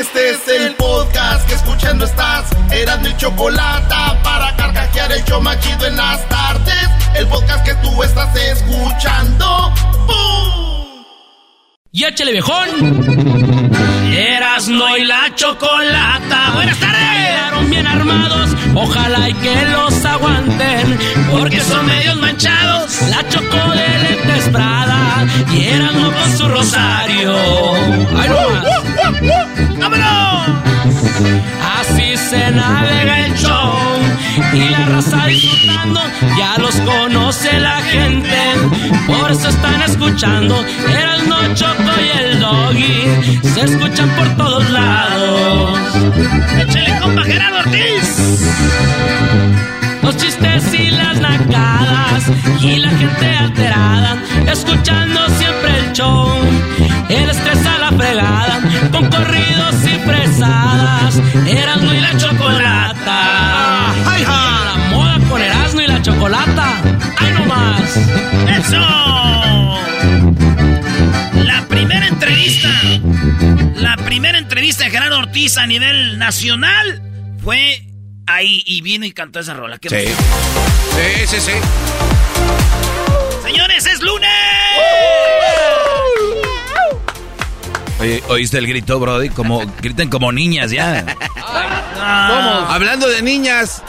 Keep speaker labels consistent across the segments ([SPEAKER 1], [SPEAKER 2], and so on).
[SPEAKER 1] Este es el podcast que escuchando estás. Eran mi chocolate para carcajear el yo machido en las tardes. El podcast que tú estás escuchando. ¡Bum!
[SPEAKER 2] ¡Y échale! Eras no y la chocolata. Buenas tardes. Llegaron bien armados. Ojalá y que los aguanten. Porque son medios manchados. La chocó de Prada. Y eran no con su rosario. ¡Ay! ¡Vámonos! Así se navega el show y la raza disfrutando, ya los conoce la gente, por eso están escuchando el no choco y el doggy, se escuchan por todos lados. ¡Échale compa Gerardo Ortiz! Los chistes y las nacadas y la gente alterada, escuchando siempre el show. El estrés a la fregada, con corridos y fresadas, Erasmo y la chocolata. ¡Ay, ja! La moda con Erasmo y la chocolata. ¡Ay, no más! ¡Eso! La primera entrevista, la primera entrevista de Gerardo Ortiz a nivel nacional fue ahí y vino y cantó esa rola. ¿Qué
[SPEAKER 3] Sí. Sí, sí, sí.
[SPEAKER 2] Señores, es lunes.
[SPEAKER 4] Oye, ¿oíste el grito, Brody? Como, griten como niñas ya.
[SPEAKER 2] Ah,
[SPEAKER 3] Hablando de niñas,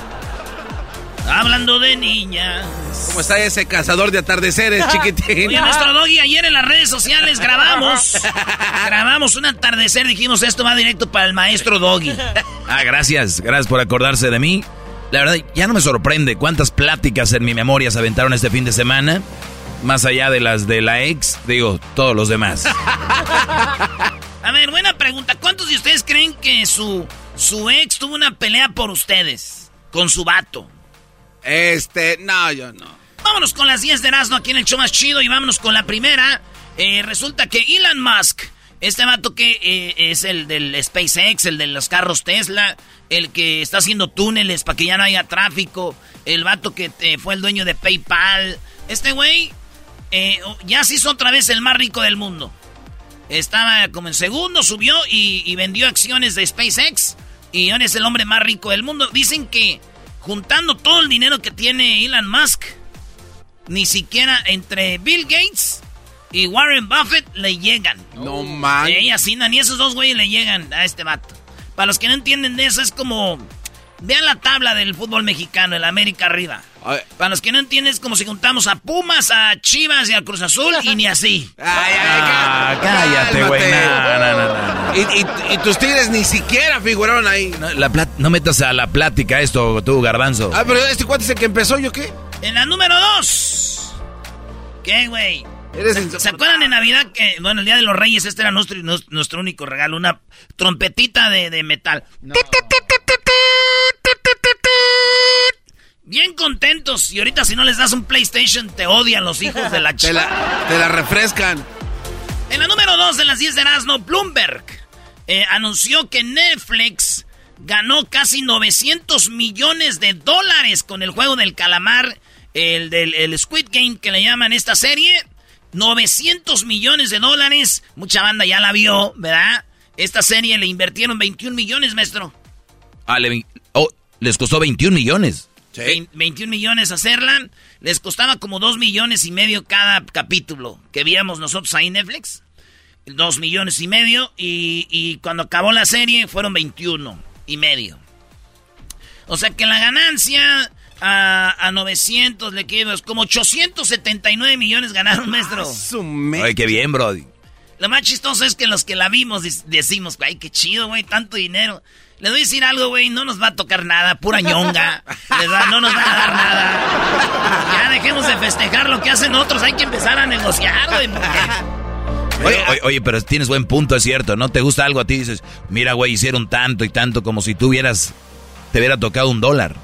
[SPEAKER 2] Hablando de niñas.
[SPEAKER 3] ¿cómo está ese cazador de atardeceres, chiquitín?
[SPEAKER 2] Oye, nuestro doggy, ayer en las redes sociales grabamos. grabamos un atardecer. Dijimos, esto va directo para el maestro doggy.
[SPEAKER 4] Ah, gracias, gracias por acordarse de mí. La verdad, ya no me sorprende cuántas pláticas en mi memoria se aventaron este fin de semana. Más allá de las de la ex, digo, todos los demás.
[SPEAKER 2] A ver, buena pregunta. ¿Cuántos de ustedes creen que su, su ex tuvo una pelea por ustedes? Con su vato.
[SPEAKER 3] Este, no, yo no.
[SPEAKER 2] Vámonos con las 10 de Erasmo aquí en el show más chido y vámonos con la primera. Eh, resulta que Elon Musk, este vato que eh, es el del SpaceX, el de los carros Tesla, el que está haciendo túneles para que ya no haya tráfico, el vato que eh, fue el dueño de PayPal, este güey ya se hizo otra vez el más rico del mundo. Estaba como en segundo, subió y vendió acciones de SpaceX y ahora es el hombre más rico del mundo. Dicen que juntando todo el dinero que tiene Elon Musk, ni siquiera entre Bill Gates y Warren Buffett le llegan.
[SPEAKER 3] No man.
[SPEAKER 2] Ella así, ni esos dos güeyes le llegan a este vato. Para los que no entienden de eso, es como. Vean la tabla del fútbol mexicano, el América arriba. Para los que no entienden, es como si juntamos a Pumas, a Chivas y a Cruz Azul y ni así.
[SPEAKER 3] ay, ay,
[SPEAKER 4] Ah,
[SPEAKER 3] cá-
[SPEAKER 4] cállate, güey. no, no, no.
[SPEAKER 3] Y, y- y tus tigres ni siquiera figuraron ahí.
[SPEAKER 4] No, la plat- no metas a la plática esto, tú, garbanzo.
[SPEAKER 3] Ah, pero este cuate es el que empezó, ¿yo qué?
[SPEAKER 2] En la número dos. ¿Qué, güey? ¿Se, acuerdan en Navidad que, bueno, el Día de los Reyes, este era nuestro, nuestro, único regalo, una trompetita de, de metal. Bien contentos. Y ahorita si no les das un PlayStation, te odian los hijos de la
[SPEAKER 3] Te
[SPEAKER 2] chica.
[SPEAKER 3] la, te la refrescan.
[SPEAKER 2] En la número 2 de las 10 de Erasmo, Bloomberg eh, anunció que Netflix ganó casi 900 millones de dólares con el juego del calamar, el del el Squid Game que le llaman esta serie. 900 millones de dólares. Mucha banda ya la vio, ¿verdad? Esta serie le invirtieron 21 millones, maestro.
[SPEAKER 4] Ah, le- oh, les costó 21 millones.
[SPEAKER 2] Vein- 21 millones hacerla. Les costaba como 2 millones y medio cada capítulo que veíamos nosotros ahí en Netflix. dos millones y medio. Y, y cuando acabó la serie fueron 21 y medio. O sea que la ganancia a, a 900 le quedó como 879 millones ganaron, maestro.
[SPEAKER 4] Ay, qué bien, Brody.
[SPEAKER 2] Lo más chistoso es que los que la vimos decimos, ay, qué chido, güey, tanto dinero. Les voy a decir algo, güey, no nos va a tocar nada, pura ñonga. no nos van a dar nada. Ya dejemos de festejar lo que hacen otros, hay que empezar a negociar, güey.
[SPEAKER 4] Oye, oye, pero tienes buen punto, es cierto. ¿No te gusta algo a ti? Dices, mira, güey, hicieron tanto y tanto como si tú hubieras, te hubiera tocado un dólar.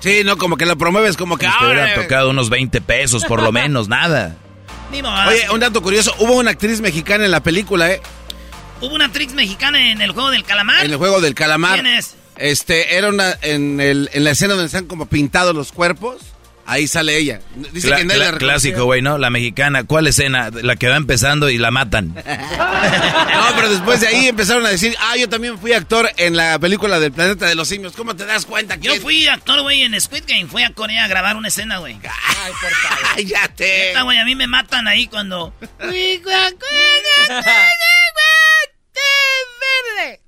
[SPEAKER 3] Sí, no, como que lo promueves como que...
[SPEAKER 4] te hubiera tocado unos 20 pesos, por lo menos, nada.
[SPEAKER 3] Oye, un dato curioso, hubo una actriz mexicana en la película, ¿eh?
[SPEAKER 2] Hubo una actriz mexicana en el juego del calamar.
[SPEAKER 3] En el juego del calamar.
[SPEAKER 2] ¿Quién es?
[SPEAKER 3] Este, era una, en, el, en la escena donde están como pintados los cuerpos. Ahí sale ella.
[SPEAKER 4] Dice que la clásico, güey, ¿no? La mexicana. ¿Cuál escena? La que va empezando y la matan.
[SPEAKER 3] no, pero después de ahí empezaron a decir, ah, yo también fui actor en la película del planeta de los simios. ¿Cómo te das cuenta?
[SPEAKER 2] Que... Yo fui actor, güey, en Squid Game. Fui a Corea a grabar una escena, güey.
[SPEAKER 3] Ay, por favor. Cállate.
[SPEAKER 2] güey, a mí me matan ahí cuando... verde.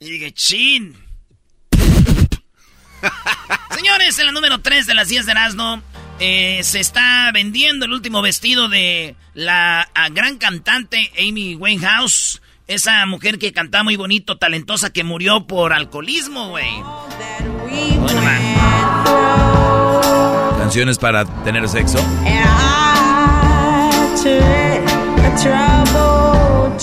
[SPEAKER 2] Y dije, chin. Señores, en la número 3 de las 10 de Erasmo, eh, se está vendiendo el último vestido de la gran cantante Amy Winehouse. Esa mujer que cantaba muy bonito, talentosa, que murió por alcoholismo, güey.
[SPEAKER 4] Canciones para tener sexo.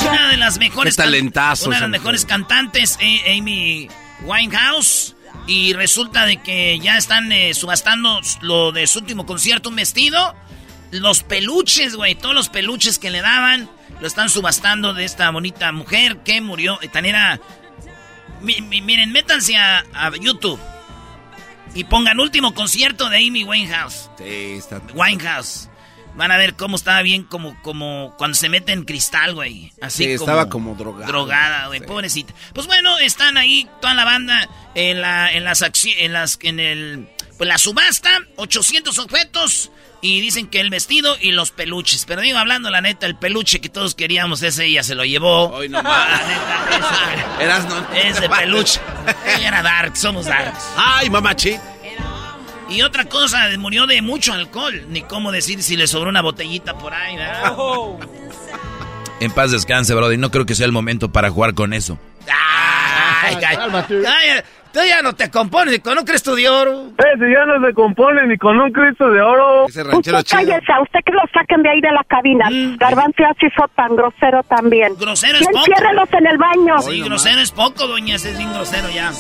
[SPEAKER 2] Una de las mejores una de las mejores cantantes, eh, Amy Winehouse. Y resulta de que ya están eh, subastando lo de su último concierto, un vestido. Los peluches, güey, todos los peluches que le daban, lo están subastando de esta bonita mujer que murió. Tan era... miren, métanse a, YouTube y pongan último concierto de Amy Winehouse.
[SPEAKER 3] Sí, está.
[SPEAKER 2] Winehouse. Van a ver cómo estaba bien como, como cuando se mete en cristal, güey. Así
[SPEAKER 3] sí, estaba como drogada.
[SPEAKER 2] Drogada, güey, pobrecita. Pues bueno, están ahí toda la banda en la, en las en las, en el, pues la subasta, 800 objetos. Y dicen que el vestido y los peluches. Pero digo, hablando la neta, el peluche que todos queríamos, ese ella se lo llevó.
[SPEAKER 3] Hoy no más.
[SPEAKER 2] Eras no. Ese peluche. Era Dark, somos Dark.
[SPEAKER 3] Ay, mamachi.
[SPEAKER 2] Y otra cosa, murió de mucho alcohol. Ni cómo decir si le sobró una botellita por ahí, ¿verdad?
[SPEAKER 4] En paz descanse, brother. No creo que sea el momento para jugar con eso.
[SPEAKER 2] Ay, ay, Tú ya no te compones ni con un Cristo de oro.
[SPEAKER 5] Ese ya no se compone ni con un Cristo de oro.
[SPEAKER 6] Ese usted cállese, usted que lo saquen de ahí de la cabina. Mm. Garbanzo así fue tan grosero también.
[SPEAKER 2] Grosero es poco.
[SPEAKER 6] Enciérrelos en el baño.
[SPEAKER 2] Sí, grosero es poco, doña. Ese es bien grosero ya.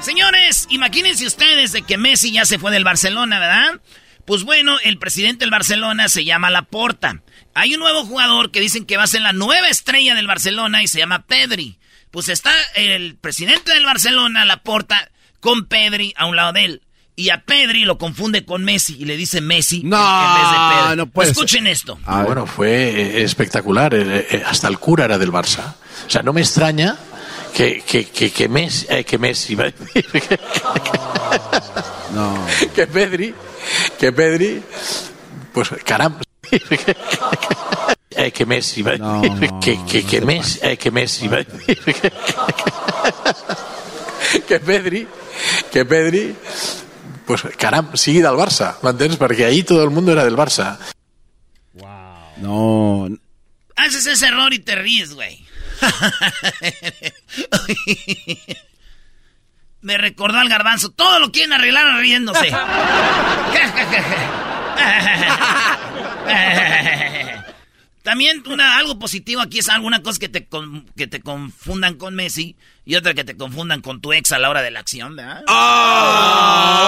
[SPEAKER 2] Señores, imagínense ustedes de que Messi ya se fue del Barcelona, ¿verdad? Pues bueno, el presidente del Barcelona se llama Laporta. Hay un nuevo jugador que dicen que va a ser la nueva estrella del Barcelona y se llama Pedri. Pues está el presidente del Barcelona, Laporta, con Pedri a un lado de él. Y a Pedri lo confunde con Messi y le dice Messi
[SPEAKER 3] no,
[SPEAKER 2] en vez de
[SPEAKER 3] Pedri. No puede
[SPEAKER 2] Escuchen esto.
[SPEAKER 7] Ah, bueno, fue espectacular. Eh, eh, hasta el cura era del Barça. O sea, no me extraña que, que, que, que Messi, eh, que Messi, no. que Pedri, que Pedri, pues caramba. Eh, que Messi, no, que, que, que Messi, eh, que Messi, que Pedri, que Pedri, pues caramba, sigui del Barça, m'entens? Perquè ahí todo el mundo era del Barça.
[SPEAKER 3] Wow. No.
[SPEAKER 2] Haces ese error y te ríes, güey. Me recordó al garbanzo. Todo lo quieren arreglar riéndose. También una, algo positivo aquí es alguna cosa que te, que te confundan con Messi y otra que te confundan con tu ex a la hora de la acción, ¿verdad?
[SPEAKER 5] ¡Oh!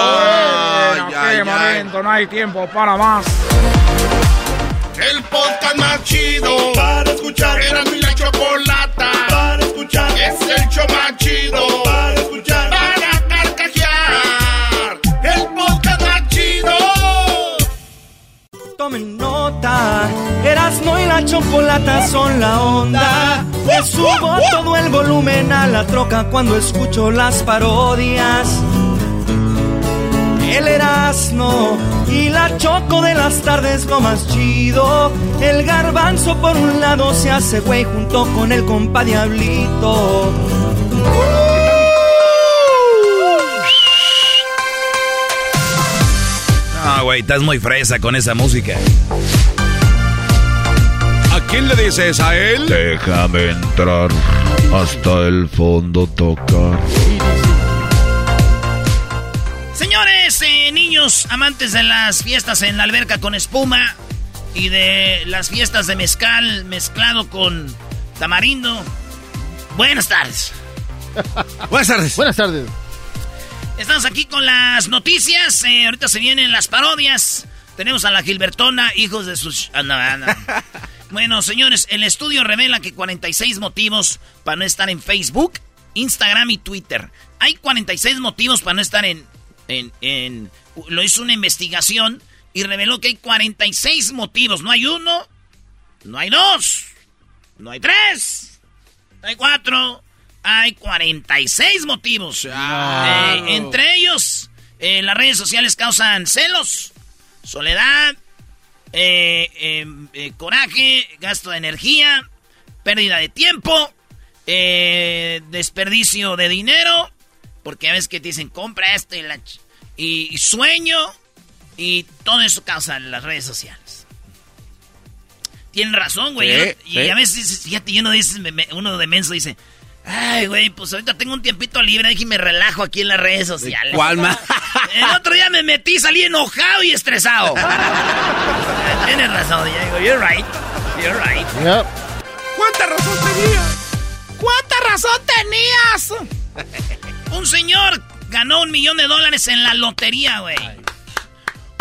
[SPEAKER 5] momento, no hay tiempo para más.
[SPEAKER 1] El podcast más chido para escuchar. Era mi la chocolata para escuchar. Es el show más chido para escuchar. Para carcajear. El podcast más chido.
[SPEAKER 8] Tomen nota. Erasmo y la chocolata son la onda. Le subo todo el volumen a la troca cuando escucho las parodias. El Erasmo y la Choco de las tardes lo más chido. El garbanzo por un lado se hace güey junto con el compa Diablito.
[SPEAKER 4] No, güey, estás muy fresa con esa música.
[SPEAKER 1] ¿A quién le dices a él?
[SPEAKER 9] Déjame entrar hasta el fondo tocar.
[SPEAKER 2] Señores, eh, niños amantes de las fiestas en la alberca con espuma y de las fiestas de mezcal mezclado con tamarindo. Buenas tardes.
[SPEAKER 3] Buenas tardes.
[SPEAKER 10] Buenas tardes.
[SPEAKER 2] Estamos aquí con las noticias. eh, ahorita se vienen las parodias. Tenemos a la Gilbertona, hijos de sus... ah, no, ah, no. Bueno, señores, el estudio revela que 46 motivos para no estar en Facebook, Instagram y Twitter. Hay 46 motivos para no estar en... en, en lo hizo una investigación y reveló que hay 46 motivos. No hay uno, no hay dos, no hay tres, no hay cuatro, hay 46 motivos. Eh, entre ellos, eh, las redes sociales causan celos, soledad, eh, eh, coraje, gasto de energía, pérdida de tiempo, desperdicio de dinero, porque a veces que te dicen compra esto y, la ch- y, y sueño, y todo eso causa las redes sociales. Tienen razón, güey.
[SPEAKER 3] Sí,
[SPEAKER 2] y
[SPEAKER 3] sí.
[SPEAKER 2] a veces, fíjate, y uno, dice, me- me- uno de menso dice, ay, güey, pues ahorita tengo un tiempito libre, y me relajo aquí en las redes sociales.
[SPEAKER 3] ¿Cuál más?
[SPEAKER 2] El otro día me metí, salí enojado y estresado. Tienes razón, Diego. You're right. You're right.
[SPEAKER 1] ¿Cuánta razón tenía?
[SPEAKER 2] ¿Cuánta razón tenías? Un señor ganó un millón de dólares en la lotería, güey.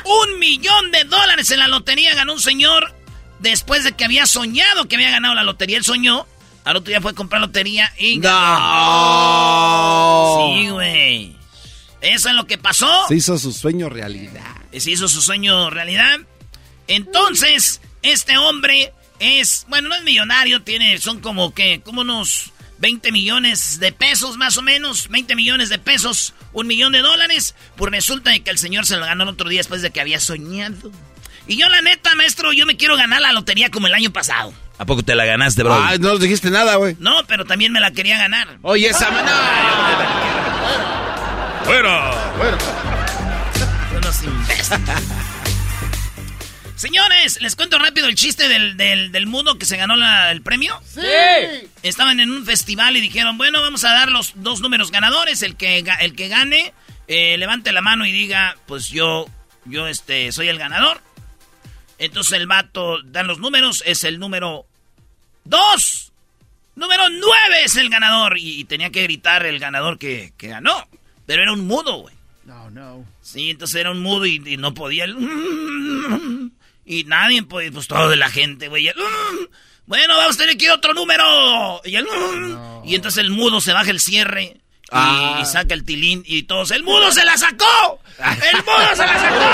[SPEAKER 2] Un millón de dólares en la lotería ganó un señor después de que había soñado que había ganado la lotería. Él soñó, al otro día fue a comprar lotería y ganó. Sí, güey. Eso es lo que pasó.
[SPEAKER 3] Se hizo su sueño realidad.
[SPEAKER 2] Se hizo su sueño realidad. Entonces, este hombre es, bueno, no es millonario, tiene, son como que, como unos 20 millones de pesos más o menos, 20 millones de pesos, un millón de dólares. Pues resulta de que el señor se lo ganó el otro día después de que había soñado. Y yo la neta, maestro, yo me quiero ganar la lotería como el año pasado.
[SPEAKER 4] ¿A poco te la ganaste, bro?
[SPEAKER 3] Ay, no nos dijiste nada, güey.
[SPEAKER 2] No, pero también me la quería ganar.
[SPEAKER 3] Oye, esa
[SPEAKER 1] Fuera.
[SPEAKER 2] Unos imbéciles. Señores, les cuento rápido el chiste del, del, del mudo que se ganó la- el premio.
[SPEAKER 10] ¡Sí!
[SPEAKER 2] Estaban en un festival y dijeron, bueno, vamos a dar los dos números ganadores. El que, el que gane, eh, levante la mano y diga, pues yo, yo este, soy el ganador. Entonces el vato dan los números, es el número 2. Número 9 es el ganador. Y, y tenía que gritar el ganador que, que ganó. Pero era un mudo, güey.
[SPEAKER 10] No, no.
[SPEAKER 2] Sí, entonces era un mudo y, y no podía. el- Y nadie podía, pues todo de la gente, güey. y el- Bueno, vamos a tener que ir a otro número. Y, el- y entonces el mudo se baja el cierre. y-
[SPEAKER 3] Ah.
[SPEAKER 2] Y, saca el tilín y todos. ¡El mudo se la sacó! ¡El mudo se la sacó!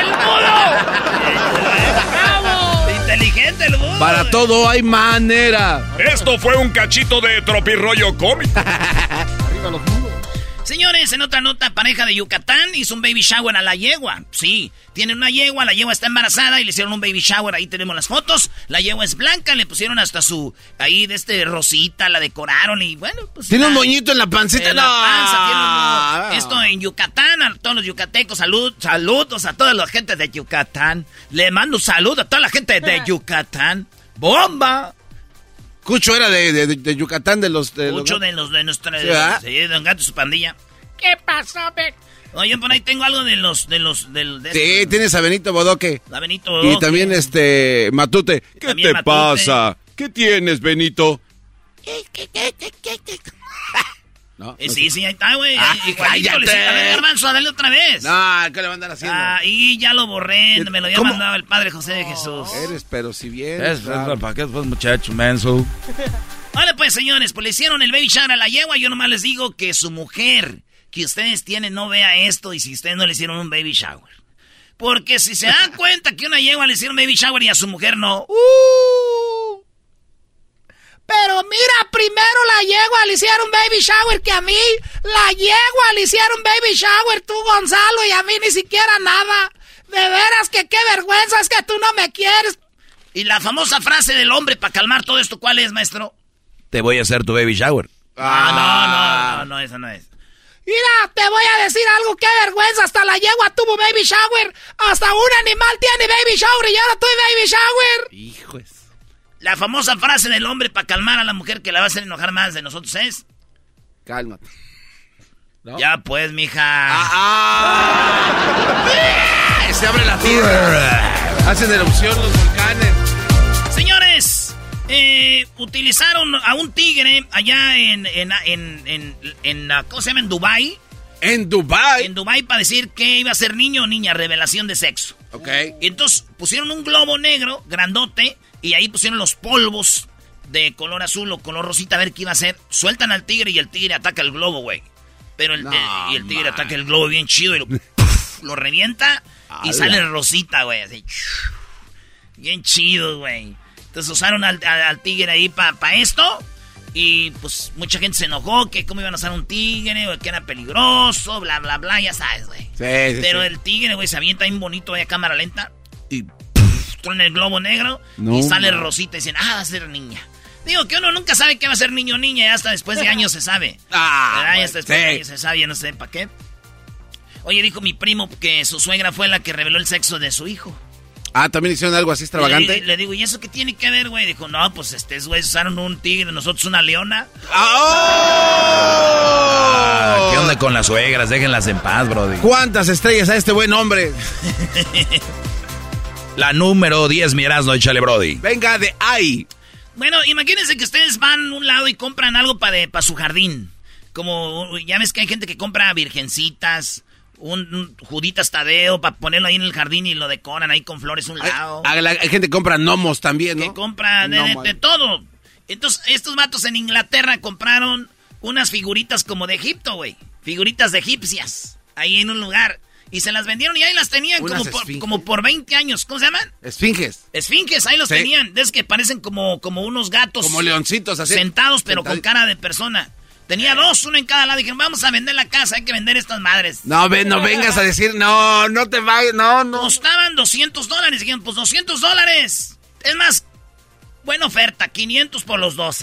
[SPEAKER 2] ¡El mudo! ¡Bravo! Inteligente el mudo.
[SPEAKER 3] Para todo hay manera.
[SPEAKER 1] Esto fue un cachito de tropirroyo cómico.
[SPEAKER 10] Arriba los.
[SPEAKER 2] Señores, en otra nota, pareja de Yucatán hizo un baby shower a la yegua. Sí, tiene una yegua, la yegua está embarazada y le hicieron un baby shower. Ahí tenemos las fotos. La yegua es blanca, le pusieron hasta su. Ahí de este rosita, la decoraron y bueno, pues.
[SPEAKER 3] Tiene un moñito en la pancita.
[SPEAKER 2] en la
[SPEAKER 3] no.
[SPEAKER 2] panza tiene un moño. Esto en Yucatán, a todos los yucatecos, salud, saludos a toda la gente de Yucatán. Le mando un saludo a toda la gente de Yucatán. ¡Bomba!
[SPEAKER 3] Cucho era de, de- de Yucatán, de los... De los-
[SPEAKER 2] Mucho de los de nuestra.
[SPEAKER 3] ¿Sí, verdad?
[SPEAKER 2] Sí, de Don Gato y su pandilla. ¿Qué pasó, Beck? Oye, por ahí tengo algo de los. de los. del. de
[SPEAKER 3] Sí, tienes a Benito Bodoque.
[SPEAKER 2] A Benito
[SPEAKER 3] Y
[SPEAKER 2] Bodoque.
[SPEAKER 3] también este Matute. ¿Qué
[SPEAKER 2] También
[SPEAKER 3] te
[SPEAKER 2] Matute.
[SPEAKER 3] pasa? ¿Qué tienes, Benito? No,
[SPEAKER 2] Eh,
[SPEAKER 3] no
[SPEAKER 2] sí,
[SPEAKER 3] sé.
[SPEAKER 2] sí, ahí está, güey.
[SPEAKER 3] Ah,
[SPEAKER 2] Igualito le A ver. Garbanzo, dale otra vez.
[SPEAKER 3] No, ¿qué le van a andar haciendo?
[SPEAKER 2] Ah, y ya lo borré, me lo había
[SPEAKER 3] ¿Cómo?
[SPEAKER 2] mandado el Padre José de Jesús.
[SPEAKER 3] Eres, pero si bien.
[SPEAKER 4] Es,
[SPEAKER 3] claro.
[SPEAKER 4] ¿Para qué pues, muchacho, menso?
[SPEAKER 2] Vale, pues, señores, pues le hicieron el baby shower a la yegua. Yo nomás les digo que su mujer, que ustedes tienen, no vea esto y si ustedes no le hicieron un baby shower. Porque si se dan cuenta que una yegua le hicieron baby shower y a su mujer no.
[SPEAKER 11] Pero mira, primero la yegua le hicieron baby shower que a mí, la yegua le hicieron baby shower, tú Gonzalo, y a mí ni siquiera nada. De veras que qué vergüenza es que tú no me quieres.
[SPEAKER 2] Y la famosa frase del hombre para calmar todo esto, ¿cuál es, maestro?
[SPEAKER 4] Te voy a hacer tu baby shower.
[SPEAKER 2] Ah, no, no, no, no, esa no es.
[SPEAKER 11] Mira, te voy a decir algo, qué vergüenza, hasta la yegua tuvo baby shower, hasta un animal tiene baby shower y ahora tuve baby shower.
[SPEAKER 3] Hijos.
[SPEAKER 2] La famosa frase del hombre para calmar a la mujer que la va a hacer enojar más de nosotros es...
[SPEAKER 3] Cálmate.
[SPEAKER 2] Ya pues, mija.
[SPEAKER 3] ¡Ah! Se abre la tierra. Hacen erupción los volcanes.
[SPEAKER 2] Señores, eh, utilizaron a un tigre allá en, en, en, en, en, ¿cómo se llama? En Dubai.
[SPEAKER 3] En Dubai.
[SPEAKER 2] En Dubai para decir que iba a ser niño o niña, revelación de sexo.
[SPEAKER 3] Ok.
[SPEAKER 2] Y entonces pusieron un globo negro, grandote, y ahí pusieron los polvos de color azul o color rosita a ver qué iba a hacer. Sueltan al tigre y el tigre ataca el globo, güey. Pero el,
[SPEAKER 3] No,
[SPEAKER 2] y el tigre
[SPEAKER 3] man.
[SPEAKER 2] ataca el globo bien chido y lo, lo revienta y
[SPEAKER 3] Ala.
[SPEAKER 2] sale rosita, güey. Así. Bien chido, güey. Entonces usaron al, al- al tigre ahí para esto. Y pues mucha gente se enojó que cómo iban a usar un tigre, que era peligroso, bla, bla, bla, ya sabes, güey.
[SPEAKER 3] Sí, sí,
[SPEAKER 2] Pero
[SPEAKER 3] sí.
[SPEAKER 2] el tigre, güey, se avienta bien bonito ahí a cámara lenta. Y truena el globo negro.
[SPEAKER 3] No,
[SPEAKER 2] y sale
[SPEAKER 3] man.
[SPEAKER 2] Rosita y dicen, ah, va a ser niña. Digo que uno nunca sabe qué va a ser niño o niña, y hasta después de años se sabe.
[SPEAKER 3] Ah,
[SPEAKER 2] hasta después de años se sabe, ya no sé para qué. Oye, dijo mi primo que su suegra fue la que reveló el sexo de su hijo.
[SPEAKER 3] Ah, también hicieron algo así extravagante.
[SPEAKER 2] le digo, ¿y eso qué tiene que ver, güey? Dijo, no, pues este, güey, usaron un tigre, nosotros una leona.
[SPEAKER 4] Ah, ¿Qué onda con las suegras? Déjenlas en paz, brody.
[SPEAKER 3] ¿Cuántas estrellas a este buen hombre?
[SPEAKER 4] La número 10, mi Erasmo, échale, brody.
[SPEAKER 3] Venga de ahí.
[SPEAKER 2] Bueno, imagínense que ustedes van a un lado y compran algo para su jardín. Como, ya ves que hay gente que compra virgencitas, un, un juditas tadeo para ponerlo ahí en el jardín y lo decoran ahí con flores a un lado.
[SPEAKER 3] La- Hay gente que compra gnomos también, ¿no?
[SPEAKER 2] que compra de, todo. Entonces, estos vatos en Inglaterra compraron unas figuritas como de Egipto, güey. Figuritas de egipcias. Ahí en un lugar. Y se las vendieron y ahí las tenían como por, como por 20 años. ¿Cómo se llaman?
[SPEAKER 3] Esfinges.
[SPEAKER 2] Esfinges, ahí los
[SPEAKER 3] Sí.
[SPEAKER 2] tenían. Es que parecen como, como unos gatos.
[SPEAKER 3] Como leoncitos así.
[SPEAKER 2] Sentados, pero con cara de persona. Tenía dos, uno en cada lado. Dijeron, vamos a vender la casa, hay que vender estas madres.
[SPEAKER 3] No, ve, no vengas a decir, no, no te vayas, no, no.
[SPEAKER 2] Costaban 200 dólares. Dijeron, pues 200 dólares. Es más, buena oferta, 500 por los dos.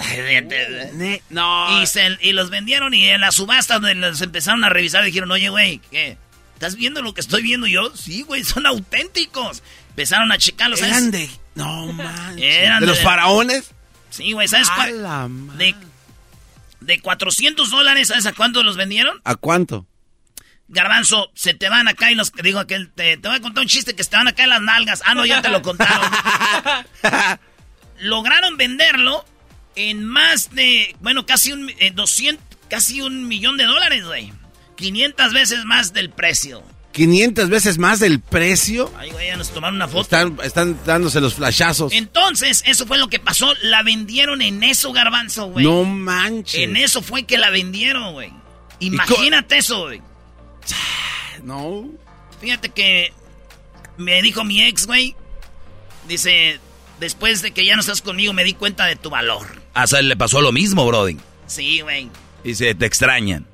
[SPEAKER 3] No.
[SPEAKER 2] Y, se- y los vendieron y en la subasta donde los empezaron a revisar dijeron, oye, güey, ¿qué? ¿Estás viendo lo que estoy viendo yo? Sí, güey, son auténticos. Empezaron a checarlos. ¿sabes?
[SPEAKER 3] Eran de. No manches.
[SPEAKER 2] Eran
[SPEAKER 3] ¿De los faraones?
[SPEAKER 2] Sí, güey, ¿sabes
[SPEAKER 3] A
[SPEAKER 2] cuál?
[SPEAKER 3] la
[SPEAKER 2] De, de 400 dólares, ¿sabes a cuánto los vendieron?
[SPEAKER 3] ¿A cuánto?
[SPEAKER 2] Garbanzo, se te van acá y los... Digo, aquel, te, te voy a contar un chiste que se te van acá en las nalgas. Ah, no, ya te lo contaron. Lograron venderlo en más de... Bueno, casi un... eh, 200... Casi un millón de dólares, güey. 500 veces más del precio.
[SPEAKER 3] 500 veces más del precio.
[SPEAKER 2] Ay, güey, ya nos tomaron una foto.
[SPEAKER 3] Están, están dándose los flashazos.
[SPEAKER 2] Entonces, eso fue lo que pasó. La vendieron en eso, garbanzo, güey.
[SPEAKER 3] No manches.
[SPEAKER 2] En eso fue que la vendieron, güey. Imagínate eso, güey.
[SPEAKER 3] No.
[SPEAKER 2] Fíjate que me dijo mi ex, güey. Dice, después de que ya no estás conmigo, me di cuenta de tu valor.
[SPEAKER 4] A Sal le pasó lo mismo, brody.
[SPEAKER 2] Sí, güey.
[SPEAKER 4] Y se te extrañan.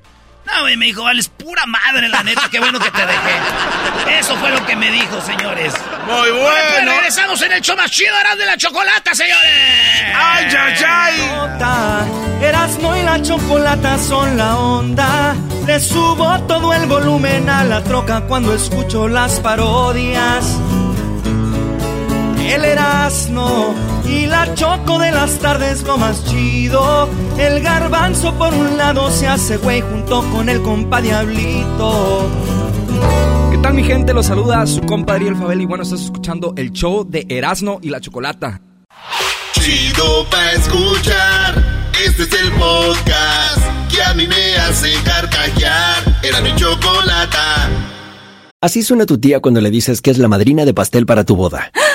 [SPEAKER 2] No, güey, me dijo, vales pura madre, la neta, qué bueno que te dejé. Eso fue lo que me dijo, señores.
[SPEAKER 3] Muy
[SPEAKER 2] Bueno, pues regresamos en el show más chido, Eras de la Chocolata, señores.
[SPEAKER 3] ¡Ay, ay, ay!
[SPEAKER 8] Erasmo y la chocolata son la onda. Le subo todo el volumen a la troca cuando escucho las parodias. El Erasmo y la choco de las tardes lo más chido. El garbanzo por un lado se hace güey junto con el compa Diablito.
[SPEAKER 12] ¿Qué tal mi gente? Los saluda su compadre El Fabel y bueno, estás escuchando el show de Erasmo y la Chocolata.
[SPEAKER 1] Chido pa' escuchar. Este es el podcast que a mí me hace carcajear. Era mi chocolata.
[SPEAKER 13] Así suena tu tía cuando le dices que es la madrina de pastel para tu boda.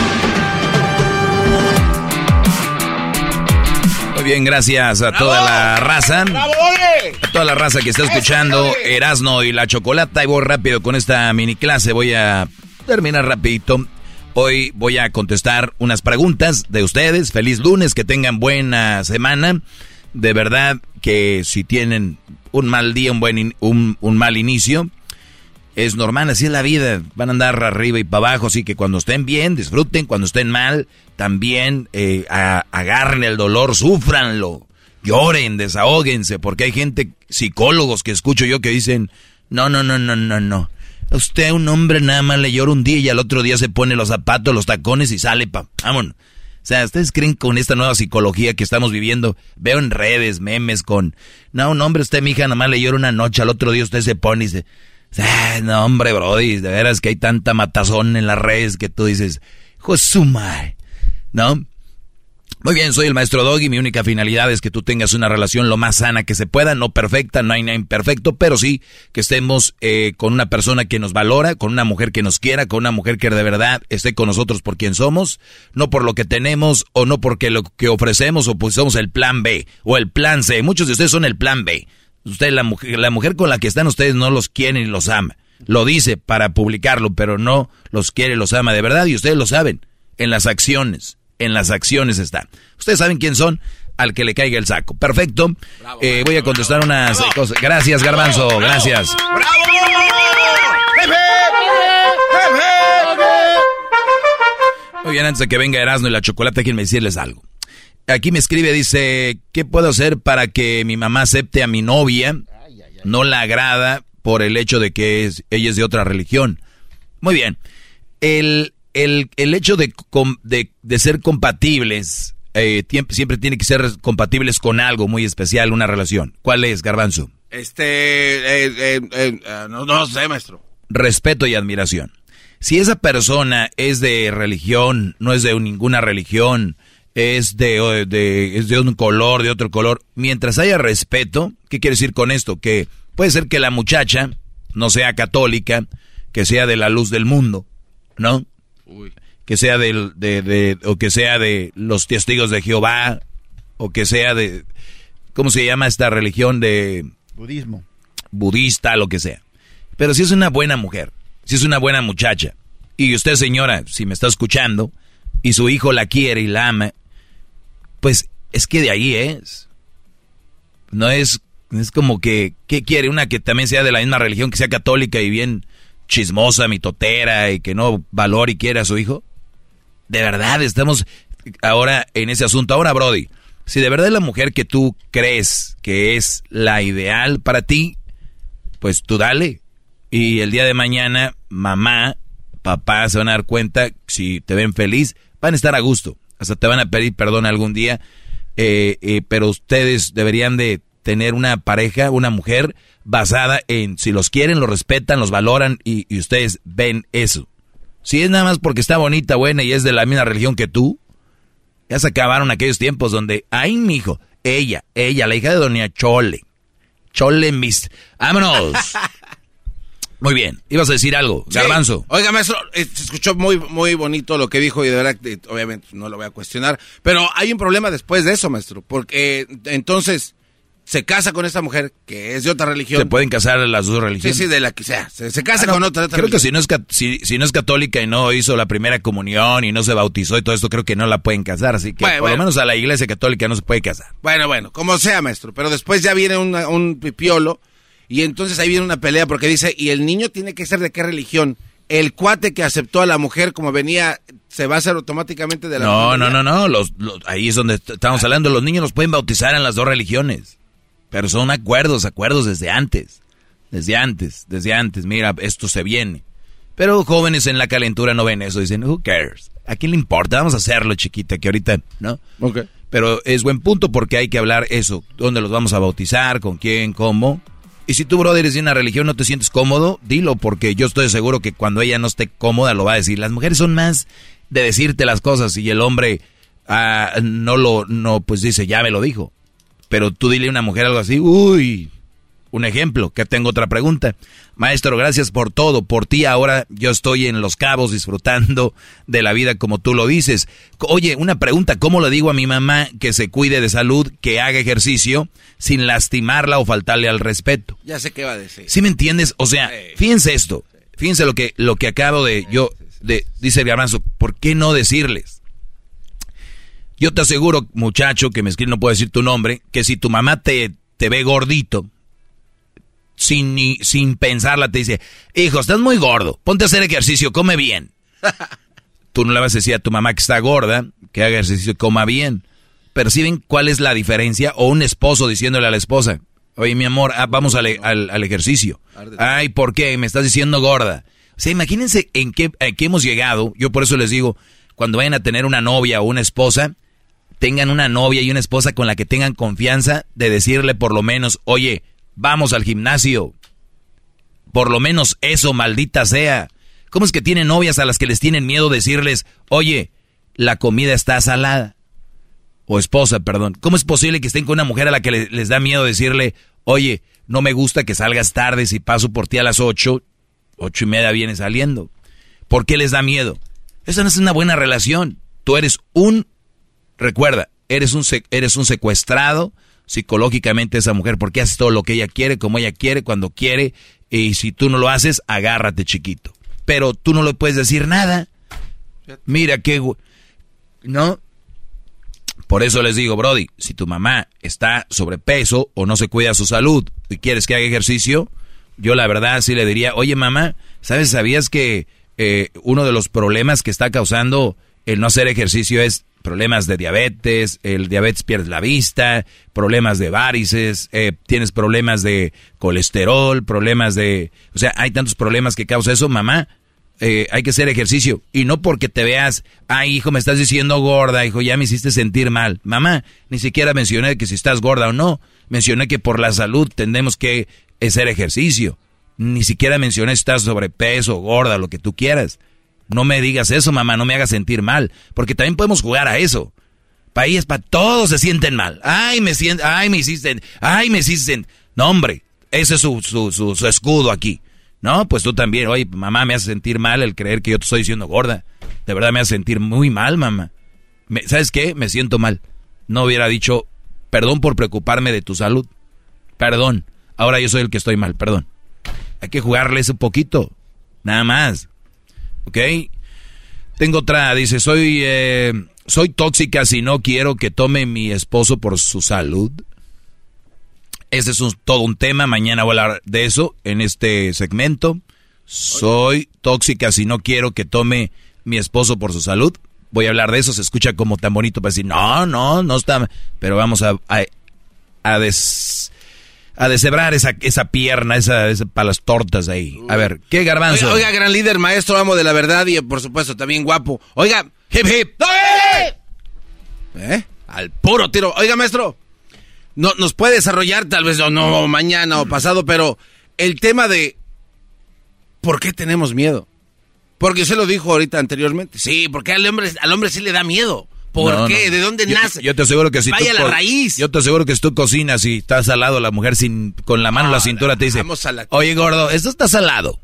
[SPEAKER 4] Muy bien, gracias a toda la raza. A toda la raza que está escuchando Erasno y la Chocolata. Y voy rápido con esta mini clase. Voy a terminar rapidito. Hoy voy a contestar unas preguntas de ustedes. Feliz lunes, que tengan buena semana. De verdad que si tienen un mal día, un buen in- un, un mal inicio, es normal, así es la vida. Van a andar arriba y para abajo, así que cuando estén bien, disfruten. Cuando estén mal, también eh, agarren el dolor, sufranlo. Lloren, desahóguense, porque hay gente, psicólogos que escucho yo que dicen, no, no, no, no, no, no. Usted, un hombre, nada más le llora un día y al otro día se pone los zapatos, los tacones y sale pa... Vámonos. O sea, ¿ustedes creen con esta nueva psicología que estamos viviendo? Veo en redes, memes con... No, un hombre, usted, mija, nada más le llora una noche, al otro día usted se pone y se... Ah, no, hombre, brody, de veras que hay tanta matazón en las redes que tú dices, Josumai, ¿no? Muy bien, soy el maestro Doggy. Mi única finalidad es que tú tengas una relación lo más sana que se pueda, no perfecta, no hay nada imperfecto, pero sí que estemos eh, con una persona que nos valora, con una mujer que nos quiera, con una mujer que de verdad esté con nosotros por quien somos, no por lo que tenemos o no porque lo que ofrecemos o pues somos el plan B o el plan C. Muchos de ustedes son el plan B. Usted, la mujer, la mujer con la que están ustedes no los quiere ni los ama. Lo dice para publicarlo, pero no los quiere, los ama de verdad y ustedes lo saben. En las acciones, en las acciones está. Ustedes saben quién son, al que le caiga el saco. Perfecto. Eh, voy a contestar unas eh, cosas. Gracias, Garbanzo, gracias. Muy bien, antes de que venga Erasmo y la chocolate, quiero decirles algo. Aquí me escribe, dice, ¿qué puedo hacer para que mi mamá acepte a mi novia? No la agrada por el hecho de que es- ella es de otra religión. Muy bien. El, el, el hecho de, de, de ser compatibles, eh, siempre tiene que ser compatibles con algo muy especial, una relación. ¿Cuál es, Garbanzo?
[SPEAKER 3] Este, eh, eh, eh, eh, no, no sé, maestro.
[SPEAKER 4] respeto y admiración. Si esa persona es de religión, no es de ninguna religión, es de, de- es de un color, de otro color, mientras haya respeto, ¿qué quiere decir con esto? Que puede ser que la muchacha no sea católica, que sea de la luz del mundo, ¿no? Que sea del- de, de- o que sea de los testigos de Jehová, o que sea de, ¿cómo se llama esta religión de
[SPEAKER 10] Budismo.
[SPEAKER 4] budista, lo que sea. Pero si es una buena mujer, si es una buena muchacha, y usted señora, si me está escuchando, y su hijo la quiere y la ama, pues es que de ahí es. No es, es como que, ¿qué quiere? Una que también sea de la misma religión, que sea católica y bien chismosa, mitotera, y que no valore y quiere a su hijo. De verdad, estamos ahora en ese asunto. Ahora, Brody, si de verdad es la mujer que tú crees que es la ideal para ti, pues tú dale. Y el día de mañana, mamá, papá se van a dar cuenta, si te ven feliz, van a estar a gusto. Hasta te van a pedir perdón algún día. eh, eh, pero ustedes deberían de tener una pareja, una mujer, basada en si los quieren, los respetan, los valoran y, ustedes ven eso. Si es nada más porque está bonita, buena y es de la misma religión que tú, ya se acabaron aquellos tiempos donde, ay, mijo, ella, ella, la hija de Doña Chole, Chole mis... ¡Vámonos! Muy bien. Ibas a decir algo,
[SPEAKER 3] Sí.
[SPEAKER 4] Garbanzo.
[SPEAKER 3] Oiga, maestro, eh, se escuchó muy, muy bonito lo que dijo y de verdad, eh, obviamente no lo voy a cuestionar. Pero hay un problema después de eso, maestro. Porque eh, entonces se casa con esta mujer que es de otra religión.
[SPEAKER 4] Se pueden casar las dos
[SPEAKER 3] Sí,
[SPEAKER 4] religiones.
[SPEAKER 3] sí, de la que sea. Se, se casa
[SPEAKER 4] Ah, no,
[SPEAKER 3] con otra. otra
[SPEAKER 4] Creo que si no, es, si, si no es católica y no hizo la primera comunión y no se bautizó y todo esto, creo que no la pueden casar. Así que
[SPEAKER 3] Bueno,
[SPEAKER 4] por
[SPEAKER 3] bueno.
[SPEAKER 4] lo menos a la iglesia católica no se puede casar.
[SPEAKER 3] Bueno, bueno, como sea, maestro. Pero después ya viene una- un pipiolo y entonces ahí viene una pelea porque dice, ¿y el niño tiene que ser de qué religión? El cuate que aceptó a la mujer como venía, ¿se va a hacer automáticamente de la
[SPEAKER 4] No, no, no, no. Los, los- ahí es donde est- estamos hablando. Los niños los pueden bautizar en las dos religiones. Pero son acuerdos, acuerdos desde antes. Desde antes, desde antes. Mira, esto se viene. Pero jóvenes en la calentura no ven eso. Dicen, who cares? ¿A quién le importa? Vamos a hacerlo, chiquita, que ahorita, ¿no?
[SPEAKER 3] Ok.
[SPEAKER 4] Pero es buen punto porque hay que hablar eso. ¿Dónde los vamos a bautizar? ¿Con quién? ¿Cómo? Y si tú, brother, eres de una religión no te sientes cómodo, dilo, porque yo estoy seguro que cuando ella no esté cómoda lo va a decir. Las mujeres son más de decirte las cosas y el hombre ah, no lo, no, pues dice, ya me lo dijo. Pero tú dile a una mujer algo así, uy, un ejemplo, que tengo otra pregunta. Maestro, gracias por todo. Por ti ahora yo estoy en Los Cabos disfrutando de la vida como tú lo dices. Oye, una pregunta, ¿cómo le digo a mi mamá que se cuide de salud, que haga ejercicio sin lastimarla o faltarle al respeto?
[SPEAKER 3] Ya sé qué va a decir.
[SPEAKER 4] ¿Sí me entiendes? O sea, fíjense esto. Fíjense lo que, lo que acabo de yo, de, dice el garbanzo, ¿por qué no decirles? Yo te aseguro, muchacho, que me escribe, no puedo decir tu nombre, que si tu mamá te, te ve gordito, sin, ni, sin pensarla te dice, hijo, estás muy gordo, ponte a hacer ejercicio, come bien. Tú no le vas a decir a tu mamá que está gorda, que haga ejercicio, coma bien. ¿Perciben cuál es la diferencia? O un esposo diciéndole a la esposa, oye, mi amor, ah, vamos al, al- al ejercicio. Ay, ¿por qué? Me estás diciendo gorda. O sea, imagínense en qué, en qué hemos llegado. Yo por eso les digo, cuando vayan a tener una novia o una esposa, tengan una novia y una esposa con la que tengan confianza de decirle por lo menos, oye, vamos al gimnasio. Por lo menos eso, maldita sea. ¿Cómo es que tienen novias a las que les tienen miedo decirles, oye, la comida está salada? O esposa, perdón. ¿Cómo es posible que estén con una mujer a la que le- les da miedo decirle, oye, no me gusta que salgas tarde si paso por ti a las ocho, ocho y media viene saliendo? ¿Por qué les da miedo? Esa no es una buena relación. Tú eres un, recuerda, eres un, eres un secuestrado psicológicamente esa mujer porque haces todo lo que ella quiere, como ella quiere, cuando quiere, y si tú no lo haces, agárrate chiquito. Pero tú no le puedes decir nada. Mira qué... ¿No? Por eso les digo, Brody, si tu mamá está sobrepeso o no se cuida su salud y quieres que haga ejercicio, yo la verdad sí le diría, oye mamá, ¿sabes, sabías que eh, uno de los problemas que está causando el no hacer ejercicio es problemas de diabetes, el diabetes pierde la vista, problemas de varices, eh, tienes problemas de colesterol, problemas de... O sea, hay tantos problemas que causa eso, mamá. eh, hay que hacer ejercicio. Y no porque te veas, ay hijo, me estás diciendo gorda, hijo, ya me hiciste sentir mal. Mamá, ni siquiera mencioné que si estás gorda o no. Mencioné que por la salud tendemos que hacer ejercicio. Ni siquiera mencioné si estás sobrepeso, gorda, lo que tú quieras. No me digas eso, mamá, no me hagas sentir mal. Porque también podemos jugar a eso. País para todos se sienten mal. Ay, me sienten, ay, me hiciste, ay, me hiciste. No, hombre, ese es su, su, su, escudo aquí. No, pues tú también, oye, mamá, me hace sentir mal el creer que yo te estoy diciendo gorda. De verdad me hace sentir muy mal, mamá. Me- ¿Sabes qué? Me siento mal. No hubiera dicho, perdón por preocuparme de tu salud. Perdón. Ahora yo soy el que estoy mal, perdón. Hay que jugarles un poquito. Nada más. ¿Ok? Tengo otra, dice, soy, eh, soy tóxica si no quiero que tome mi esposo por su salud. Ese es un- todo un tema, mañana voy a hablar de eso en este segmento. Soy tóxica si no quiero que tome mi esposo por su salud. Voy a hablar de eso, se escucha como tan bonito para decir, no, no, no está, pero vamos a, a, a des, a deshebrar esa, esa pierna, esa, esa para las tortas ahí. A ver, ¿qué garbanzo?
[SPEAKER 3] Oiga, gran líder, maestro, amo de la verdad y por supuesto también guapo. Oiga, hip hip. ¿Eh? Al puro tiro. Oiga, maestro, no, nos puede desarrollar tal vez o no mañana o pasado, pero el tema de ¿por qué tenemos miedo? Porque usted lo dijo ahorita anteriormente. Sí, porque al hombre, al hombre sí le da miedo. ¿Por
[SPEAKER 4] No,
[SPEAKER 3] qué?
[SPEAKER 4] no.
[SPEAKER 3] ¿De dónde
[SPEAKER 4] Yo-
[SPEAKER 3] nace?
[SPEAKER 4] Yo te aseguro que si
[SPEAKER 3] Vaya
[SPEAKER 4] tú
[SPEAKER 3] la raíz.
[SPEAKER 4] Yo te aseguro que si tú cocinas y estás al lado la mujer sin con la mano en la cintura te dice,
[SPEAKER 3] vamos a la-
[SPEAKER 4] oye gordo, esto está salado.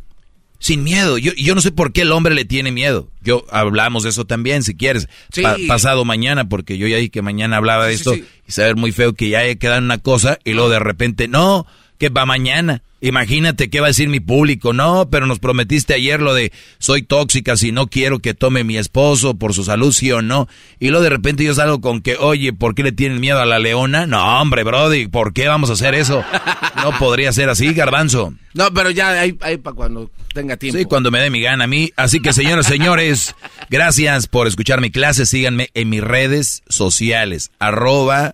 [SPEAKER 4] Sin miedo. Yo, yo no sé por qué el hombre le tiene miedo. Yo hablamos de eso también, si quieres.
[SPEAKER 3] Sí.
[SPEAKER 4] Pa- pasado mañana, porque yo ya dije que mañana hablaba de
[SPEAKER 3] Sí,
[SPEAKER 4] esto
[SPEAKER 3] sí.
[SPEAKER 4] y ver muy feo que ya haya quedado en una cosa y luego de repente, no, que va mañana. Imagínate qué va a decir mi público. No, pero nos prometiste ayer lo de soy tóxica si no quiero que tome mi esposo por su salud, sí o no. Y luego de repente yo salgo con que, oye, ¿por qué le tienen miedo a la leona? No, hombre, Brody, ¿por qué vamos a hacer eso? No podría ser así, garbanzo.
[SPEAKER 3] No, pero ya hay, hay para cuando tenga tiempo.
[SPEAKER 4] Sí, cuando me dé mi gana a mí. Así que, señoras, señores, gracias por escuchar mi clase. Síganme en mis redes sociales. Arroba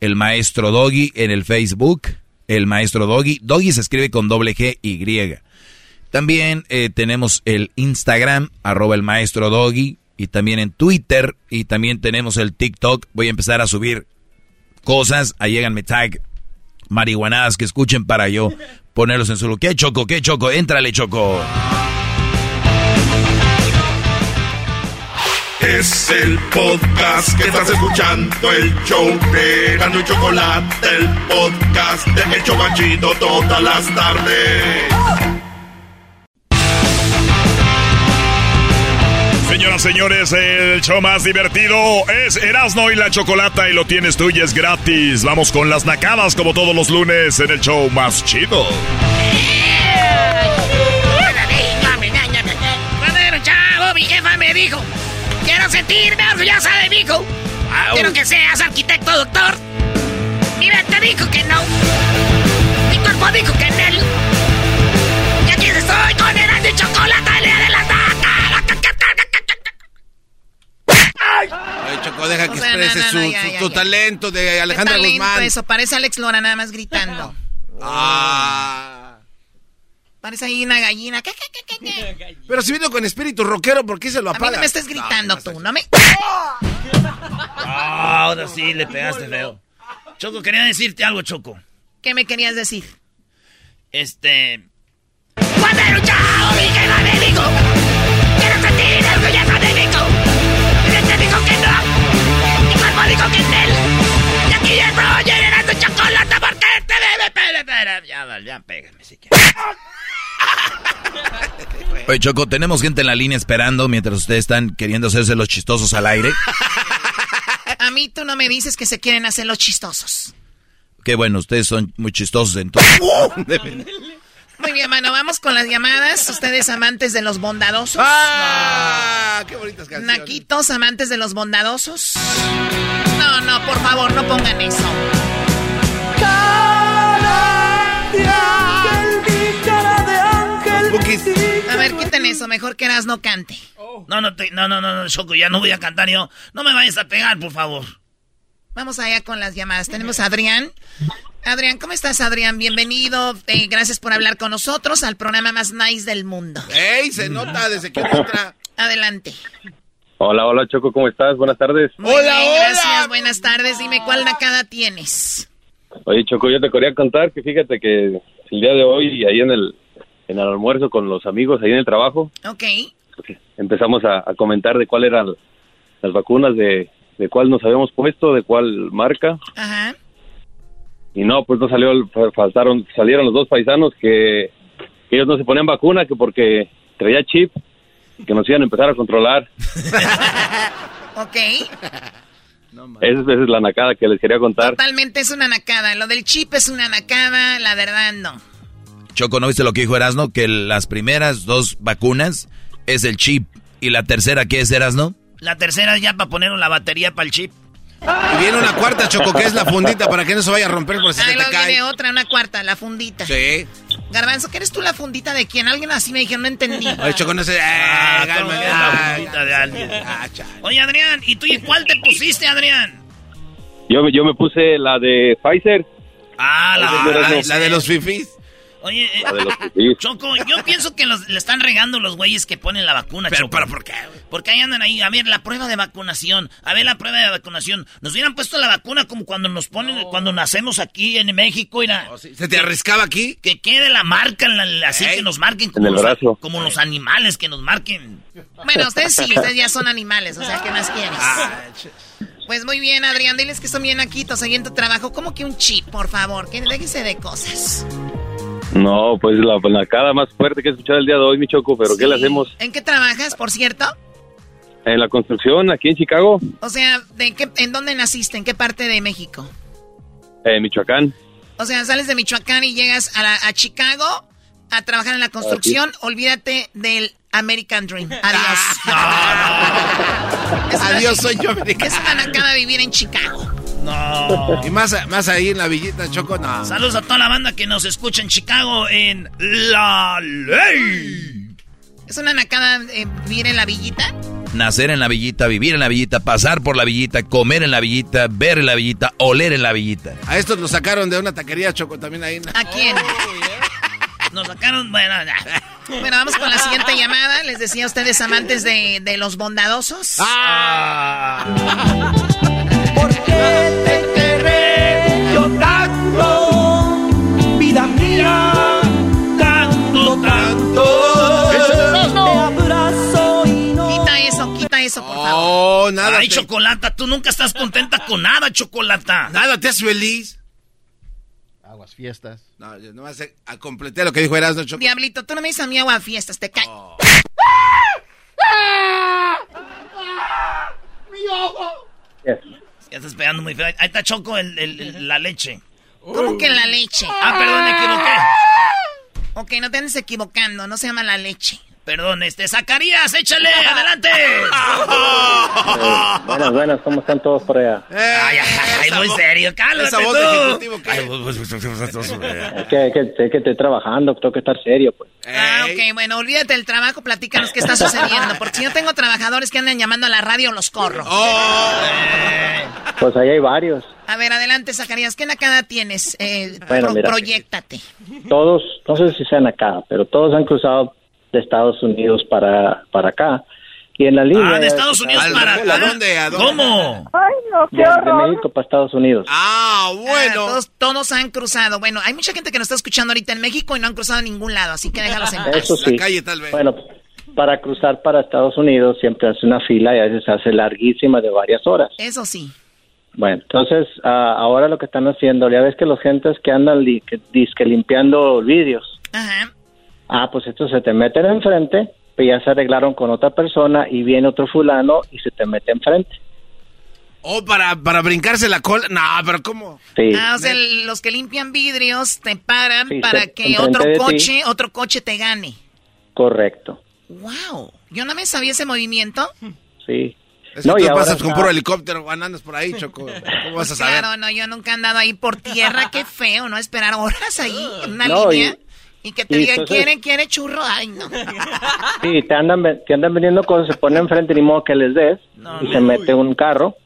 [SPEAKER 4] el maestro Doggy en el Facebook. El maestro Doggy. Doggy se escribe con doble G Y. También eh, tenemos el Instagram, arroba el maestro Doggy. Y también en Twitter. Y también tenemos el TikTok. Voy a empezar a subir cosas. Ahí llegan mi tag. Marihuanadas que escuchen para yo ponerlos en su... ¿Qué choco? ¿Qué choco? Éntrale, choco.
[SPEAKER 1] Es el podcast que estás escuchando, el show de Gano y Chocolate, el podcast de El Chocachito todas las tardes.
[SPEAKER 14] Señoras, señores, el show más divertido es Erasmo y la Chocolata y lo tienes tú y es gratis. Vamos con las nacadas como todos los lunes en el show más chido.
[SPEAKER 15] Mi jefa me dijo, sentirme orgullosa de mi hijo. Quiero que seas arquitecto, doctor. Mi mente dijo que no. Mi cuerpo dijo que en él. Y aquí estoy con el de chocolate, el día de las nacadas.
[SPEAKER 3] Ay, Choco, deja que
[SPEAKER 15] O sea, no,
[SPEAKER 3] exprese
[SPEAKER 15] no,
[SPEAKER 3] su,
[SPEAKER 15] no, ya,
[SPEAKER 3] su-
[SPEAKER 15] ya, ya.
[SPEAKER 3] talento de Alejandra Guzmán.
[SPEAKER 15] eso, parece Alex Lora nada más gritando.
[SPEAKER 3] Ah.
[SPEAKER 15] Parece ahí una gallina. ¿Qué, qué, qué, qué, qué?
[SPEAKER 3] Pero si vino con espíritu rockero, ¿por qué se lo
[SPEAKER 15] A mí
[SPEAKER 3] apaga?
[SPEAKER 15] no me estés gritando tú, no me...
[SPEAKER 2] Ah, ahora sí le pegaste feo. Choco, quería decirte algo, Choco.
[SPEAKER 15] ¿Qué me querías decir?
[SPEAKER 2] Este.
[SPEAKER 15] Quiero mente dijo que no. Cuerpo dijo que en él. Y aquí pere.
[SPEAKER 2] Ya, ya, pégame si quieres.
[SPEAKER 4] Oye, Choco, tenemos gente en la línea esperando mientras ustedes están queriendo hacerse los chistosos al aire.
[SPEAKER 15] A mí tú no me dices que se quieren hacer los chistosos.
[SPEAKER 4] Qué bueno, ustedes son muy chistosos entonces.
[SPEAKER 15] Muy bien, mano, vamos con las llamadas. Ustedes amantes de los bondadosos.
[SPEAKER 3] ¡Ah! ¡Qué bonitas canciones!
[SPEAKER 15] Naquitos, amantes de los bondadosos. No, no, por favor, no pongan eso. A ver, quiten eso, mejor que Eras no cante.
[SPEAKER 2] No, no, te- no, no, no, no, Choco, ya no voy a cantar yo. No me vayas a pegar, por favor.
[SPEAKER 15] Vamos allá con las llamadas. Tenemos a Adrián. Adrián, ¿cómo estás, Adrián? Bienvenido. Eh, gracias por hablar con nosotros al programa más nice del mundo.
[SPEAKER 3] ¡Ey! Se nota desde que entra.
[SPEAKER 15] Adelante.
[SPEAKER 16] Hola, hola Choco, ¿cómo estás? Buenas tardes.
[SPEAKER 15] Muy bien, gracias. Buenas tardes. Dime cuál nacada tienes.
[SPEAKER 16] Oye Choco, yo te quería contar que fíjate que el día de hoy, ahí en el, en el almuerzo con los amigos, ahí en el trabajo,
[SPEAKER 15] Ok.
[SPEAKER 16] empezamos a, a comentar de cuál eran las vacunas, de, de cuál nos habíamos puesto, de cuál marca.
[SPEAKER 15] Ajá.
[SPEAKER 16] Y no, pues no salió, faltaron, salieron los dos paisanos que, que ellos no se ponían vacuna, que porque traía chip, que nos iban a empezar a controlar.
[SPEAKER 15] Ok.
[SPEAKER 16] Esa, es- esa es la nacada que les quería contar.
[SPEAKER 15] Totalmente es una nacada. Lo del chip es una nacada, la verdad no.
[SPEAKER 4] Choco, ¿no viste lo que dijo Erasno? Que las primeras dos vacunas es el chip. ¿Y la tercera qué es, Erasno?
[SPEAKER 2] La tercera es ya para poner la batería para el chip.
[SPEAKER 3] Y viene una cuarta, Choco, que es la fundita para que no se vaya a romper por si
[SPEAKER 15] Ahí
[SPEAKER 3] se te cae.
[SPEAKER 15] viene otra, una cuarta, la fundita.
[SPEAKER 3] Sí.
[SPEAKER 15] Garbanzo, ¿qué eres tú la fundita de quién? Alguien así me dijeron, no entendí.
[SPEAKER 3] Oye, Choco, no sé. eh,
[SPEAKER 2] Ah,
[SPEAKER 3] calma,
[SPEAKER 2] ¿cómo que la fundita de alguien? Oye, Adrián, ¿y tú y cuál te pusiste, Adrián?
[SPEAKER 16] Yo, me- yo me puse la de Pfizer.
[SPEAKER 2] Ah,
[SPEAKER 16] la,
[SPEAKER 3] Ah, la de los fifís.
[SPEAKER 2] Oye, eh. Choco, yo pienso que los, le están regando los güeyes que ponen la vacuna,
[SPEAKER 3] Pero,
[SPEAKER 2] Choco.
[SPEAKER 3] pero, ¿por qué?
[SPEAKER 2] Porque ahí andan ahí, a ver, la prueba de vacunación, a ver la prueba de vacunación. Nos hubieran puesto la vacuna como cuando nos ponen, cuando nacemos aquí en México, y la,
[SPEAKER 3] ¿Se te arriscaba aquí?
[SPEAKER 2] que quede la marca, la- así
[SPEAKER 3] Ey.
[SPEAKER 2] que nos marquen como,
[SPEAKER 17] En el
[SPEAKER 2] los, como los animales, que nos marquen.
[SPEAKER 15] Bueno, ustedes sí, ustedes ya son animales, o sea, ¿qué más quieres?
[SPEAKER 3] Ah,
[SPEAKER 15] Pues muy bien, Adrián, diles que son bien naquitos ahí en tu trabajo. ¿Cómo que un chip, por favor? Que déjese de cosas.
[SPEAKER 17] No, pues la, la cara más fuerte que he escuchado el día de hoy, mi choco, pero ¿qué le hacemos?
[SPEAKER 15] ¿En qué trabajas, por cierto?
[SPEAKER 17] En la construcción, aquí en Chicago,
[SPEAKER 15] O sea, ¿de qué, ¿en dónde naciste? ¿En qué parte de México?
[SPEAKER 17] en Michoacán.
[SPEAKER 15] O sea, sales de Michoacán y llegas a, la- a Chicago a trabajar en la construcción. Olvídate del American Dream. Adiós.
[SPEAKER 3] Adiós, soy yo, americano.
[SPEAKER 15] Es una nacada vivir en Chicago.
[SPEAKER 2] No.
[SPEAKER 3] Y más, más ahí en la villita, Choco, no.
[SPEAKER 2] Saludos a toda la banda que nos escucha en Chicago en La Ley.
[SPEAKER 15] ¿Es una nacada eh, vivir en la villita?
[SPEAKER 4] Nacer en la villita, vivir en la villita, pasar por la villita, comer en la villita, ver en la villita, oler en la villita.
[SPEAKER 3] A estos los sacaron de una taquería, Choco, también ahí.
[SPEAKER 15] ¿A quién?
[SPEAKER 2] Nos sacaron, bueno, ya.
[SPEAKER 15] Bueno, vamos con la siguiente llamada. Les decía a ustedes amantes de, de los bondadosos.
[SPEAKER 3] Ah.
[SPEAKER 15] Eso, por favor.
[SPEAKER 3] Oh, nada.
[SPEAKER 2] Ay,
[SPEAKER 3] te-
[SPEAKER 2] Chocolata, tú nunca estás contenta con nada, Chocolata.
[SPEAKER 3] Nada, te haces feliz.
[SPEAKER 10] Aguas fiestas.
[SPEAKER 3] No, yo nomás sé- a completé lo que dijo Erasmo, Choco.
[SPEAKER 15] Diablito, tú no me dices a mí agua a fiestas, te cae.
[SPEAKER 2] Ya estás pegando muy feo. Ahí está Choco, el- el- el- la leche.
[SPEAKER 15] ¿Cómo que la leche?
[SPEAKER 2] Ah, perdón, me equivoqué.
[SPEAKER 15] Ok, no te andes equivocando, no se llama la leche.
[SPEAKER 2] Perdón, este, Zacarías, échale, adelante.
[SPEAKER 17] buenas, buenas, ¿cómo están todos por allá?
[SPEAKER 2] Ay, ay, ay, muy serio, cálmate tú.
[SPEAKER 3] ejecutivo
[SPEAKER 2] Ay, pues, pues, pues,
[SPEAKER 17] Es que, es que, que estoy trabajando, tengo que estar serio, pues.
[SPEAKER 15] Ah, ok, bueno, olvídate del trabajo, platícanos qué está sucediendo. Porque si yo tengo trabajadores que andan llamando a la radio, los corro.
[SPEAKER 3] Oh,
[SPEAKER 17] Pues ahí hay varios.
[SPEAKER 15] A ver, adelante, Zacarías, ¿qué nacada tienes? Eh,
[SPEAKER 17] Bueno,
[SPEAKER 15] pro-
[SPEAKER 17] mira.
[SPEAKER 15] proyectate.
[SPEAKER 17] Todos, no sé si sean acá, pero todos han cruzado de Estados Unidos para, para acá. Y en la línea...
[SPEAKER 2] Ah, de Estados Unidos
[SPEAKER 3] ¿Al-
[SPEAKER 2] para
[SPEAKER 3] ¿a
[SPEAKER 2] acá.
[SPEAKER 3] dónde, a dónde?
[SPEAKER 2] ¿Cómo?
[SPEAKER 18] Ay, no, qué
[SPEAKER 17] de. México para Estados Unidos.
[SPEAKER 3] Ah,
[SPEAKER 15] Ah,
[SPEAKER 3] bueno.
[SPEAKER 15] todos, todos han cruzado. Bueno, hay mucha gente que nos está escuchando ahorita en México y no han cruzado a ningún lado, así que déjalos en paz.
[SPEAKER 17] Eso
[SPEAKER 3] La
[SPEAKER 17] sí.
[SPEAKER 3] calle, tal vez.
[SPEAKER 17] Bueno, para cruzar para Estados Unidos siempre hace una fila y a veces hace larguísima de varias horas.
[SPEAKER 15] Eso sí.
[SPEAKER 17] Bueno, entonces ah, ahora lo que están haciendo, ya ves que los gentes que andan li- que, dizque limpiando vidrios,
[SPEAKER 15] Ajá.
[SPEAKER 17] Ah, pues estos se te meten enfrente, pues ya se arreglaron con otra persona y viene otro fulano y se te mete enfrente.
[SPEAKER 3] Oh, para, para brincarse la cola. No, pero ¿cómo?
[SPEAKER 17] Sí.
[SPEAKER 15] Ah, o sea, el- los que limpian vidrios te paran
[SPEAKER 17] Sí,
[SPEAKER 15] para que otro coche, otro coche te gane.
[SPEAKER 17] Correcto.
[SPEAKER 15] Wow. Yo no me sabía ese movimiento.
[SPEAKER 17] Sí.
[SPEAKER 3] Es
[SPEAKER 17] No,
[SPEAKER 3] que
[SPEAKER 17] y
[SPEAKER 3] tú
[SPEAKER 17] ahora
[SPEAKER 3] pasas con
[SPEAKER 17] está-
[SPEAKER 3] puro helicóptero, andas por ahí, Choco. ¿Cómo vas a saber?
[SPEAKER 15] Claro, no, yo nunca he andado ahí por tierra. Qué feo, ¿no? Esperar horas ahí en una
[SPEAKER 17] No,
[SPEAKER 15] línea. Y, que te
[SPEAKER 17] y
[SPEAKER 15] digan,
[SPEAKER 17] entonces-
[SPEAKER 15] ¿quiere, quiere churro? Ay, no.
[SPEAKER 17] Sí, te andan, te andan vendiendo cosas, se ponen enfrente ni modo que les des y se mete un carro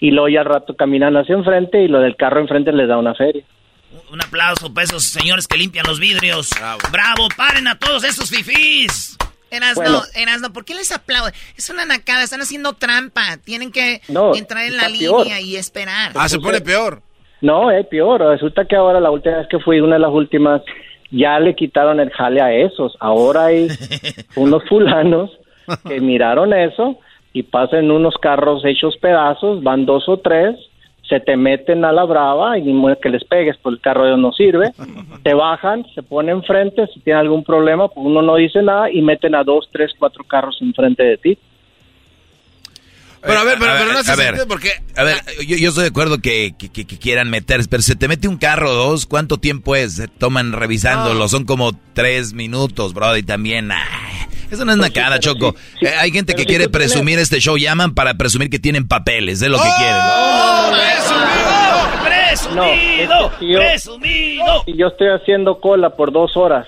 [SPEAKER 17] y luego ya al rato caminan hacia enfrente y lo del carro enfrente les da una feria.
[SPEAKER 2] Un aplauso para esos señores que limpian los vidrios. Bravo. paren a todos esos fifís.
[SPEAKER 15] Erasno,
[SPEAKER 17] Bueno.
[SPEAKER 15] Erasno, ¿por qué les aplauden? Es una nacada, están haciendo trampa. Tienen que
[SPEAKER 17] No,
[SPEAKER 15] entrar en la
[SPEAKER 17] peor.
[SPEAKER 15] línea y esperar.
[SPEAKER 3] Ah, se pone peor.
[SPEAKER 17] No, es peor. Resulta que ahora la última vez que fui, una de las últimas, ya le quitaron el jale a esos. Ahora hay unos fulanos que miraron eso y pasan unos carros hechos pedazos, van dos o tres, se te meten a la brava y ni que les pegues, pues el carro de ellos no sirve. Te bajan, se ponen enfrente, si tienen algún problema, pues uno no dice nada y meten a dos, tres, cuatro carros enfrente de ti.
[SPEAKER 3] Pero a ver, pero,
[SPEAKER 4] A ver,
[SPEAKER 3] pero no se
[SPEAKER 4] a ver.
[SPEAKER 3] porque...
[SPEAKER 4] A ver, yo, yo estoy de acuerdo que, que- que- que quieran meter, pero se te mete un carro o dos, ¿cuánto tiempo es? Se toman revisándolo, son como tres minutos, bro, y también, eso no es nacada, Choco. Eh, hay gente que
[SPEAKER 17] si
[SPEAKER 4] quiere
[SPEAKER 17] tienes-
[SPEAKER 4] presumir este show, llaman para presumir que tienen papeles, de lo que quieren.
[SPEAKER 2] ¡Oh, presumido!
[SPEAKER 17] No,
[SPEAKER 2] ¡Presumido!
[SPEAKER 17] es que si yo-
[SPEAKER 2] ¡Presumido!
[SPEAKER 17] y yo estoy haciendo cola por dos horas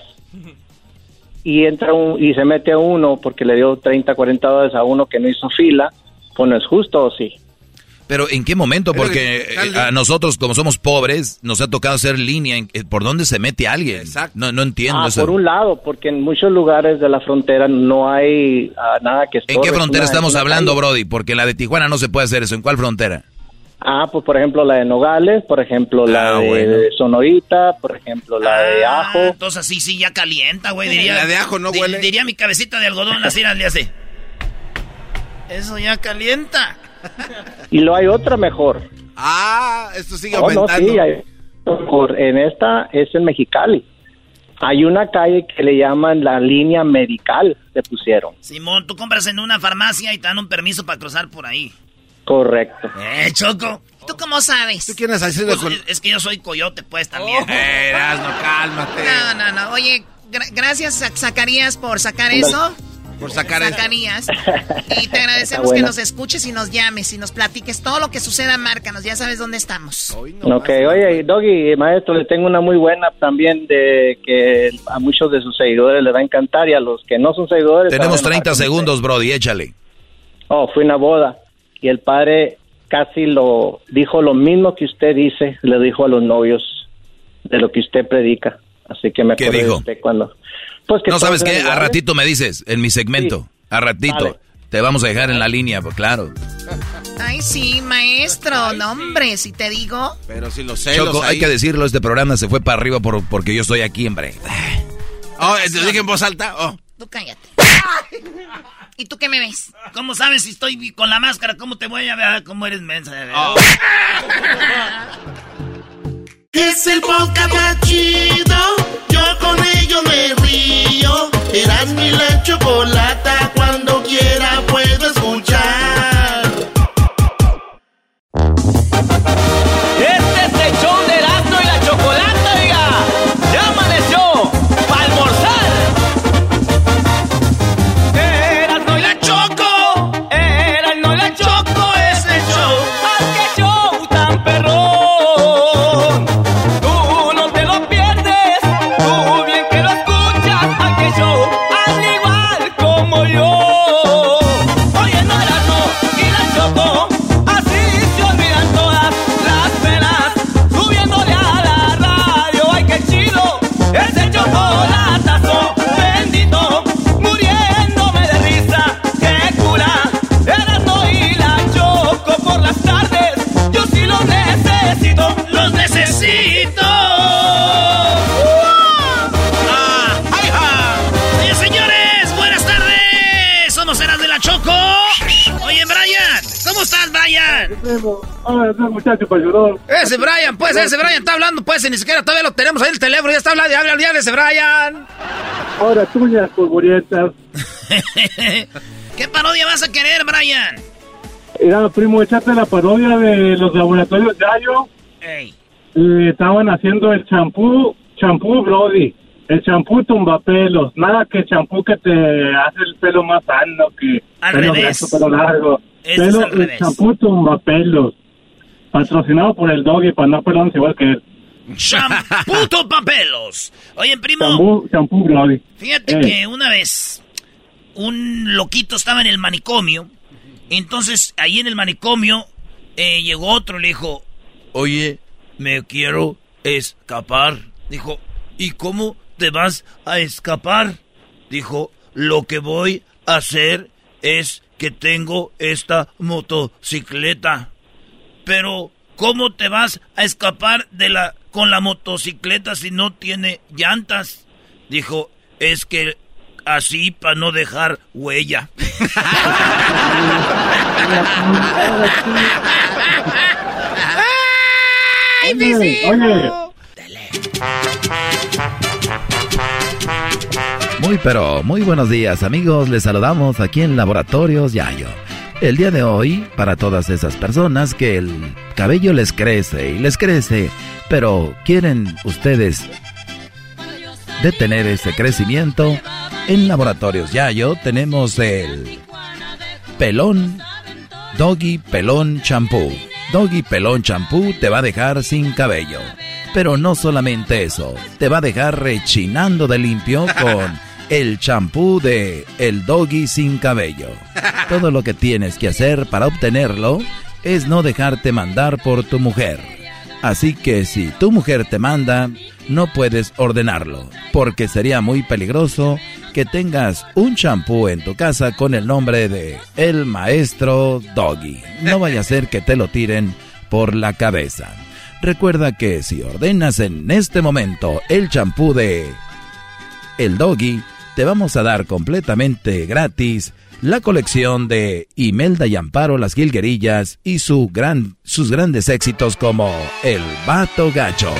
[SPEAKER 17] y entra un, y se mete a uno porque le dio 30, 40 dólares a uno que no hizo fila, pues no es justo o sí.
[SPEAKER 4] Pero ¿en qué momento? Porque eh, a nosotros, como somos pobres, nos ha tocado hacer línea. eh, ¿Por dónde se mete alguien? No, no entiendo
[SPEAKER 17] Ah,
[SPEAKER 4] eso.
[SPEAKER 17] por un lado, porque en muchos lugares de la frontera no hay ah, nada que
[SPEAKER 4] ¿En qué frontera
[SPEAKER 17] una-
[SPEAKER 4] estamos
[SPEAKER 17] una
[SPEAKER 4] hablando,
[SPEAKER 17] calle.
[SPEAKER 4] Brody? Porque la de Tijuana no se puede hacer eso. ¿En cuál frontera?
[SPEAKER 17] Ah, pues por ejemplo la de Nogales, por ejemplo la
[SPEAKER 4] Ah,
[SPEAKER 17] de
[SPEAKER 4] bueno.
[SPEAKER 17] Sonorita, por ejemplo la de
[SPEAKER 2] Ah,
[SPEAKER 17] Ajo.
[SPEAKER 2] Entonces así sí ya calienta, güey. Diría,
[SPEAKER 3] La de ajo no huele.
[SPEAKER 2] Diría mi cabecita de algodón, así le hace. Eso ya calienta.
[SPEAKER 17] Y lo hay otra mejor.
[SPEAKER 3] Ah, esto sigue
[SPEAKER 17] Oh, no,
[SPEAKER 3] aumentando.
[SPEAKER 17] sí, hay- por- en esta es en Mexicali. Hay una calle que le llaman la línea medical, le pusieron.
[SPEAKER 2] Simón, tú compras en una farmacia y te dan un permiso para cruzar por ahí.
[SPEAKER 17] Correcto.
[SPEAKER 2] Eh, Choco.
[SPEAKER 15] ¿Tú cómo sabes?
[SPEAKER 3] ¿Tú quién has sido
[SPEAKER 2] Pues, es, es que yo soy coyote, pues, también.
[SPEAKER 3] Eh, Erasmo, cálmate.
[SPEAKER 15] No, no, no. Oye, gra- gracias, Zac- Zacarías, por sacar eso.
[SPEAKER 3] Por sacar eso.
[SPEAKER 15] Zacarías. Y te agradecemos que nos escuches y nos llames y nos platiques todo lo que suceda, márcanos. Ya sabes dónde estamos.
[SPEAKER 17] Ok, oye, Doggy, maestro, le tengo una muy buena también de que a muchos de sus seguidores les va a encantar y a los que no son seguidores...
[SPEAKER 4] Tenemos
[SPEAKER 17] saben
[SPEAKER 4] 30 segundos, Brody, échale.
[SPEAKER 17] Oh, fue una boda y el padre casi lo dijo lo mismo que usted dice, le dijo a los novios de lo que usted predica. Así que me
[SPEAKER 4] ¿Qué
[SPEAKER 17] acordé de usted cuando... Pues que
[SPEAKER 4] No sabes qué, a
[SPEAKER 17] iguales.
[SPEAKER 4] ratito me dices, en mi segmento, a ratito. Te vamos a dejar en la línea, pues claro.
[SPEAKER 15] Ay, sí, maestro. No, hombre, si te digo.
[SPEAKER 3] Pero si los celos
[SPEAKER 4] Choco, hay
[SPEAKER 3] ahí-
[SPEAKER 4] que decirlo, este programa se fue para arriba por, porque yo estoy aquí, hombre.
[SPEAKER 3] Oh, ¿te dije en voz alta? Oh.
[SPEAKER 15] Tú cállate. ¿Y tú qué me ves?
[SPEAKER 2] ¿Cómo sabes si estoy con la máscara? ¿Cómo te voy a ver? ¿Cómo eres mensa?
[SPEAKER 3] Oh.
[SPEAKER 19] Es el podcast chido. Yo con ello me río. Eras mi la chocolata. Cuando quiera puedo escuchar.
[SPEAKER 20] Ah, ese muchacho para llorar.
[SPEAKER 2] Ese Brian, pues, ese Brian está hablando, pues, y ni siquiera todavía lo tenemos ahí en el teléfono. Ya está hablando, ya habla, ya ese Brian.
[SPEAKER 20] Ahora tuyas, polvorietas.
[SPEAKER 2] ¿Qué parodia vas a querer, Brian?
[SPEAKER 20] Mira, primo, échate la parodia de los laboratorios Yayo.
[SPEAKER 2] Ey.
[SPEAKER 20] Eh, estaban haciendo el champú, champú Brody. El champú tumbapelos. Nada que champú que te hace el pelo más sano que
[SPEAKER 2] Al
[SPEAKER 20] pelo
[SPEAKER 2] revés.
[SPEAKER 20] pelo largo.
[SPEAKER 2] Ese es
[SPEAKER 20] Pelo,
[SPEAKER 2] al
[SPEAKER 20] el
[SPEAKER 2] revés.
[SPEAKER 20] champú tumbapelos. Patrocinado por el doggy para no pelones igual que él.
[SPEAKER 2] Champuto papelos. Oye, primo,
[SPEAKER 20] Champú, champú Brody.
[SPEAKER 2] fíjate
[SPEAKER 20] Eh.
[SPEAKER 2] que una vez un loquito estaba en el manicomio. Entonces, ahí en el manicomio eh, llegó otro y le dijo, oye, me quiero escapar. Dijo, ¿y cómo te vas a escapar? Dijo, lo que voy a hacer es que tengo esta motocicleta. Pero, ¿cómo te vas a escapar de la con la motocicleta si no tiene llantas? Dijo, es que así para no dejar huella.
[SPEAKER 15] ¡Ay,
[SPEAKER 20] Oye.
[SPEAKER 4] Muy pero muy buenos días amigos, les saludamos aquí en Laboratorios Yayo. El día de hoy, para todas esas personas que el cabello les crece y les crece, pero quieren ustedes detener ese crecimiento, en Laboratorios Yayo tenemos el pelón Doggy Pelón Champú. Doggy Pelón Champú te va a dejar sin cabello. Pero no solamente eso, te va a dejar rechinando de limpio con el champú de El Doggy sin cabello. Todo lo que tienes que hacer para obtenerlo es no dejarte mandar por tu mujer. Así que si tu mujer te manda, no puedes ordenarlo, porque sería muy peligroso que tengas un champú en tu casa con el nombre de El Maestro Doggy. No vaya a ser que te lo tiren por la cabeza. Recuerda que si ordenas en este momento el champú de El Doggy, te vamos a dar completamente gratis la colección de Imelda y Amparo Las Gilguerillas y su gran, sus grandes éxitos como El Vato Gacho.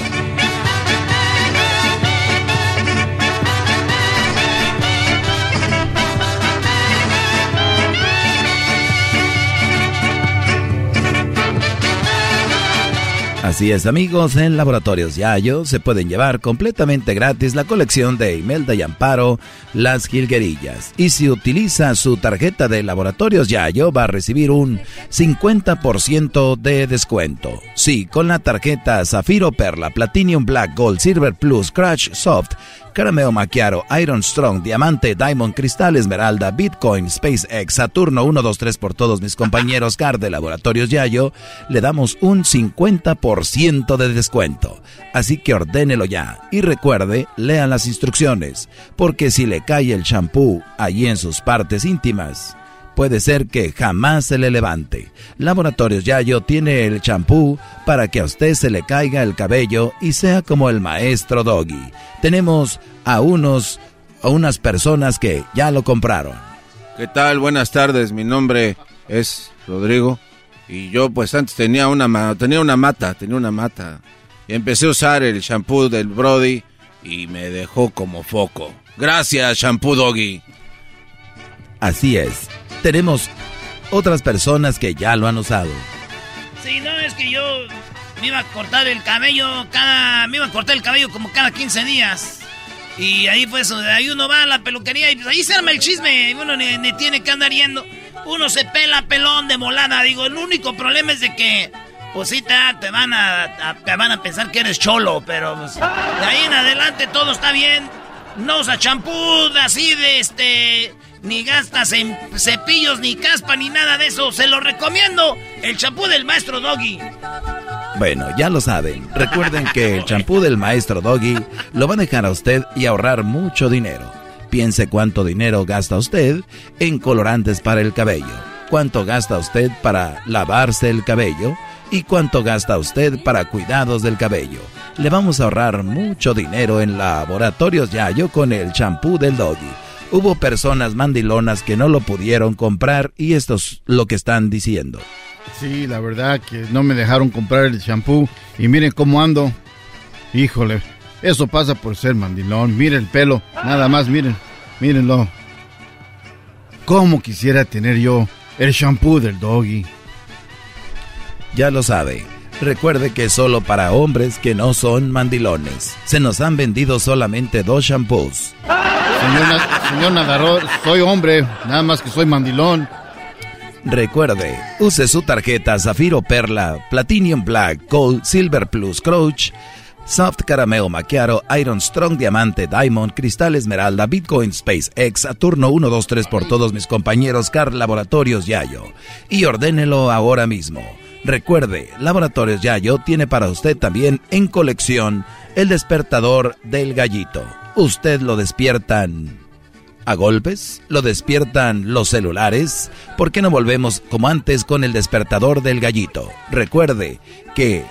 [SPEAKER 4] Así es amigos, en Laboratorios Yayo se pueden llevar completamente gratis la colección de Imelda y Amparo, Las Gilguerillas. Y si utiliza su tarjeta de Laboratorios Yayo va a recibir un 50% de descuento. Sí, con la tarjeta Zafiro Perla, Platinum Black Gold, Silver Plus, Crash Soft, Carameo Macchiato, Iron Strong, Diamante, Diamond, Cristal, Esmeralda, Bitcoin, SpaceX, Saturno 123 por todos mis compañeros CAR de Laboratorios Yayo, le damos un 50% de descuento. Así que ordénelo ya y recuerde, lean las instrucciones, porque si le cae el champú allí en sus partes íntimas, puede ser que jamás se le levante. Laboratorios Yayo tiene el champú para que a usted se le caiga el cabello y sea como el maestro Doggy. Tenemos a unos a unas personas que ya lo compraron.
[SPEAKER 3] ¿Qué tal? Buenas tardes. Mi nombre es Rodrigo y yo pues antes tenía una tenía una mata, tenía una mata. Y empecé a usar el champú del Brody y me dejó como foco. Gracias, shampoo Doggy.
[SPEAKER 4] Así es tenemos otras personas que ya lo han usado.
[SPEAKER 2] Sí, no, es que yo me iba a cortar el cabello cada... Me iba a cortar el cabello como cada 15 días. Y ahí pues, ahí uno va a la peluquería y pues ahí se arma el chisme. Uno ni, tiene que andar yendo. Uno se pela pelón de molada. Digo, el único problema es de que... Pues sí, te, van a, te van a pensar que eres cholo, pero pues, de ahí en adelante todo está bien. No usa champú así de este ni gastas en cepillos, ni caspa, ni nada de eso. Se lo recomiendo. El champú del maestro Doggy.
[SPEAKER 4] Bueno, ya lo saben. Recuerden que el champú del maestro Doggy lo va a dejar a usted y ahorrar mucho dinero. Piense cuánto dinero gasta usted en colorantes para el cabello. Cuánto gasta usted para lavarse el cabello y cuánto gasta usted para cuidados del cabello. Le vamos a ahorrar mucho dinero en Laboratorios Yayo con el champú del Doggy. Hubo personas mandilonas que no lo pudieron comprar y esto es lo que están diciendo.
[SPEAKER 10] Sí, la verdad que no me dejaron comprar el champú y miren cómo ando. Híjole, eso pasa por ser mandilón. Miren el pelo, nada más, miren, mírenlo. ¿Cómo quisiera tener yo el champú del doggy?
[SPEAKER 4] Ya lo sabe. Recuerde que solo para hombres que no son mandilones. Se nos han vendido solamente dos shampoos.
[SPEAKER 10] Señor, nadador, soy hombre, nada más que soy mandilón.
[SPEAKER 4] Recuerde, use su tarjeta Zafiro Perla, Platinum Black, Gold, Silver Plus, Crouch, Soft Carameo Macchiato, Iron Strong Diamante, Diamond, Cristal Esmeralda, Bitcoin Space X, Saturno 123 por todos mis compañeros Car Laboratorios Yayo. Y ordénelo ahora mismo. Recuerde, Laboratorios Yayo tiene para usted también en colección el despertador del gallito usted lo despiertan a golpes, lo despiertan los celulares. ¿Por qué no volvemos como antes con el despertador del gallito? Recuerde que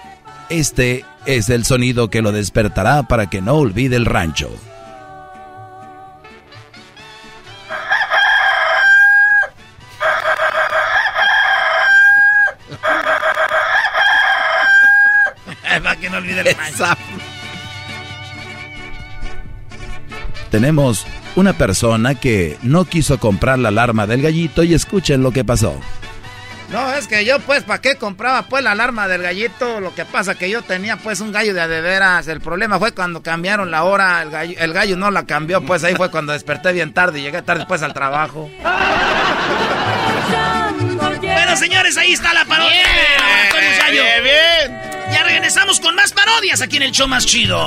[SPEAKER 4] este es el sonido que lo despertará para que no olvide el rancho. Tenemos una persona que no quiso comprar la alarma del gallito y escuchen lo que pasó.
[SPEAKER 2] No, es que yo pues, ¿para qué compraba pues la alarma del gallito? Lo que pasa que yo tenía pues un gallo de adeveras. El problema fue cuando cambiaron la hora, el gallo, el gallo no la cambió, pues ahí fue cuando desperté bien tarde y llegué tarde después al trabajo. bueno, señores, ahí está la parodia. De Bien, bien. Ya regresamos con más parodias aquí en el show más chido.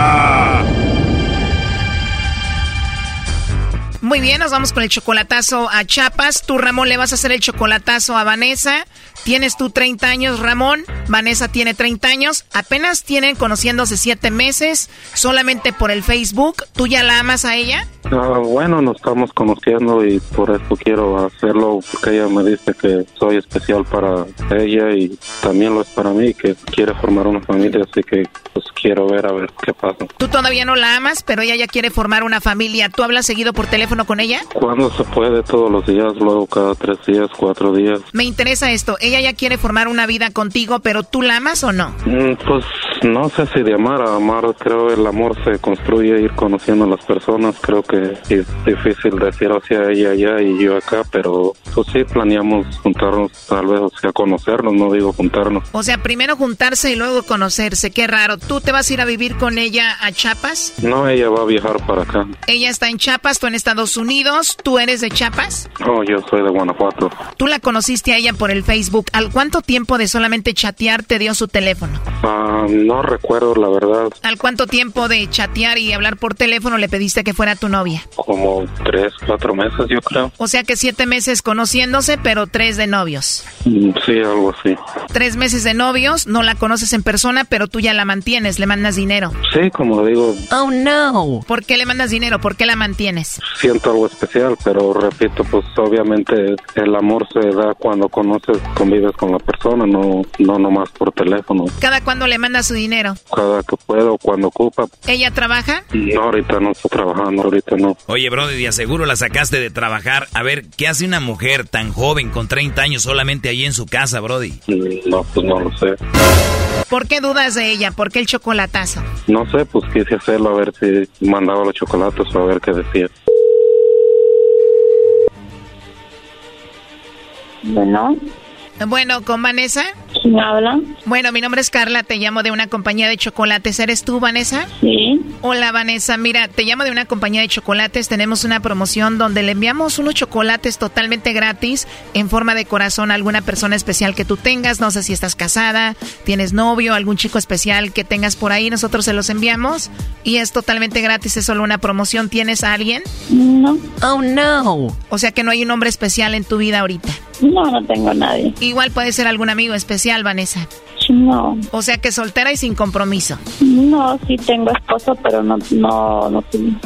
[SPEAKER 15] Muy bien, nos vamos con el chocolatazo a Chapas. Tú, Ramón, le vas a hacer el chocolatazo a Vanessa. Tienes tú 30 años, Ramón. Vanessa tiene 30 años. Apenas tienen conociéndose 7 meses. Solamente por el Facebook. ¿Tú ya la amas a ella?
[SPEAKER 21] Ah, bueno, nos estamos conociendo y por eso quiero hacerlo, porque ella me dice que soy especial para ella y también lo es para mí, que quiere formar una familia, así que pues quiero ver a ver qué pasa.
[SPEAKER 15] Tú todavía no la amas, pero ella ya quiere formar una familia. ¿Tú hablas seguido por teléfono con ella?
[SPEAKER 21] Cuando se puede, todos los días, luego cada tres días, cuatro días.
[SPEAKER 15] Me interesa esto. Ella ya quiere formar una vida contigo, pero ¿tú la amas o no?
[SPEAKER 21] Mm, pues no sé si de amar a amar, creo el amor se construye ir conociendo a las personas, creo que es difícil decir hacia ella allá y yo acá, pero pues sí planeamos juntarnos, tal vez, o sea, conocernos, no digo juntarnos.
[SPEAKER 15] O sea, primero juntarse y luego conocerse, qué raro. ¿Tú te vas a ir a vivir con ella a Chiapas?
[SPEAKER 21] No, ella va a viajar para acá.
[SPEAKER 15] Ella está en Chiapas, tú en Estados Unidos, ¿tú eres de Chiapas?
[SPEAKER 21] No, yo soy de Guanajuato.
[SPEAKER 15] Tú la conociste a ella por el Facebook. ¿Al cuánto tiempo de solamente chatear te dio su teléfono?
[SPEAKER 21] Ah, no recuerdo, la verdad.
[SPEAKER 15] ¿Al cuánto tiempo de chatear y hablar por teléfono le pediste que fuera tu novia?
[SPEAKER 21] Como tres, cuatro meses, yo creo.
[SPEAKER 15] O sea que siete meses conociéndose, pero tres de novios.
[SPEAKER 21] Mm, Sí, algo así.
[SPEAKER 15] Tres meses de novios, no la conoces en persona, pero tú ya la mantienes, le mandas dinero.
[SPEAKER 21] Sí, como digo,
[SPEAKER 15] Oh no. ¿Por qué le mandas dinero? ¿Por qué la mantienes?
[SPEAKER 21] siento algo especial, pero repito, pues obviamente el amor se da cuando conoces, convives con la persona, no, no nomás por teléfono.
[SPEAKER 15] ¿Cada cuándo le mandas su dinero?
[SPEAKER 21] Cada que puedo, cuando ocupa.
[SPEAKER 15] ¿Ella trabaja?
[SPEAKER 21] No, ahorita no estoy trabajando, ahorita no.
[SPEAKER 4] Oye, Brody, de aseguro la sacaste de trabajar. A ver, ¿qué hace una mujer tan joven con 30 años solamente ahí en su casa, Brody?
[SPEAKER 21] No, pues no lo sé.
[SPEAKER 15] ¿Por qué dudas de ella? ¿Por qué el chocolatazo?
[SPEAKER 21] No sé, pues quise hacerlo a ver si mandaba los chocolates o a ver qué decía.
[SPEAKER 22] Bueno,
[SPEAKER 15] Bueno, ¿con Vanessa?
[SPEAKER 22] ¿Quién habla?
[SPEAKER 15] Bueno, mi nombre es Carla, te llamo de una compañía de chocolates. ¿Eres tú, Vanessa?
[SPEAKER 22] Sí.
[SPEAKER 15] Hola, Vanessa. Mira, te llamo de una compañía de chocolates. Tenemos una promoción donde le enviamos unos chocolates totalmente gratis en forma de corazón a alguna persona especial que tú tengas. No sé si estás casada, tienes novio, algún chico especial que tengas por ahí. Nosotros se los enviamos y es totalmente gratis. Es solo una promoción. ¿Tienes a alguien?
[SPEAKER 22] No.
[SPEAKER 15] Oh, no. O sea que no hay un hombre especial en tu vida ahorita.
[SPEAKER 22] No, no tengo a nadie.
[SPEAKER 15] Igual puede ser algún amigo especial, Vanessa.
[SPEAKER 22] No.
[SPEAKER 15] O sea que soltera y sin compromiso.
[SPEAKER 22] No, sí tengo esposo, pero no, no, no tengo.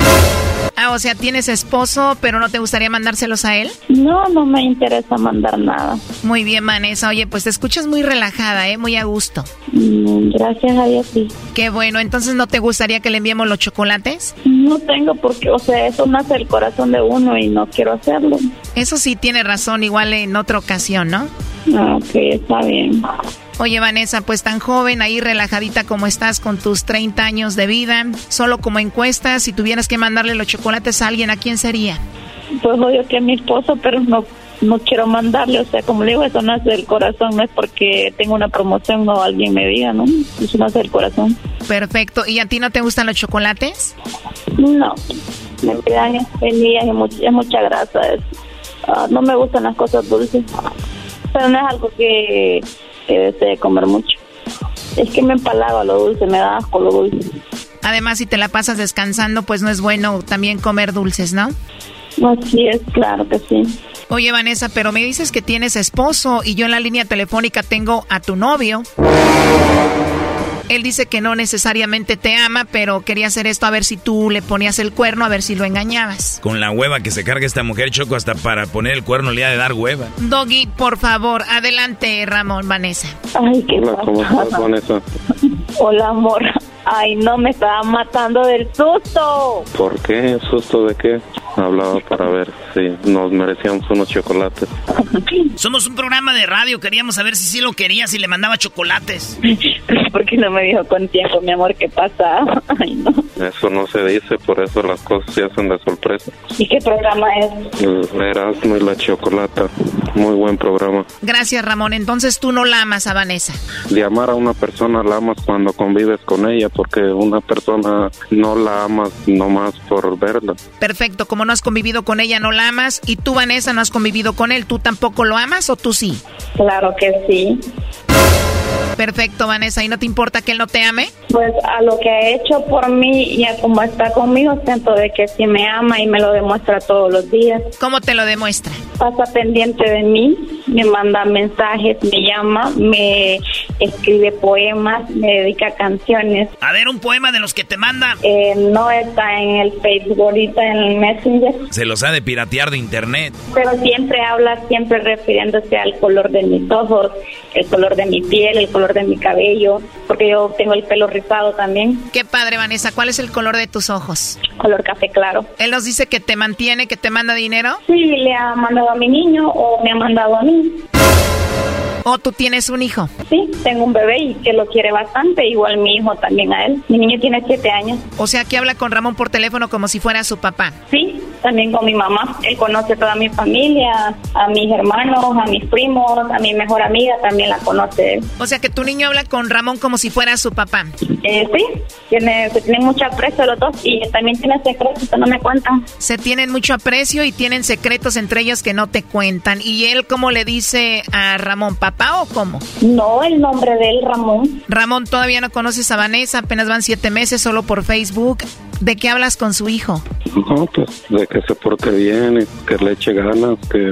[SPEAKER 15] Ah, o sea, tienes esposo, pero no te gustaría mandárselos a él.
[SPEAKER 22] No, no me interesa mandar nada.
[SPEAKER 15] Muy bien, Vanessa. Oye, pues te escuchas muy relajada, ¿eh? Muy a gusto.
[SPEAKER 22] Mm, Gracias a Dios, sí.
[SPEAKER 15] Qué bueno. Entonces, ¿no te gustaría que le enviemos los chocolates?
[SPEAKER 22] No tengo porque, o sea, eso nace del corazón de uno y no quiero hacerlo.
[SPEAKER 15] Eso sí tiene razón, igual en otra ocasión, ¿no?
[SPEAKER 22] Ah, Ok, está bien.
[SPEAKER 15] Oye, Vanessa, pues tan joven, ahí relajadita como estás con tus 30 años de vida, solo como encuesta, si tuvieras que mandarle los chocolates a alguien, ¿a quién sería?
[SPEAKER 22] pues obvio que es mi esposo, pero no no quiero mandarle, o sea, como le digo, eso nace del corazón, no es porque tengo una promoción o alguien me diga, ¿no? Eso nace del corazón.
[SPEAKER 15] Perfecto. ¿Y a ti no te gustan los chocolates?
[SPEAKER 22] No, me quedan feliz y mucha, mucha grasa. Es, ah, no me gustan las cosas dulces, pero no es algo que, que desee comer mucho. Es que me empalaga lo dulce, me da asco lo dulce.
[SPEAKER 15] Además, si te la pasas descansando, pues no es bueno también comer dulces, ¿no?
[SPEAKER 22] Así es, claro que sí.
[SPEAKER 15] Oye, Vanessa, pero me dices que tienes esposo y yo en la línea telefónica tengo a tu novio. Él dice que no necesariamente te ama, pero quería hacer esto a ver si tú le ponías el cuerno, a ver si lo engañabas.
[SPEAKER 4] Con la hueva que se carga esta mujer, Choco, hasta para poner el cuerno le ha de dar hueva.
[SPEAKER 15] Doggy, por favor, adelante, Ramón, Vanessa.
[SPEAKER 22] Ay, qué
[SPEAKER 21] Hola, ¿cómo estás, Vanessa?
[SPEAKER 22] Hola, amor. Ay, no, me estaba matando del susto.
[SPEAKER 21] ¿Por qué? ¿Susto de qué? Hablaba para ver si nos merecíamos unos chocolates.
[SPEAKER 2] Somos un programa de radio, queríamos saber si sí lo quería, si le mandaba chocolates.
[SPEAKER 22] ¿Por qué no me dijo con tiempo, mi amor, qué pasa? Ay, no.
[SPEAKER 21] Eso no se dice, por eso las cosas se hacen de sorpresa.
[SPEAKER 22] ¿Y qué programa es?
[SPEAKER 21] El Erasmo y la Chocolata. Muy buen programa.
[SPEAKER 15] Gracias, Ramón. Entonces tú no la amas a Vanessa.
[SPEAKER 21] De amar a una persona la amas cuando convives con ella, porque una persona no la amas nomás por verla.
[SPEAKER 15] Perfecto, como no has convivido con ella, no la amas. Y tú, Vanessa, no has convivido con él. ¿Tú tampoco lo amas o tú sí?
[SPEAKER 22] Claro que sí.
[SPEAKER 15] Perfecto, Vanessa. ¿Y no te importa que él no te ame?
[SPEAKER 22] Pues a lo que ha hecho por mí y a cómo está conmigo, siento de que sí me ama y me lo demuestra todos los días.
[SPEAKER 15] ¿Cómo te lo demuestra?
[SPEAKER 22] Pasa pendiente de mí, me manda mensajes, me llama, me escribe poemas, me dedica canciones.
[SPEAKER 2] A ver, un poema de los que te manda.
[SPEAKER 22] Eh, no está en el Facebook, ahorita en el Messenger,
[SPEAKER 4] Se los ha de piratear de internet.
[SPEAKER 22] pero siempre habla, siempre refiriéndose al color de mis ojos, el color de mi piel, el color de mi cabello, porque yo tengo el pelo rizado también,
[SPEAKER 15] Qué padre, Vanessa. ¿Cuál es el color de tus ojos?
[SPEAKER 22] color café claro.
[SPEAKER 15] Él nos dice que te mantiene, que te manda dinero.
[SPEAKER 22] Sí, le ha mandado a mi niño o me ha mandado a mí.
[SPEAKER 15] ¿O tú tienes un hijo?
[SPEAKER 22] Sí, tengo un bebé y que lo quiere bastante, igual mi hijo también a él. Mi niño tiene siete años.
[SPEAKER 15] O sea, que habla con Ramón por teléfono como si fuera su papá.
[SPEAKER 22] Sí, también con mi mamá. Él conoce a toda mi familia, a mis hermanos, a mis primos, a mi mejor amiga también la conoce.
[SPEAKER 15] O sea, que tu niño habla con Ramón como si fuera su papá.
[SPEAKER 22] Eh, sí, tiene, se tienen mucho aprecio los dos y también tiene secretos que no me cuentan.
[SPEAKER 15] Se tienen mucho aprecio y tienen secretos entre ellos que no te cuentan. ¿Y él cómo le dice a Ramón, papá o cómo?
[SPEAKER 22] No, el nombre de él, Ramón.
[SPEAKER 15] Ramón, todavía no conoces a Vanessa, apenas van siete meses solo por Facebook. ¿De qué hablas con su hijo?
[SPEAKER 21] No, pues de que se porte bien, y que le eche ganas, que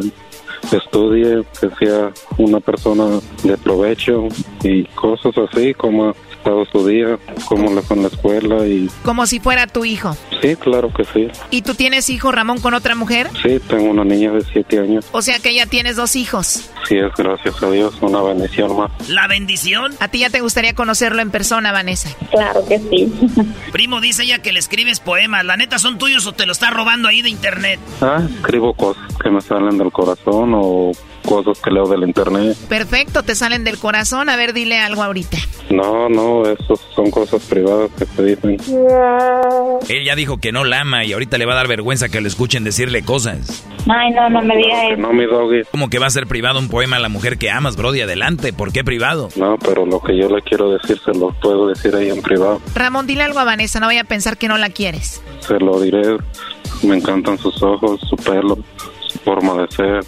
[SPEAKER 21] estudie, que sea una persona de provecho y cosas así, como estado su día, cómo le fue en la escuela y
[SPEAKER 15] Como si fuera tu hijo.
[SPEAKER 21] sí, claro que sí.
[SPEAKER 15] ¿Y tú tienes hijo, Ramón, con otra mujer?
[SPEAKER 21] Sí, tengo una niña de siete años.
[SPEAKER 15] O sea que ya tienes dos hijos.
[SPEAKER 21] Sí, es gracias a Dios, una bendición más.
[SPEAKER 2] ¿La bendición?
[SPEAKER 15] ¿A ti ya te gustaría conocerlo en persona, Vanessa?
[SPEAKER 22] Claro que sí.
[SPEAKER 2] Primo, dice ella que le escribes poemas. ¿La neta son tuyos o te lo está robando ahí de internet?
[SPEAKER 21] Ah, escribo cosas que me salen del corazón o cosas que leo del internet.
[SPEAKER 15] Perfecto, te salen del corazón. A ver, dile algo ahorita.
[SPEAKER 21] No, no, eso son cosas privadas que se dicen.
[SPEAKER 4] Él ya dijo que no la ama y ahorita le va a dar vergüenza que le escuchen decirle cosas.
[SPEAKER 22] Ay, no, no me digas eso.
[SPEAKER 21] No, mi doggy.
[SPEAKER 4] ¿Cómo que va a ser privado un poema a la mujer que amas, Brody? Adelante, ¿por qué privado?
[SPEAKER 21] No, pero lo que yo le quiero decir se lo puedo decir ahí en privado.
[SPEAKER 15] Ramón, dile algo a Vanessa, no vaya a pensar que no la quieres.
[SPEAKER 21] Se lo diré. Me encantan sus ojos, su pelo, su forma de ser.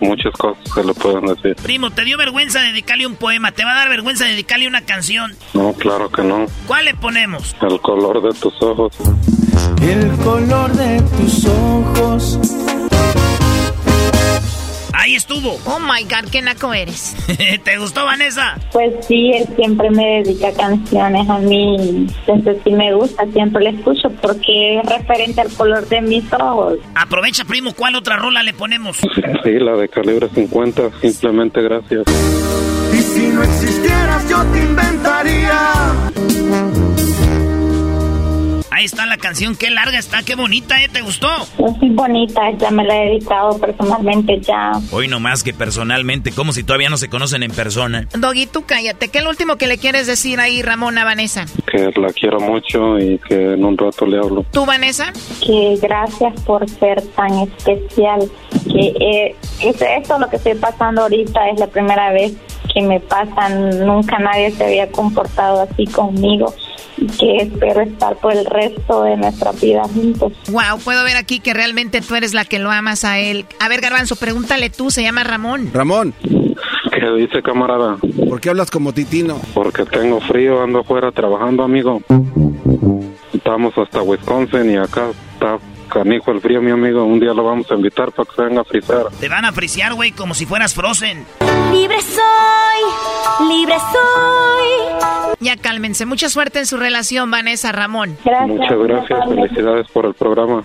[SPEAKER 21] Muchas cosas se le pueden decir.
[SPEAKER 2] Primo, ¿te dio vergüenza dedicarle un poema? ¿Te va a dar vergüenza dedicarle una canción?
[SPEAKER 21] No, claro que no.
[SPEAKER 2] ¿Cuál le ponemos?
[SPEAKER 21] El color de tus ojos.
[SPEAKER 8] El color de tus ojos.
[SPEAKER 2] Ahí estuvo.
[SPEAKER 15] Oh my God, qué naco eres.
[SPEAKER 2] ¿Te gustó, Vanessa?
[SPEAKER 22] Pues sí, él siempre me dedica canciones a mí. Entonces sí me gusta, siempre le escucho porque es referente al color de mis ojos.
[SPEAKER 2] Aprovecha, primo, ¿cuál otra rola le ponemos?
[SPEAKER 21] Sí, la de calibre 50. Simplemente gracias.
[SPEAKER 8] Y si no existieras, yo te inventaría.
[SPEAKER 2] Ahí está la canción, qué larga está, qué bonita, ¿eh? ¿Te gustó?
[SPEAKER 22] Es muy bonita, ya me la he dedicado personalmente ya.
[SPEAKER 4] Hoy no más que personalmente, como si todavía no se conocen en persona.
[SPEAKER 15] Doggy, tú cállate. ¿Qué es lo último que le quieres decir ahí, Ramón, a Vanessa?
[SPEAKER 21] Que la quiero mucho y que en un rato le hablo.
[SPEAKER 15] ¿Tú, Vanessa?
[SPEAKER 22] Que gracias por ser tan especial. Que eh, es esto lo que estoy pasando ahorita es la primera vez que me pasan. Nunca nadie se había comportado así conmigo y que espero estar por el resto de nuestra vida juntos.
[SPEAKER 15] Wow, puedo ver aquí que realmente tú eres la que lo amas a él. A ver, Garbanzo, pregúntale tú, se llama Ramón.
[SPEAKER 3] Ramón,
[SPEAKER 21] ¿Qué dice camarada?
[SPEAKER 3] ¿por qué hablas como titino?
[SPEAKER 21] Porque tengo frío, ando afuera trabajando, amigo. Estamos hasta Wisconsin y acá está canijo el frío, mi amigo. Un día lo vamos a invitar para que se venga a frizar.
[SPEAKER 2] Te van a apreciar, güey, como si fueras Frozen.
[SPEAKER 23] Libre soy, libre soy.
[SPEAKER 15] Ya cálmense. Mucha suerte en su relación, Vanessa Ramón.
[SPEAKER 21] Muchas gracias, felicidades por el programa.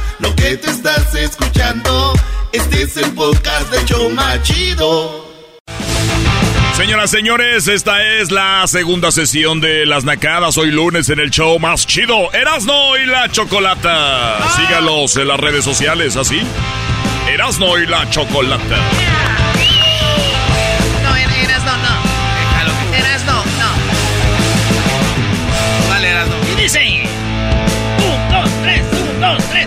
[SPEAKER 1] Lo que te estás escuchando, este es el podcast de Choma Chido.
[SPEAKER 9] Señoras, señores, esta es la segunda sesión de Las Nacadas. Hoy lunes en el show más chido, Erasno y la Chocolata. Ah. Sígalos en las redes sociales, así. Erasno y la Chocolata.
[SPEAKER 15] No, Erasno, no. Erasno, no.
[SPEAKER 2] Vale, Erasno. Y dice:
[SPEAKER 11] 1, 2, 3, 1, 2, 3.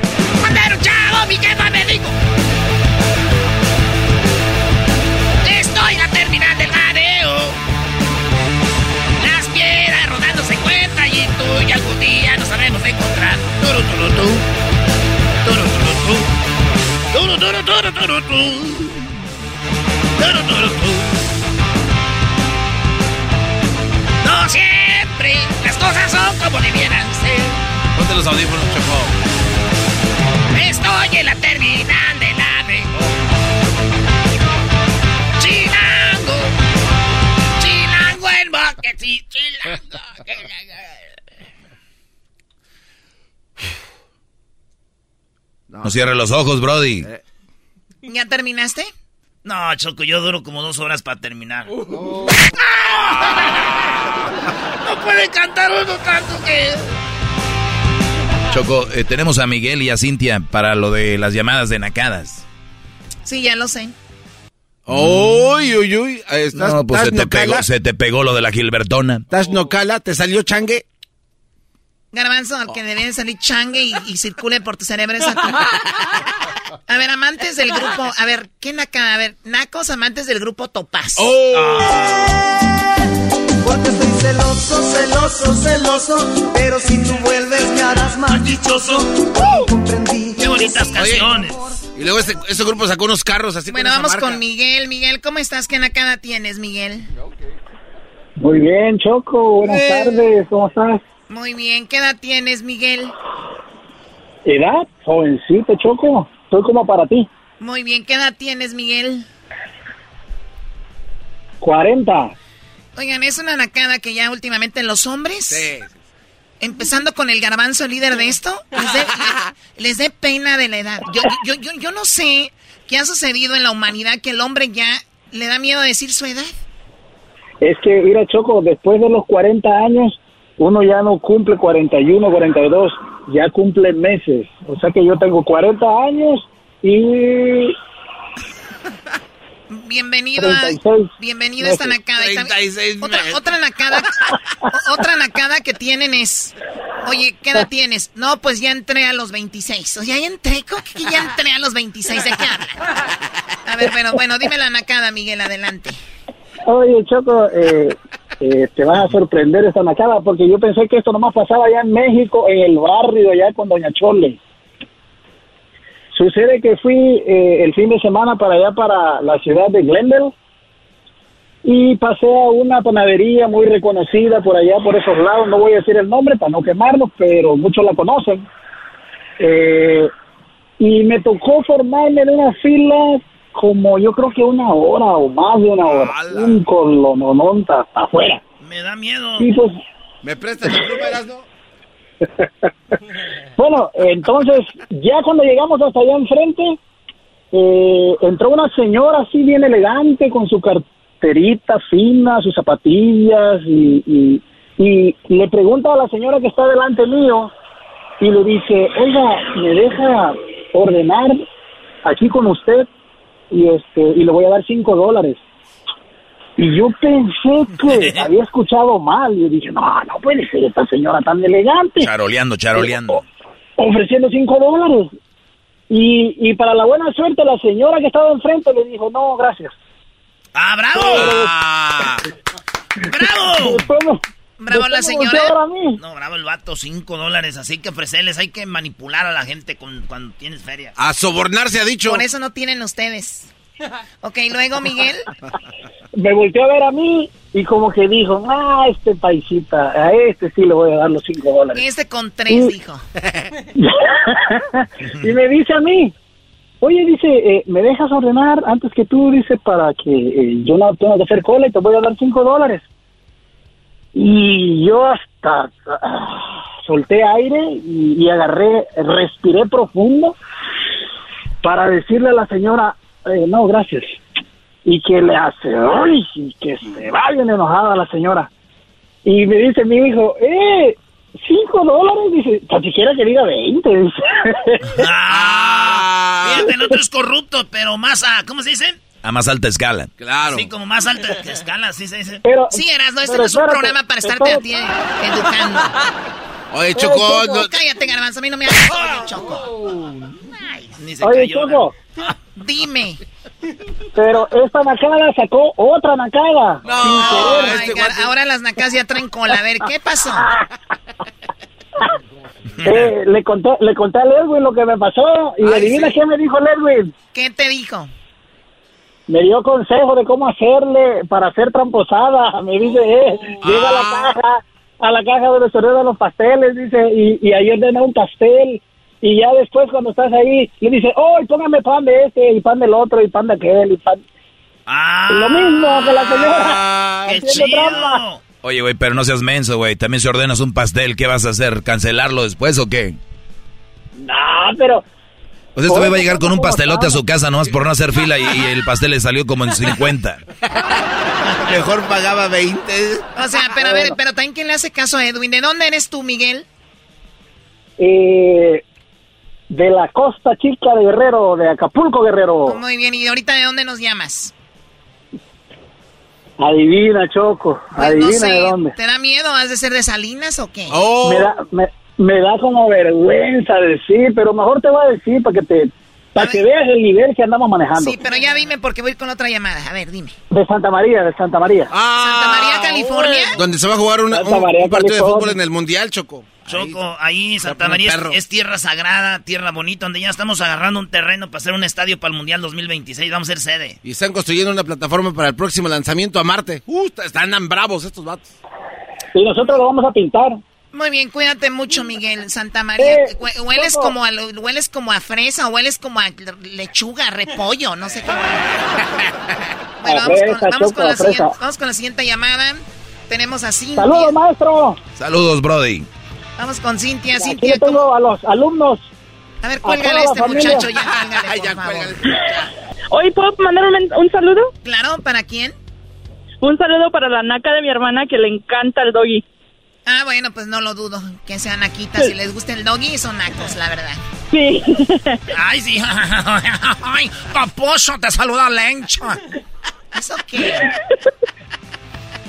[SPEAKER 11] No siempre las cosas son como debieran ser.
[SPEAKER 3] Ponte los audífonos, Choco.
[SPEAKER 11] Estoy en la terminal
[SPEAKER 4] No cierre los ojos, Brody.
[SPEAKER 15] ¿Ya terminaste?
[SPEAKER 2] No, Choco, yo duro como dos horas para terminar.
[SPEAKER 11] No puede cantar uno tanto que...
[SPEAKER 4] Choco, eh, tenemos a Miguel y a Cintia para lo de las llamadas de nacadas.
[SPEAKER 15] Sí, ya lo sé.
[SPEAKER 3] Uy, uy, uy. ¿Estás,
[SPEAKER 4] No, pues se
[SPEAKER 3] estás
[SPEAKER 4] te, pegó, se te pegó lo de la Gilbertona.
[SPEAKER 3] ¿Estás nocala? ¿Te salió changue?
[SPEAKER 15] Garbanzo, al que debe de salir changue y, y circule por tu cerebro es a ver, amantes del grupo. A ver, ¿qué naca? A ver, nacos, amantes del grupo Topaz.
[SPEAKER 8] Porque estoy celoso, celoso, celoso. Pero si tú vuelves me harás más dichoso. Comprendí.
[SPEAKER 2] Qué bonitas canciones.
[SPEAKER 3] Y luego ese, ese grupo sacó unos carros así
[SPEAKER 15] Bueno,
[SPEAKER 3] con esa
[SPEAKER 15] vamos
[SPEAKER 3] marca.
[SPEAKER 15] con Miguel. Miguel, ¿cómo estás? ¿Qué nacada tienes, Miguel?
[SPEAKER 24] Muy bien, Choco. Buenas
[SPEAKER 15] Eh.
[SPEAKER 24] tardes. ¿Cómo estás?
[SPEAKER 15] Muy bien. ¿Qué edad tienes, Miguel?
[SPEAKER 24] Edad, jovencito, Choco. Soy como para ti.
[SPEAKER 15] Muy bien. ¿Qué edad tienes, Miguel?
[SPEAKER 24] 40.
[SPEAKER 15] Oigan, es una nacada que ya últimamente los hombres, empezando con el garbanzo líder de esto, les dé les dé pena de la edad. Yo, yo, yo, yo no sé qué ha sucedido en la humanidad que el hombre ya le da miedo a decir su edad.
[SPEAKER 24] Es que, mira, Choco, después de los 40 años, uno ya no cumple 41, 42, ya cumple meses. O sea que yo tengo 40 años y
[SPEAKER 15] Bienvenido a,
[SPEAKER 24] 36
[SPEAKER 15] bienvenido a esta
[SPEAKER 24] meses.
[SPEAKER 15] nacada. Y también-
[SPEAKER 3] 36
[SPEAKER 15] otra,
[SPEAKER 3] meses.
[SPEAKER 15] otra nacada, otra nacada que tienen es, oye, ¿qué edad tienes? No, pues ya entré a los 26. O sea, ya entré, ¿cómo que ya entré a los 26? ¿De qué hablan? A ver, bueno, bueno, dime la nacada, Miguel, adelante.
[SPEAKER 24] Oye, Choco, eh, eh, te vas a sorprender esta nacada porque yo pensé que esto nomás pasaba allá en México, en el barrio allá con Doña Chole. Sucede que fui eh, el fin de semana para allá, para la ciudad de Glendale, y pasé a una panadería muy reconocida por allá, por esos lados, no voy a decir el nombre para no quemarnos, pero muchos la conocen. Eh, y me tocó formarme en una fila como yo creo que una hora o más de una hora, un colononón hasta afuera.
[SPEAKER 2] Me da miedo.
[SPEAKER 24] Y pues
[SPEAKER 3] ¿Me prestas la pluma?
[SPEAKER 24] Bueno, entonces, ya cuando llegamos hasta allá enfrente, eh, entró una señora así bien elegante con su carterita fina, sus zapatillas y, y, y le pregunta a la señora que está delante mío y le dice, oiga, ¿me deja ordenar aquí con usted? Y, este, y le voy a dar cinco dólares. Y yo pensé que había escuchado mal. Y dije, no, no puede ser esta señora tan elegante.
[SPEAKER 4] Charoleando, charoleando.
[SPEAKER 24] Ofreciendo cinco dólares. Y, y para la buena suerte, la señora que estaba enfrente le dijo, no, gracias.
[SPEAKER 2] ¡Ah, bravo! ¡Bravo! Bravo la señora. No, bravo el vato, cinco dólares. Así que ofrecerles, hay que manipular a la gente con, cuando tienes feria.
[SPEAKER 3] A sobornarse ha dicho.
[SPEAKER 15] Por eso no tienen ustedes. Ok, luego Miguel.
[SPEAKER 24] Me volteó a ver a mí y como que dijo, ah, este paisita, a este sí le voy a dar los cinco dólares.
[SPEAKER 15] Este con tres, dijo.
[SPEAKER 24] y me dice a mí, oye, dice, eh, ¿me dejas ordenar antes que tú? Dice, para que eh, yo no tenga que hacer cola y te voy a dar cinco dólares. Y yo hasta ah, solté aire y, y agarré, respiré profundo para decirle a la señora, eh, no, gracias. Y que le hace, ¡ay! Y que se va bien enojada la señora. Y me dice mi hijo, ¡eh! ¿Cinco dólares? Dice, tan siquiera que diga veinte. Dice.
[SPEAKER 2] Ah, fíjate, el otro es corrupto, pero más a, ¿cómo se dice?
[SPEAKER 4] A más alta escala.
[SPEAKER 3] Claro.
[SPEAKER 2] Sí, como más alta escala, así se dice.
[SPEAKER 24] Pero,
[SPEAKER 15] Sí, Erasno, este
[SPEAKER 24] pero
[SPEAKER 15] no es un
[SPEAKER 24] espérate,
[SPEAKER 15] programa para estarte a ti educando.
[SPEAKER 3] Oye, Choco,
[SPEAKER 15] Choco,
[SPEAKER 3] no-
[SPEAKER 15] cállate, garbanzo, a mí no me hagas odio, Choco.
[SPEAKER 2] Ni se
[SPEAKER 24] Oye,
[SPEAKER 2] cayó.
[SPEAKER 24] Choco,
[SPEAKER 15] Dime.
[SPEAKER 24] pero esta nacada sacó otra nacada. sin
[SPEAKER 15] Oh
[SPEAKER 24] querer.
[SPEAKER 15] my God, Ahora las nacas ya traen cola. A ver, ¿qué pasó?
[SPEAKER 24] Eh, le conté, le conté a Ledwin lo que me pasó y
[SPEAKER 15] Ay,
[SPEAKER 24] adivina
[SPEAKER 15] sí.
[SPEAKER 24] qué me dijo Ledwin.
[SPEAKER 15] ¿Qué te dijo?
[SPEAKER 24] Me dio consejo de cómo hacerle para hacer tramposada. Me dice, eh, llega a la caja, a la caja donde se ordenan los pasteles, dice, y, y ahí ordena un pastel. Y ya después cuando estás ahí, le dice, oh, y póngame pan de este, y pan del otro, y pan de aquel, y pan... Lo mismo que la señora.
[SPEAKER 2] ¡Qué
[SPEAKER 24] haciendo
[SPEAKER 2] chido!
[SPEAKER 24] trampa.
[SPEAKER 4] Oye, güey, pero no seas menso, güey. También si ordenas un pastel, ¿qué vas a hacer? ¿Cancelarlo después o qué?
[SPEAKER 24] No, pero...
[SPEAKER 4] O sea, este güey va a llegar con un pastelote a su casa nomás por no hacer fila y, y el pastel le salió como en 50.
[SPEAKER 3] Mejor pagaba 20.
[SPEAKER 15] O sea, pero a ver, pero también quién le hace caso a Edwin. ¿De dónde eres tú, Miguel?
[SPEAKER 24] Eh, de la costa chica de Guerrero, de Acapulco, Guerrero.
[SPEAKER 15] Muy bien, ¿y ahorita de dónde nos llamas?
[SPEAKER 24] Adivina, Choco,
[SPEAKER 15] Pues no
[SPEAKER 24] adivina
[SPEAKER 15] sé,
[SPEAKER 24] de dónde.
[SPEAKER 15] ¿te da miedo? ¿Has de ser de Salinas o qué?
[SPEAKER 3] Oh.
[SPEAKER 24] Me da, me, me da como vergüenza decir, pero mejor te voy a decir para que te para que veas el nivel que andamos manejando.
[SPEAKER 15] Sí, pero ya dime porque voy con otra llamada. A ver, dime.
[SPEAKER 24] De Santa María, de Santa María.
[SPEAKER 15] Santa María, California.
[SPEAKER 3] Donde se va a jugar una- un,
[SPEAKER 24] María,
[SPEAKER 3] un partido de fútbol en el Mundial, Choco.
[SPEAKER 2] Choco, ahí Santa María es, tierra sagrada, tierra bonita, donde ya estamos agarrando un terreno para hacer un estadio para el Mundial 2026. Vamos a ser sede.
[SPEAKER 3] Y están construyendo una plataforma para el próximo lanzamiento a Marte. Uh, están tan bravos estos vatos.
[SPEAKER 24] Y nosotros lo vamos a pintar.
[SPEAKER 15] Muy bien, cuídate mucho, Miguel. Santa María.
[SPEAKER 24] Eh,
[SPEAKER 15] Hue- hueles como a hueles como a fresa, hueles como a lechuga, repollo, no sé qué. Bueno, vamos,
[SPEAKER 24] fresa,
[SPEAKER 15] con, vamos, con la siguiente, vamos con la siguiente llamada. Tenemos a Cintia.
[SPEAKER 24] Saludos, maestro.
[SPEAKER 4] Saludos, Brody.
[SPEAKER 15] Vamos con Cintia.
[SPEAKER 24] Aquí
[SPEAKER 15] Cintia,
[SPEAKER 24] le tengo a los alumnos.
[SPEAKER 15] a ver, cuélgale a este
[SPEAKER 24] familia.
[SPEAKER 15] muchacho ya, cuélgale, por favor.
[SPEAKER 25] Hoy puedo mandar un, un saludo.
[SPEAKER 15] Claro, ¿para quién?
[SPEAKER 25] Un saludo para la naca de mi hermana que le encanta el doggy.
[SPEAKER 15] Ah, bueno, pues no lo dudo. Que sean naquitas. Si les gusta el doggy, son nacos, la verdad.
[SPEAKER 25] Sí.
[SPEAKER 2] Ay, sí. Ay, paposo, te saluda Lencha.
[SPEAKER 15] ¿Eso qué?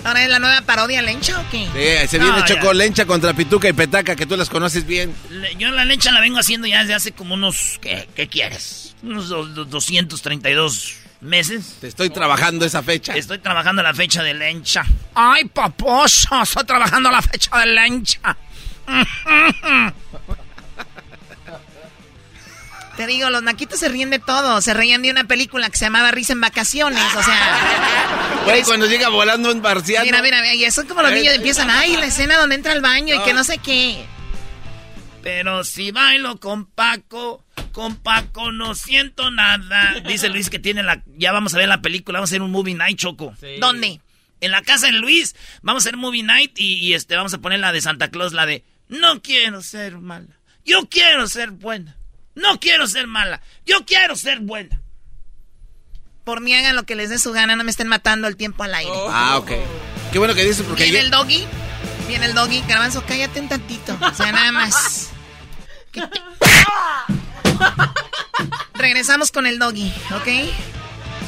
[SPEAKER 15] ¿Ahora es la nueva parodia Lencha o qué?
[SPEAKER 3] Sí, se viene
[SPEAKER 2] No,
[SPEAKER 3] Choco
[SPEAKER 2] ya.
[SPEAKER 3] Lencha contra Pituca y Petaca, que tú las conoces bien.
[SPEAKER 2] Le- Yo la Lencha la vengo haciendo ya desde hace como unos... ¿Qué, qué quieres? Unos do- do- 232 meses.
[SPEAKER 3] Te estoy trabajando esa fecha.
[SPEAKER 2] Estoy trabajando la fecha de Lencha. Ay, paposo, estoy trabajando la fecha de Lencha.
[SPEAKER 15] Te digo, los naquitos se ríen de todo. Se reían de una película que se llamaba Risa en Vacaciones. O sea.
[SPEAKER 3] Güey, cuando llega volando un marciano.
[SPEAKER 15] Mira, mira, y eso es como los niños empiezan. Ay, la escena donde entra al baño y que no sé qué.
[SPEAKER 2] Pero si bailo con Paco, con Paco no siento nada. Dice Luis que tiene la. Ya vamos a ver la película, vamos a hacer un movie night, Choco.
[SPEAKER 15] ¿Dónde?
[SPEAKER 2] En la casa de Luis. Vamos a hacer movie night y, y este vamos a poner la de Santa Claus, la de No quiero ser mala. Yo quiero ser buena. No quiero ser mala. Yo quiero ser buena.
[SPEAKER 15] Por mí hagan lo que les dé su gana, no me estén matando el tiempo al aire.
[SPEAKER 3] Ah, ok. Qué bueno que dices porque
[SPEAKER 15] Viene el doggy. Viene el doggy. Garbanzo, cállate un tantito. O sea, nada más. Te- Regresamos con el doggy, ¿ok?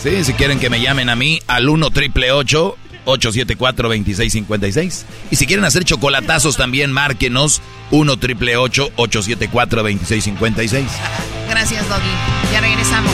[SPEAKER 4] Sí, si quieren que me llamen a mí al 1 triple 874 2656. Y si quieren hacer chocolatazos también, márquenos 1 triple 874 2656.
[SPEAKER 15] Gracias, doggy. Ya regresamos.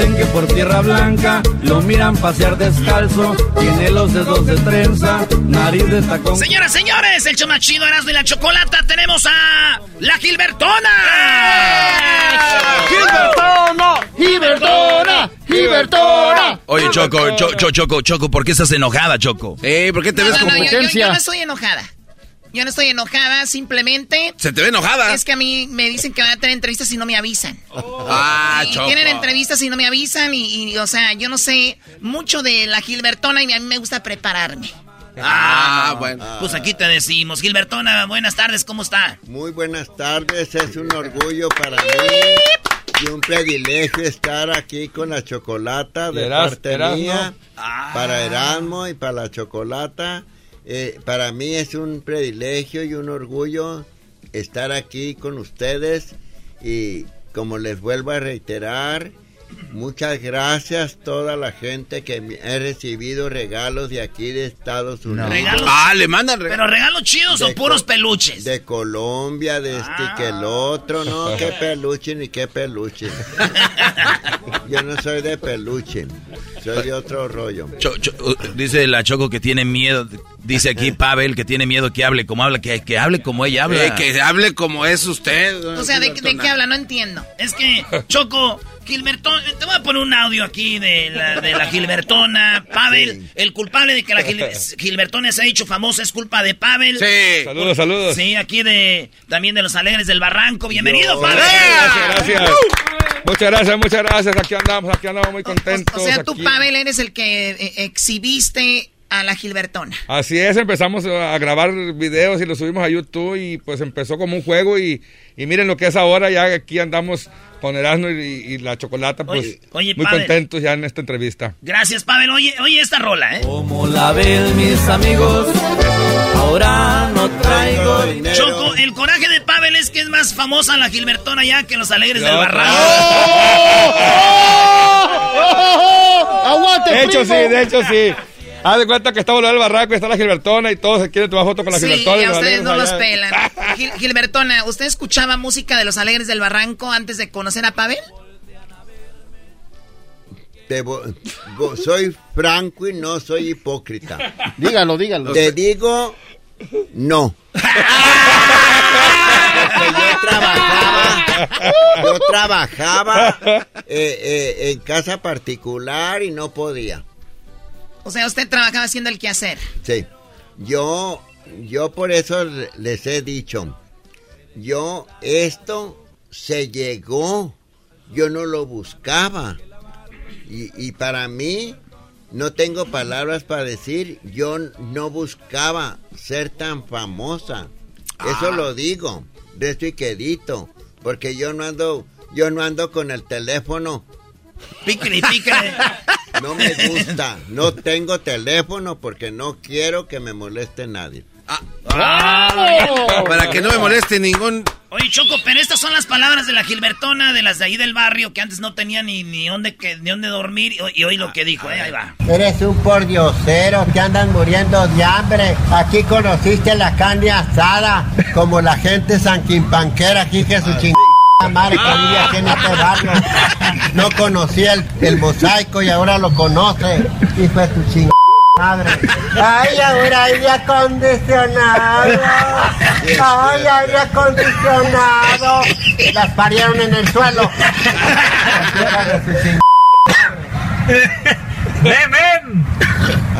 [SPEAKER 26] Dicen que por tierra blanca lo miran pasear descalzo, tiene los dedos de trenza, nariz de tacón.
[SPEAKER 2] Señoras, señores, el show más chido Erasmo y la Chocolata. Tenemos a la Gilbertona.
[SPEAKER 27] ¡Gilbertona! ¡Gilbertona! ¡Gilbertona!
[SPEAKER 4] Oye, Choco, Cho- Cho- Choco, Choco, ¿por qué estás enojada, Choco?
[SPEAKER 3] Eh, ¿por qué te
[SPEAKER 15] No, no, no, yo, yo- yo no estoy enojada. Yo no estoy enojada, simplemente.
[SPEAKER 3] Se te ve enojada.
[SPEAKER 15] Es que a mí me dicen que van a tener entrevistas y no me avisan.
[SPEAKER 3] Ah,
[SPEAKER 15] Y
[SPEAKER 3] Choco.
[SPEAKER 15] tienen entrevistas y no me avisan y, y, o sea, yo no sé mucho de la Gilbertona y a mí me gusta prepararme.
[SPEAKER 2] Ah, bueno. Pues aquí te decimos. Gilbertona, buenas tardes, ¿cómo está?
[SPEAKER 28] Muy buenas tardes, es un orgullo para mí y un privilegio estar aquí con la chocolata de
[SPEAKER 26] Eras-
[SPEAKER 28] parte
[SPEAKER 26] Erasmo.
[SPEAKER 28] mía,
[SPEAKER 2] Ah.
[SPEAKER 28] para Erasmo y para la chocolata. Eh, para mí es un privilegio y un orgullo estar aquí con ustedes y como les vuelvo a reiterar, muchas gracias toda la gente que he recibido regalos de aquí de Estados Unidos.
[SPEAKER 2] Regalos.
[SPEAKER 3] Ah, le mandan regalos.
[SPEAKER 2] ¿Pero regalos chidos o
[SPEAKER 28] De
[SPEAKER 2] puros
[SPEAKER 28] co-
[SPEAKER 2] peluches?
[SPEAKER 28] De Colombia, de este y que el otro, no, qué peluche ni qué peluche. Yo no soy de peluche, soy de otro rollo.
[SPEAKER 4] Cho- Cho- uh, dice la Choco que tiene miedo. Dice aquí Pavel que tiene miedo que hable como habla, que, que hable como ella habla.
[SPEAKER 3] Eh, que hable como es usted.
[SPEAKER 15] O sea, ¿de, de qué habla? No entiendo.
[SPEAKER 2] Es que, Choco, Gilbertona, te voy a poner un audio aquí de la, de la Gilbertona. Pavel, el culpable de que la Gil- Gilbertona se ha hecho famosa es culpa de Pavel.
[SPEAKER 3] Sí.
[SPEAKER 26] Saludos, saludos.
[SPEAKER 2] Sí, aquí de también de los Alegres del Barranco. Bienvenido, Pavel.
[SPEAKER 26] Gracias, gracias. Muchas gracias, muchas gracias. Aquí andamos, aquí andamos muy contentos.
[SPEAKER 15] O sea, tú,
[SPEAKER 26] aquí.
[SPEAKER 15] Pavel, eres el que eh, exhibiste a la Gilbertona.
[SPEAKER 26] Así es, empezamos a grabar videos y los subimos a YouTube y pues empezó como un juego y, y miren lo que es ahora, ya aquí andamos con Erasmo y, y la chocolata, pues
[SPEAKER 2] Oye, oye,
[SPEAKER 26] muy
[SPEAKER 2] Pavel.
[SPEAKER 26] contentos ya en esta entrevista.
[SPEAKER 2] Gracias, Pavel. Oye, oye esta rola, ¿eh?
[SPEAKER 26] Como la ven mis amigos, ahora no traigo dinero.
[SPEAKER 2] Choco, el coraje de Pavel es que es más famosa la Gilbertona ya que los Alegres del Barranco.
[SPEAKER 27] ¡Aguante,
[SPEAKER 26] De hecho, sí, de hecho, sí. Haz de cuenta que estamos en el barranco y está la Gilbertona y todos se quieren tomar foto con la
[SPEAKER 15] Sí,
[SPEAKER 26] Gilbertona.
[SPEAKER 15] y
[SPEAKER 26] y
[SPEAKER 15] a ustedes no los pelan. Gil- Gilbertona, ¿usted escuchaba música de los Alegres del Barranco antes de conocer a Pavel?
[SPEAKER 28] soy franco y no soy hipócrita.
[SPEAKER 1] Dígalo, dígalo.
[SPEAKER 28] Te digo no. Porque yo trabajaba, yo trabajaba eh, eh, en casa particular y no podía.
[SPEAKER 15] O sea, usted trabajaba haciendo el quehacer.
[SPEAKER 28] Sí. Yo, yo por eso le- les he dicho, yo esto se llegó, yo no lo buscaba. Y, y para mí, no tengo palabras para decir, yo no buscaba ser tan famosa. Eso lo digo, de esto y quedito, porque yo no ando, yo no ando con el teléfono.
[SPEAKER 2] Pícale, pícale.
[SPEAKER 28] No me gusta, no tengo teléfono porque no quiero que me moleste nadie.
[SPEAKER 3] Para que no me moleste ningún...
[SPEAKER 2] Oye, Choco, pero estas son las palabras de la Gilbertona, de las de ahí del barrio, que antes no tenía ni, ni, dónde, que, ni dónde dormir. Y, y hoy lo que dijo, eh, ahí va.
[SPEAKER 28] Eres un pordiosero que andan muriendo de hambre. Aquí conociste la carne asada, como la gente sanquimpanquera, aquí que su chingada este. No conocía el, el mosaico y ahora lo conoce. Y fue tu chingada madre. Ay, ahora aire acondicionado. Ay, aire acondicionado. Las parieron en el suelo.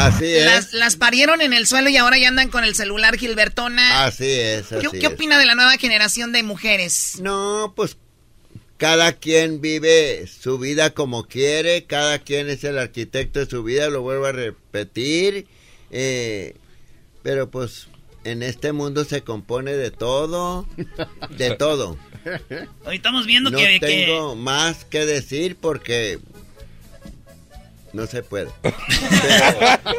[SPEAKER 28] Así es.
[SPEAKER 15] Las, las parieron en el suelo y ahora ya andan con el celular Gilbertona.
[SPEAKER 28] Así es, así
[SPEAKER 15] ¿Qué, opina de la nueva generación de mujeres?
[SPEAKER 28] No, pues cada quien vive su vida como quiere, cada quien es el arquitecto de su vida, lo vuelvo a repetir, eh, pero pues en este mundo se compone de todo, de todo.
[SPEAKER 2] Hoy estamos viendo
[SPEAKER 28] No
[SPEAKER 2] que, que-
[SPEAKER 28] tengo más que decir porque no se puede.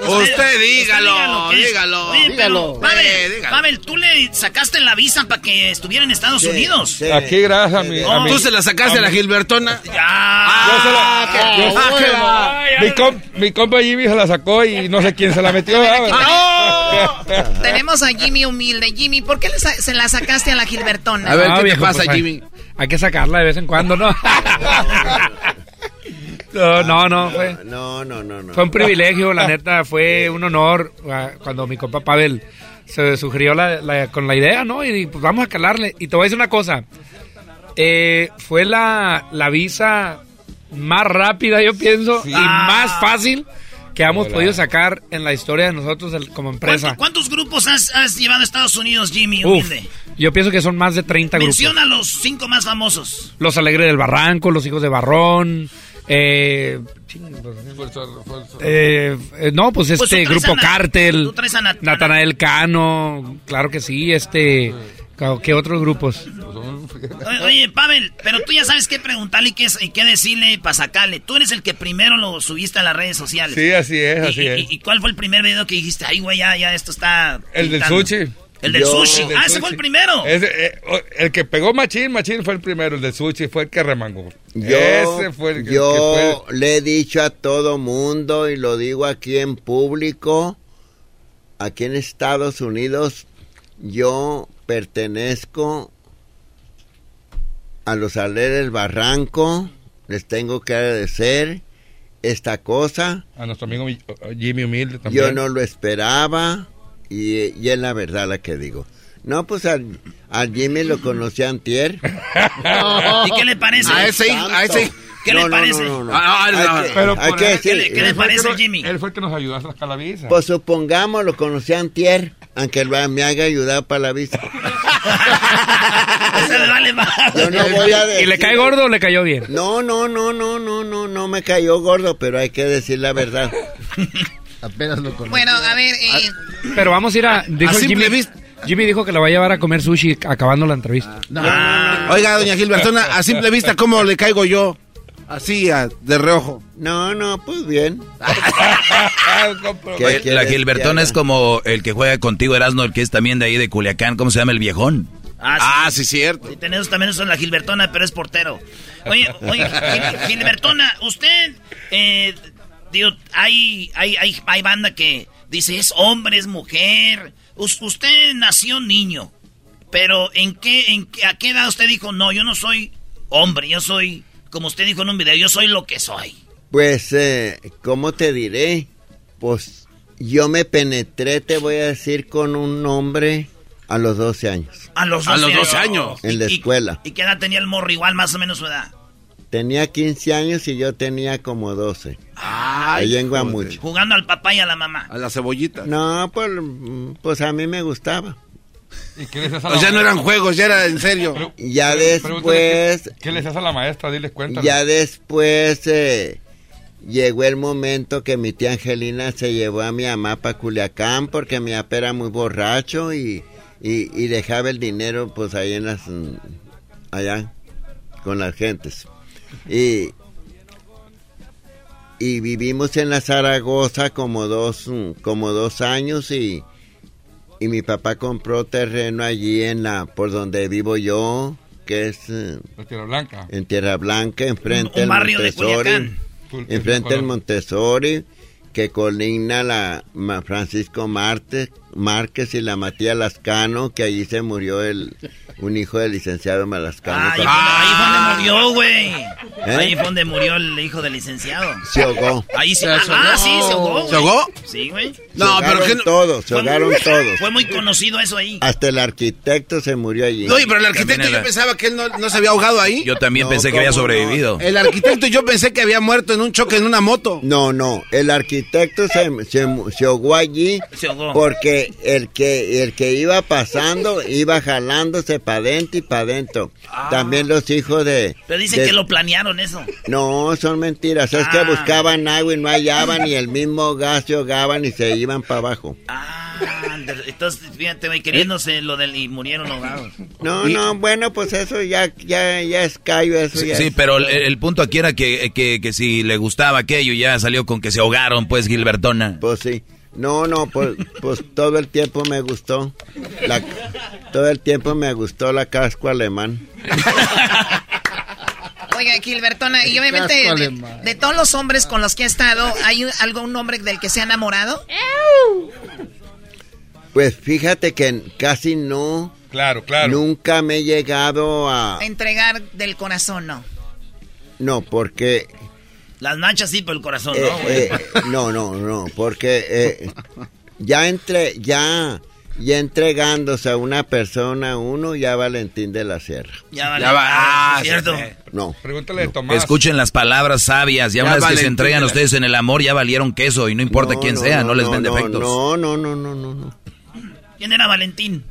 [SPEAKER 3] Usted dígalo,
[SPEAKER 2] ¿qué es?
[SPEAKER 3] dígalo.
[SPEAKER 2] Oye, pero,
[SPEAKER 3] Dígalo.
[SPEAKER 2] Pavel,
[SPEAKER 3] Eh, dígalo.
[SPEAKER 2] Pavel, tú le sacaste la visa para que estuviera en Estados Unidos.
[SPEAKER 26] Aquí gracias a mi... a
[SPEAKER 3] ¿Tú se la sacaste a la Gilbertona?
[SPEAKER 26] Yo se la- yo-
[SPEAKER 3] Ah, qué va.
[SPEAKER 26] mi, mi compa Jimmy se la sacó y no sé quién se la metió.
[SPEAKER 15] Ah. Tenemos a Jimmy humilde. Jimmy, ¿por qué le sa- se la sacaste a la Gilbertona?
[SPEAKER 12] No, viejo, pues, hay- Hay que sacarla de vez en cuando, ¿no? No, no, no, fue,
[SPEAKER 28] No, no, no, no.
[SPEAKER 12] fue un privilegio, la neta, fue un honor ah, cuando mi compa Pavel se sugirió la- la- con la idea, ¿no? Y pues vamos a calarle. Y te voy a decir una cosa, eh, fue la, la visa más rápida, yo pienso, y
[SPEAKER 2] Ah.
[SPEAKER 12] más fácil que hemos
[SPEAKER 26] Hola.
[SPEAKER 12] podido sacar en la historia de nosotros el- como empresa.
[SPEAKER 2] ¿Cuánto- ¿Cuántos grupos has, has llevado a Estados Unidos, Jimmy?
[SPEAKER 12] Uf, yo pienso que son más de 30 grupos.
[SPEAKER 2] Menciona los cinco más famosos.
[SPEAKER 12] Los Alegres del Barranco, Los Hijos de Barrón. Eh, eh, eh, no, pues
[SPEAKER 2] Pues
[SPEAKER 12] este Grupo
[SPEAKER 2] Na-
[SPEAKER 12] Cártel,
[SPEAKER 2] Nat-
[SPEAKER 12] Natanael Cano, claro que sí, este, ¿qué otros grupos?
[SPEAKER 2] Oye, oye, Pavel, pero tú ya sabes qué preguntarle y qué, y qué decirle para sacarle. Tú eres el que primero lo subiste a las redes sociales.
[SPEAKER 26] Sí, así es,
[SPEAKER 2] Y-
[SPEAKER 26] así
[SPEAKER 2] y,
[SPEAKER 26] es.
[SPEAKER 2] y- y cuál fue el primer video que dijiste? Ay, güey, ya, ya esto está...
[SPEAKER 26] El del
[SPEAKER 2] pintando"?
[SPEAKER 26] sushi.
[SPEAKER 2] El del
[SPEAKER 26] Yo-
[SPEAKER 2] sushi.
[SPEAKER 26] el del
[SPEAKER 2] ah, ese fue el primero.
[SPEAKER 26] Ese, eh, el que pegó Machín, Machín fue el primero. El del sushi fue el que remangó.
[SPEAKER 28] Yo,
[SPEAKER 26] Ese fue el que,
[SPEAKER 28] yo
[SPEAKER 26] que fue
[SPEAKER 28] le he dicho a todo mundo y lo digo aquí en público, aquí en Estados Unidos, yo pertenezco a los Aleres del Barranco, les tengo que agradecer esta cosa,
[SPEAKER 26] a nuestro amigo Mi- Jimmy Humilde también.
[SPEAKER 28] yo no lo esperaba y, y es la verdad la que digo. No, pues al, al Jimmy lo conocí antier.
[SPEAKER 2] ¿Y qué le parece?
[SPEAKER 28] A ese a ese.
[SPEAKER 2] ¿Qué
[SPEAKER 28] No,
[SPEAKER 2] le parece?
[SPEAKER 28] no, no, no. Ah, ah, Hay que-
[SPEAKER 26] Pero
[SPEAKER 28] hay
[SPEAKER 26] por
[SPEAKER 28] que
[SPEAKER 26] él-
[SPEAKER 28] decir-
[SPEAKER 26] él-
[SPEAKER 28] ¿Qué le
[SPEAKER 26] él que
[SPEAKER 2] parece, Jimmy?
[SPEAKER 26] Él fue el que nos ayudó a sacar la visa.
[SPEAKER 28] Pues supongamos, lo conocí antier, aunque lo- me haya ayudado para la visa.
[SPEAKER 2] Se me vale más.
[SPEAKER 28] Yo no voy a
[SPEAKER 12] ¿Y le cae gordo o le cayó bien?
[SPEAKER 28] No, no, no, no, no, no, no me cayó gordo, pero hay que decir la verdad.
[SPEAKER 1] Apenas lo conocí.
[SPEAKER 15] Bueno, a ver, eh,
[SPEAKER 12] Pero vamos a ir a... Dijo
[SPEAKER 3] A simple
[SPEAKER 12] Jimmy, Jimmy dijo que la va a llevar a comer sushi acabando la entrevista.
[SPEAKER 3] Oiga, doña Gilbertona, a simple vista, ¿cómo le caigo yo? Así, a- de reojo.
[SPEAKER 28] No, no, pues bien. ¿Qué
[SPEAKER 4] la Gilbertona es como el que juega contigo, Erasmo, el que es también de ahí de Culiacán. ¿Cómo se llama el viejón?
[SPEAKER 2] Ah,
[SPEAKER 3] sí, cierto.
[SPEAKER 2] Sí, tenemos también eso en la Gilbertona, pero es portero. Oye, oye, Gil- Gilbertona, usted, eh, digo, hay, hay, hay, hay banda que dice es hombre, es mujer. Us- usted nació niño, pero ¿en qué, en qué- a qué edad usted dijo, no, yo no soy hombre, yo soy, como usted dijo en un video, yo soy lo que soy?
[SPEAKER 28] Pues, eh, ¿cómo te diré? Pues yo me penetré, te voy a decir, con un hombre a los 12 años.
[SPEAKER 2] A los 12, años.
[SPEAKER 28] En la
[SPEAKER 2] ¿Y-
[SPEAKER 28] escuela.
[SPEAKER 2] ¿Y qué edad tenía el morro? Igual, más o menos su edad.
[SPEAKER 28] Tenía 15 años y yo tenía como 12. Ahí en Guamuch.
[SPEAKER 2] Jugando al papá y a la mamá.
[SPEAKER 3] A la cebollita.
[SPEAKER 28] No, pues, pues a mí me gustaba.
[SPEAKER 3] O sea, no eran juegos, ya era en serio.
[SPEAKER 28] Ya después,
[SPEAKER 26] ¿Qué, qué les hace a la maestra? Diles, cuéntame.
[SPEAKER 28] ya después eh, llegó el momento que mi tía Angelina se llevó a mi mamá para Culiacán porque mi papá era muy borracho y, y, y dejaba el dinero pues ahí en las allá con las gentes. Y, y vivimos en la Zaragoza como dos, como dos años y, y mi papá compró terreno allí en la, por donde vivo yo, que es eh,
[SPEAKER 26] La Tierra Blanca.
[SPEAKER 28] en Tierra Blanca, enfrente del
[SPEAKER 2] barrio de
[SPEAKER 28] Montessori,
[SPEAKER 2] Culiacán.
[SPEAKER 28] enfrente del Montessori, que colinda la Francisco Marte, Márquez y la Matías Lascano, que allí se murió el un hijo del licenciado Malascano.
[SPEAKER 2] Ahí, ahí fue donde murió, güey.
[SPEAKER 28] ¿Eh?
[SPEAKER 2] Ahí fue donde murió el hijo del licenciado.
[SPEAKER 28] Se ahogó.
[SPEAKER 2] Ahí.
[SPEAKER 28] Se
[SPEAKER 2] Ah, sí, se ahogó.
[SPEAKER 28] ahogó.
[SPEAKER 2] güey.
[SPEAKER 28] ¿Se ahogó?
[SPEAKER 2] Sí, güey.
[SPEAKER 28] Se ahogaron todos, se ahogaron
[SPEAKER 2] muy-
[SPEAKER 28] todos.
[SPEAKER 2] Fue muy conocido eso ahí.
[SPEAKER 28] Hasta el arquitecto se murió allí.
[SPEAKER 3] Oye, pero el arquitecto yo pensaba que él no, no se había ahogado ahí.
[SPEAKER 4] Yo también
[SPEAKER 28] No,
[SPEAKER 4] pensé que había
[SPEAKER 28] ¿cómo no?
[SPEAKER 4] sobrevivido.
[SPEAKER 3] El arquitecto yo pensé que había muerto en un choque en una moto.
[SPEAKER 28] No, no, el arquitecto se, se, se ahogó allí
[SPEAKER 2] Se ahogó.
[SPEAKER 28] porque el que el que iba pasando iba jalándose para adentro y para adentro. También los hijos de...
[SPEAKER 2] Pero dicen
[SPEAKER 28] de-
[SPEAKER 2] que lo planearon eso.
[SPEAKER 28] No, son mentiras. Es que
[SPEAKER 2] Ah.
[SPEAKER 28] buscaban agua y no hallaban y el mismo gas se ahogaban y se iban para abajo.
[SPEAKER 2] Ah, entonces, fíjate, queriéndose lo del... y murieron ahogados.
[SPEAKER 28] No, no, bueno, pues eso ya ya ya es callo, eso
[SPEAKER 4] Sí,
[SPEAKER 28] ya
[SPEAKER 4] sí,
[SPEAKER 28] es-
[SPEAKER 4] pero el, el punto aquí era que, que, que si le gustaba aquello, ya salió con que se ahogaron, pues, Gilbertona.
[SPEAKER 28] Pues sí. No, no, pues, pues todo el tiempo me gustó. La, todo el tiempo me gustó la casco alemán.
[SPEAKER 15] Oiga, Gilbertona, y obviamente de, de todos los hombres con los que ha estado, ¿hay un- algún hombre del que se ha enamorado?
[SPEAKER 28] Pues fíjate que casi no.
[SPEAKER 26] Claro, claro.
[SPEAKER 28] Nunca me he llegado a.
[SPEAKER 15] Entregar del corazón, no.
[SPEAKER 28] No, porque.
[SPEAKER 2] Las nachas sí, pero el corazón
[SPEAKER 28] eh,
[SPEAKER 2] no, güey.
[SPEAKER 28] eh, no, no, no, porque eh, ya entre. Ya. Ya entregándose a una persona, uno ya Valentín de la Sierra.
[SPEAKER 2] Ya vale.
[SPEAKER 4] Ya va-
[SPEAKER 2] Ah, cierto.
[SPEAKER 4] sí.
[SPEAKER 28] No.
[SPEAKER 26] Pregúntale de Tomás.
[SPEAKER 4] Escuchen las palabras sabias. Ya,
[SPEAKER 28] Ya
[SPEAKER 4] una vez que se entregan ustedes en el amor, ya valieron queso y no importa
[SPEAKER 28] No,
[SPEAKER 4] quién
[SPEAKER 28] no,
[SPEAKER 4] sea, no,
[SPEAKER 28] no,
[SPEAKER 4] les ven
[SPEAKER 28] no,
[SPEAKER 4] defectos.
[SPEAKER 28] No, no, no, no, no, no.
[SPEAKER 2] ¿Quién era Valentín?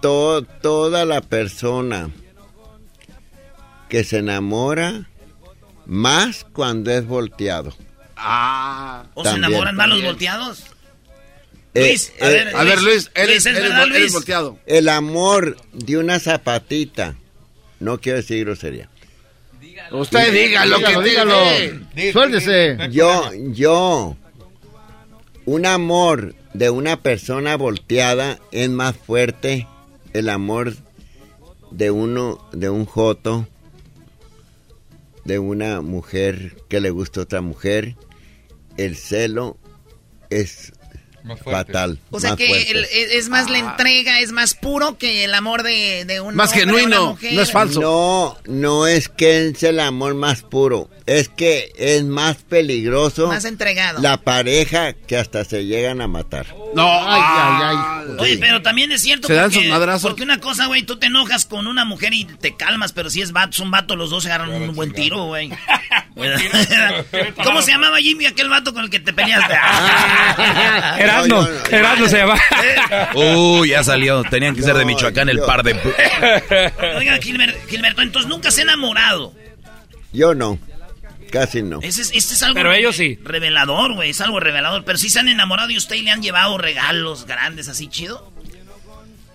[SPEAKER 28] To- toda la persona que se enamora más cuando es volteado.
[SPEAKER 3] Ah.
[SPEAKER 2] ¿O se
[SPEAKER 28] También.
[SPEAKER 2] enamoran más los volteados?
[SPEAKER 28] Eh,
[SPEAKER 2] Luis, a
[SPEAKER 28] eh,
[SPEAKER 2] ver,
[SPEAKER 3] A ver, Luis,
[SPEAKER 2] Luis,
[SPEAKER 3] volteado.
[SPEAKER 28] El amor de una zapatita, no quiero decir grosería.
[SPEAKER 3] Usted diga lo que
[SPEAKER 29] dígalo,
[SPEAKER 3] dice.
[SPEAKER 29] Suéltese.
[SPEAKER 28] Yo, yo, un amor de una persona volteada es más fuerte el amor de uno, de un joto, de una mujer que le gusta a otra mujer. El celo es fatal.
[SPEAKER 15] O sea
[SPEAKER 28] más
[SPEAKER 15] que el- es más la entrega, es más puro que el amor de, de un
[SPEAKER 28] Más
[SPEAKER 15] hombre a una
[SPEAKER 28] genuino,
[SPEAKER 15] mujer.
[SPEAKER 28] no es falso. No, no es que es el amor más puro, es que es más peligroso
[SPEAKER 15] Más entregado.
[SPEAKER 28] la pareja que hasta se llegan a matar.
[SPEAKER 3] No,
[SPEAKER 29] ay, ay, ay.
[SPEAKER 2] Oye, pero también es cierto
[SPEAKER 28] Se dan sus madrazos.
[SPEAKER 2] porque una cosa, güey, tú te enojas con una mujer y te calmas, pero si es vato, son vato, los dos se agarran un buen tiro, güey. ¿Cómo se llamaba Jimmy aquel vato con el que te peleaste?
[SPEAKER 12] Erasmo, Erasmo se llama.
[SPEAKER 4] Uy, ya salió. Tenían que ser de Michoacán el par de...
[SPEAKER 2] Oiga, Gilber- Gilberto, entonces nunca se ha enamorado.
[SPEAKER 28] Yo no, casi no.
[SPEAKER 2] Ese es, este es algo
[SPEAKER 12] Pero ellos sí.
[SPEAKER 2] revelador, güey, es algo revelador. Pero sí se han enamorado y usted le han llevado regalos grandes así chido.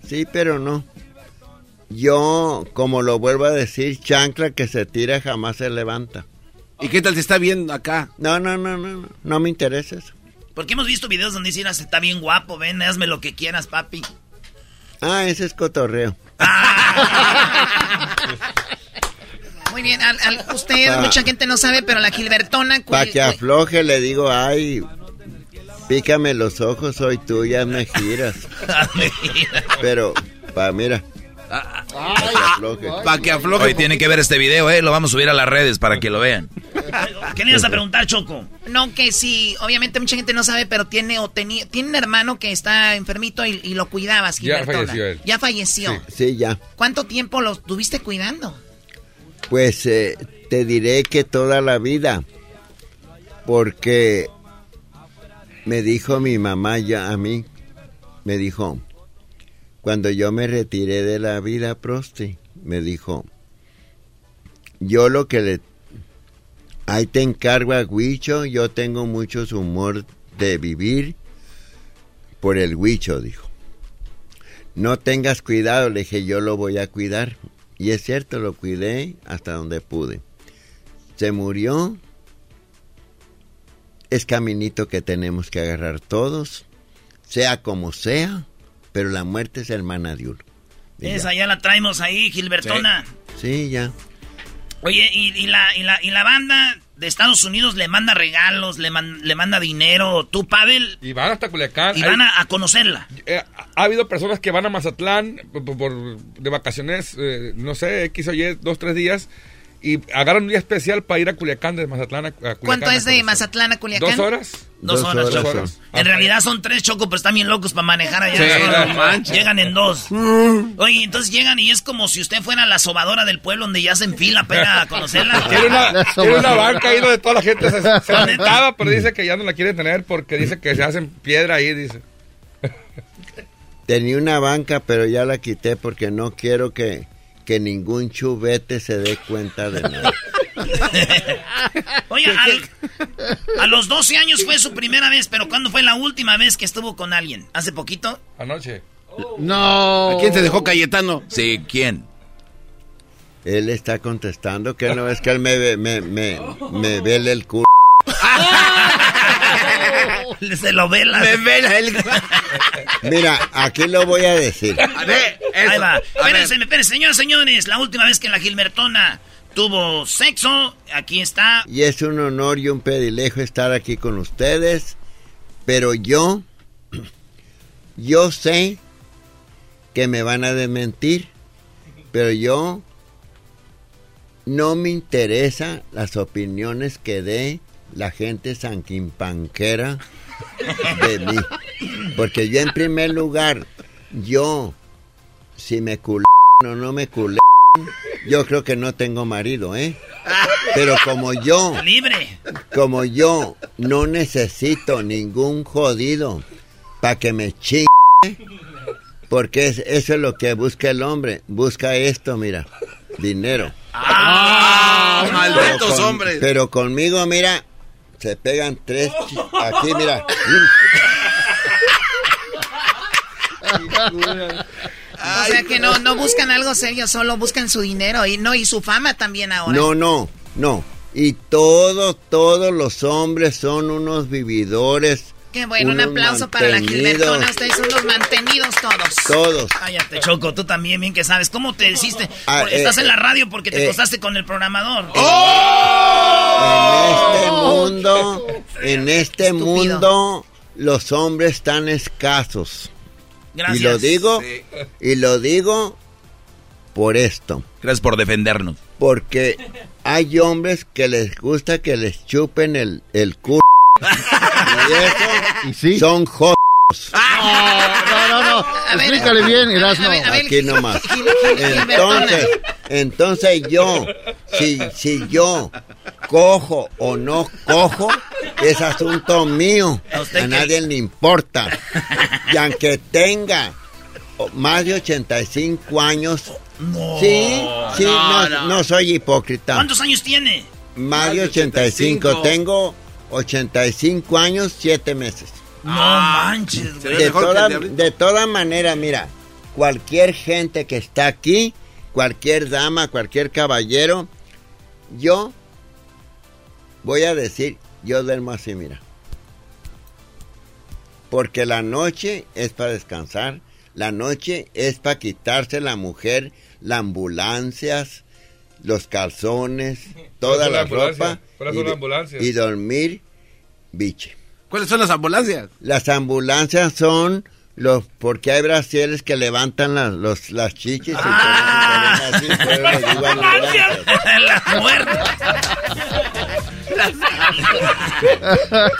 [SPEAKER 28] Sí, pero no. Yo, como lo vuelvo a decir, chancla que se tira jamás se levanta.
[SPEAKER 3] ¿Y qué tal te está viendo acá?
[SPEAKER 28] No, no, no, no, no, no me interesa eso.
[SPEAKER 2] Porque hemos visto videos donde dicen, "Ah, está bien guapo, ven, hazme lo que quieras, papi.
[SPEAKER 28] Ah, ese es cotorreo.
[SPEAKER 15] Muy bien, al- al- usted,
[SPEAKER 28] Pa-
[SPEAKER 15] mucha gente no sabe, pero la Gilbertona...
[SPEAKER 28] Para que afloje le digo, ay, pícame los ojos, soy tuya, me giras. Pero, pa, mira. Pa' que afloje.
[SPEAKER 3] Para que afloje.
[SPEAKER 4] Hoy tienen que ver este video, ¿eh? Lo vamos a subir a las redes para que lo vean.
[SPEAKER 2] ¿Qué le ibas a preguntar, Choco?
[SPEAKER 15] No, que sí, obviamente mucha gente no sabe, pero tiene o tenía, tiene un hermano que está enfermito y, y lo cuidabas,
[SPEAKER 26] Ya falleció él.
[SPEAKER 15] Ya falleció.
[SPEAKER 28] Sí, ya.
[SPEAKER 15] ¿Cuánto tiempo lo estuviste cuidando?
[SPEAKER 28] Pues eh, te diré que toda la vida, porque me dijo mi mamá ya a mí, me dijo, cuando yo me retiré de la vida, Prosti, me dijo, yo lo que le... Ahí te encargo a Huicho, yo tengo mucho humor de vivir por el Huicho, dijo. No tengas cuidado, le dije, yo lo voy a cuidar. Y es cierto, lo cuidé hasta donde pude. Se murió. Es caminito que tenemos que agarrar todos, sea como sea, pero la muerte es hermana de uno. Y
[SPEAKER 2] Esa ya la traemos ahí, Gilbertona.
[SPEAKER 28] Sí, ya.
[SPEAKER 2] Oye, y, y la, y, la, y la banda de Estados Unidos le manda regalos, le, man- le manda dinero. ¿Tú, Pavel?
[SPEAKER 26] Y van hasta Culiacán.
[SPEAKER 2] Y
[SPEAKER 26] Hay-
[SPEAKER 2] van a, a conocerla.
[SPEAKER 26] eh, ha habido personas que van a Mazatlán por, por- de vacaciones, eh, no sé, X o Y, dos, tres días, y agarran un día especial para ir a Culiacán, de Mazatlán a, Culiacán.
[SPEAKER 15] ¿Cuánto es de. Mazatlán a Culiacán?
[SPEAKER 26] ¿Dos horas?
[SPEAKER 2] Dos, horas,
[SPEAKER 26] Dos
[SPEAKER 2] Choco.
[SPEAKER 26] horas.
[SPEAKER 2] En realidad son tres, Choco, pero están bien locos para manejar allá.
[SPEAKER 26] Sí, no.
[SPEAKER 2] Llegan en dos. Oye, entonces llegan y es como si usted fuera la sobadora del pueblo donde ya hacen fila para conocerla.
[SPEAKER 26] Tiene una, tiene una banca ahí donde toda la gente se, se sentaba, pero dice que ya no la quiere tener porque dice que se hacen piedra ahí, dice.
[SPEAKER 28] Tenía una banca, pero ya la quité porque no quiero que, que ningún chubete se dé cuenta de nada.
[SPEAKER 2] Oye, al- a los 12 años fue su primera vez, pero ¿cuándo fue la última vez que estuvo con alguien? ¿Hace poquito?
[SPEAKER 26] Anoche.
[SPEAKER 3] No. ¿A quién te dejó Cayetano?
[SPEAKER 4] Sí, ¿quién?
[SPEAKER 28] Él está contestando que no es que él me, ve- me, me, me vele el culo.
[SPEAKER 2] Se lo vela.
[SPEAKER 3] Me vela el...
[SPEAKER 28] Mira, aquí lo voy a decir.
[SPEAKER 3] A ver, eso.
[SPEAKER 2] Ahí va.
[SPEAKER 3] A ver.
[SPEAKER 2] Espérense, espérense, señores, señores. La última vez que la Gilbertona tuvo sexo, aquí está.
[SPEAKER 28] Y es un honor y un privilegio estar aquí con ustedes. Pero yo, yo sé que me van a desmentir. Pero yo no me interesa las opiniones que dé la gente sanquimpanquera de mí. Porque yo en primer lugar, yo, si me culé o no me culé, yo creo que no tengo marido, ¿eh? Pero como yo,
[SPEAKER 2] Libre.
[SPEAKER 28] como yo no necesito ningún jodido para que me chingue, porque es- eso es lo que busca el hombre. Busca esto, mira, dinero.
[SPEAKER 3] ¡Ah!
[SPEAKER 28] Pero
[SPEAKER 3] ¡Malditos
[SPEAKER 28] con-
[SPEAKER 3] hombres!
[SPEAKER 28] Pero conmigo, mira, se pegan tres. Aquí, mira.
[SPEAKER 15] o sea que no, no buscan algo serio, solo buscan su dinero y no y su fama también ahora.
[SPEAKER 28] No, no, no. Y todos, todos los hombres son unos vividores.
[SPEAKER 15] Qué bueno, un aplauso para la Gilbertona. Ustedes son los mantenidos todos.
[SPEAKER 28] Todos.
[SPEAKER 2] Cállate, Choco, tú también bien que sabes. ¿Cómo te hiciste?
[SPEAKER 28] Ah,
[SPEAKER 2] Porque Estás
[SPEAKER 28] eh,
[SPEAKER 2] en la radio porque te
[SPEAKER 28] eh,
[SPEAKER 2] acostaste con el programador.
[SPEAKER 28] En este mundo, en este mundo, los hombres están escasos.
[SPEAKER 2] Gracias.
[SPEAKER 28] Y lo digo, y lo digo por esto.
[SPEAKER 4] Gracias por defendernos.
[SPEAKER 28] Porque hay hombres que les gusta que les chupen el, el culo. Y eso son jodos.
[SPEAKER 29] No, no, no. Explícale bien, Erasmo.
[SPEAKER 28] Aquí nomás. Entonces, entonces yo, si, si yo cojo o no cojo, es asunto mío.
[SPEAKER 2] ¿A
[SPEAKER 28] nadie le importa. Y aunque tenga más de 85 años,
[SPEAKER 2] No.
[SPEAKER 28] sí, sí,
[SPEAKER 2] No,
[SPEAKER 28] no,
[SPEAKER 2] no.
[SPEAKER 28] no soy hipócrita.
[SPEAKER 2] ¿Cuántos años tiene?
[SPEAKER 28] Más de 85. Tengo 85 años, 7 meses.
[SPEAKER 2] No manches, güey.
[SPEAKER 28] De toda, de toda manera, mira, cualquier gente que está aquí, cualquier dama, cualquier caballero, yo voy a decir, yo duermo así, mira. Porque la noche es para descansar, la noche es para quitarse la mujer, las ambulancias, los calzones, toda la
[SPEAKER 26] las
[SPEAKER 28] ropa
[SPEAKER 26] ¿Cuáles
[SPEAKER 28] y,
[SPEAKER 26] son las
[SPEAKER 28] de-
[SPEAKER 26] ambulancias?
[SPEAKER 28] y dormir biche.
[SPEAKER 3] ¿Cuáles son las ambulancias?
[SPEAKER 28] Las ambulancias son los porque hay brasiles que levantan las, los, las chichis y
[SPEAKER 2] Ah.
[SPEAKER 28] ponen así, pero les digo ambulancias.
[SPEAKER 2] la muerte.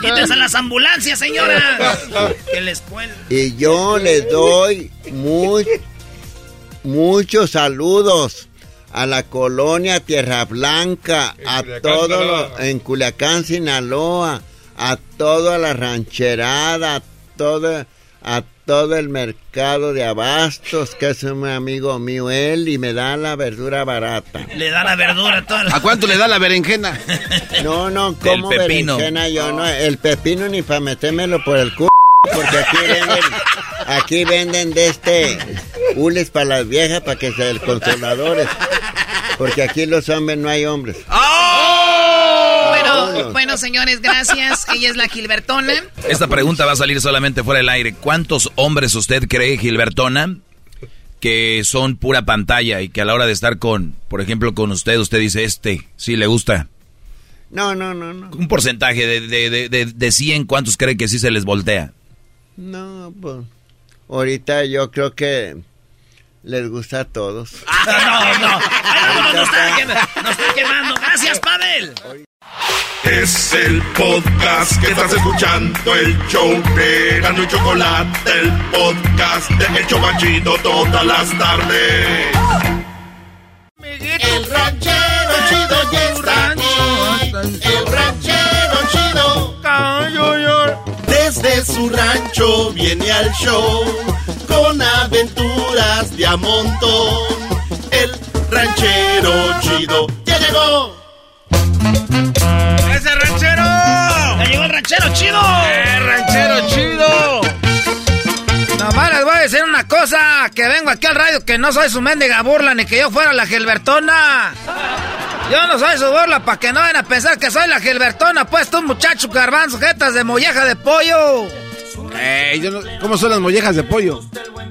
[SPEAKER 2] Quítense las ambulancias, señora. Que les.
[SPEAKER 28] Y yo les doy muy, muchos saludos a la colonia Tierra Blanca, a
[SPEAKER 26] Culiacán,
[SPEAKER 28] todo
[SPEAKER 26] Sinaloa.
[SPEAKER 28] lo- en Culiacán, Sinaloa, a toda la rancherada, a todo, a todo el mercado de abastos, que es un amigo mío él, y me da la verdura barata.
[SPEAKER 2] Le da la verdura a toda la...
[SPEAKER 3] ¿A cuánto le da la berenjena?
[SPEAKER 28] No, no, como
[SPEAKER 4] pepino.
[SPEAKER 28] berenjena yo no, el pepino ni para metérmelo por el culo, porque aquí venden, aquí venden de este hules para las viejas para que se consoladores, porque aquí los hombres no hay hombres.
[SPEAKER 15] Bueno, bueno, señores, gracias. Ella es la Gilbertona.
[SPEAKER 4] Esta pregunta va a salir solamente fuera del aire. ¿Cuántos hombres usted cree, Gilbertona, que son pura pantalla y que a la hora de estar con, por ejemplo, con usted, usted dice, este, sí le gusta?
[SPEAKER 28] No, no, no, no.
[SPEAKER 4] Un porcentaje de, de, de, de, de 100, ¿cuántos cree que sí se les voltea?
[SPEAKER 28] No, pues ahorita yo creo que les gusta a todos.
[SPEAKER 2] No, no. Ay, vámonos, nos está, quem- nos está quemando. Gracias, Pavel.
[SPEAKER 1] Es el podcast que estás escuchando, el show de Gano y Chocolate, el podcast de El Chobachito todas las tardes.
[SPEAKER 27] El ranchero chido ya está aquí. El ranchero chido. Desde su rancho viene al show con aventuras de a montón. El ranchero chido ya llegó.
[SPEAKER 3] ¡Ese ranchero!
[SPEAKER 2] ¡Ya llegó el ranchero chido!
[SPEAKER 3] ¡Eh, ranchero chido!
[SPEAKER 20] Nomás les voy a decir una cosa, que vengo aquí al radio, que no soy su mendiga burla, ni que yo fuera la Gilbertona. Yo no soy su burla, para que no vayan a pensar que soy la Gilbertona, pues tú muchacho garbanzo, jetas de molleja de pollo.
[SPEAKER 3] Yo no- ¿Cómo son las mollejas de pollo?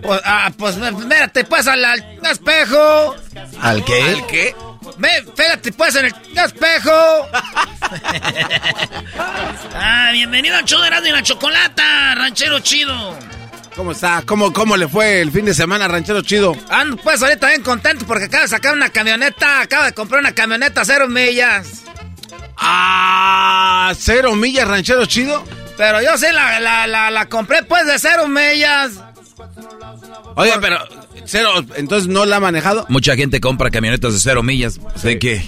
[SPEAKER 20] Pues, ah, pues mírate pues al, al espejo.
[SPEAKER 4] ¿Al qué?
[SPEAKER 3] ¿Al qué?
[SPEAKER 20] Ve, fíjate pues en el espejo.
[SPEAKER 2] Ah, bienvenido de Erasmo y la Chocolata, ranchero chido.
[SPEAKER 3] ¿Cómo está? ¿Cómo, ¿Cómo le fue el fin de semana, ranchero chido?
[SPEAKER 20] Ando pues ahorita bien contento porque acabo de sacar una camioneta, acabo de comprar una camioneta cero millas.
[SPEAKER 3] Ah, cero millas, ranchero chido.
[SPEAKER 20] Pero yo sí la, la, la, la compré pues de cero millas.
[SPEAKER 3] Oiga, pero cero, entonces no la ha manejado.
[SPEAKER 4] Mucha gente compra camionetas de cero millas. ¿De qué?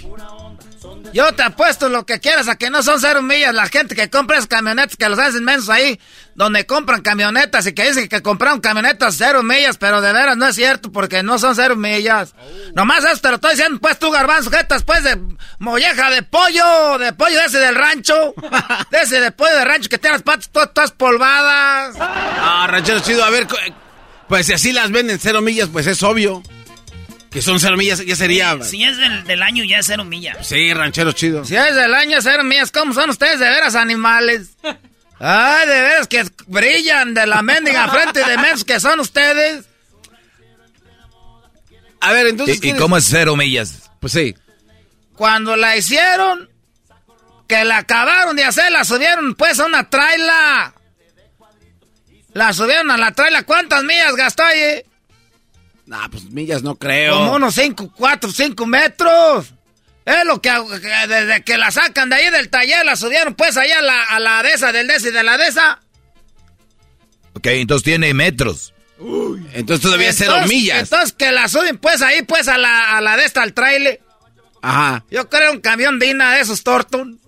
[SPEAKER 20] Yo te apuesto lo que quieras a que no son cero millas. La gente que compra esas camionetas que los hacen mensos ahí, donde compran camionetas y que dicen que compraron camionetas cero millas, pero de veras no es cierto porque no son cero millas. Nomás eso te lo estoy diciendo, pues tú garbanzo, jetas, pues de molleja de pollo, de pollo ese del rancho, de ese de pollo de rancho que tiene las patas todas, todas polvadas.
[SPEAKER 3] Ah, ranchero chido, a ver, pues si así las venden cero millas, pues es obvio. Que son cero millas, ya sería.
[SPEAKER 2] Si es del, del año, ya es cero millas.
[SPEAKER 3] Sí, ranchero chido.
[SPEAKER 20] Si es del año cero millas, ¿cómo son ustedes de veras animales? Ay, de veras que brillan de la mendiga frente de mensos que son ustedes.
[SPEAKER 3] A ver, entonces.
[SPEAKER 4] ¿Y, y cómo es cero millas?
[SPEAKER 3] Pues sí.
[SPEAKER 20] Cuando la hicieron, que la acabaron de hacer, la subieron pues a una traila. La subieron a la traila. ¿Cuántas millas gastó ahí?
[SPEAKER 3] Nah, pues millas no creo.
[SPEAKER 20] Como unos 5, 4, 5 metros. Es lo que, desde que la sacan de ahí del taller, la subieron pues allá a la, a la de esa, del de ese y de la de esa.
[SPEAKER 4] Ok, entonces tiene metros.
[SPEAKER 3] Entonces todavía es cero
[SPEAKER 20] Entonces-
[SPEAKER 3] millas.
[SPEAKER 20] Entonces que la suben pues ahí pues a la, a la de esta, al trailer.
[SPEAKER 3] Ajá.
[SPEAKER 20] Yo creo un camión Dina de esos Torton.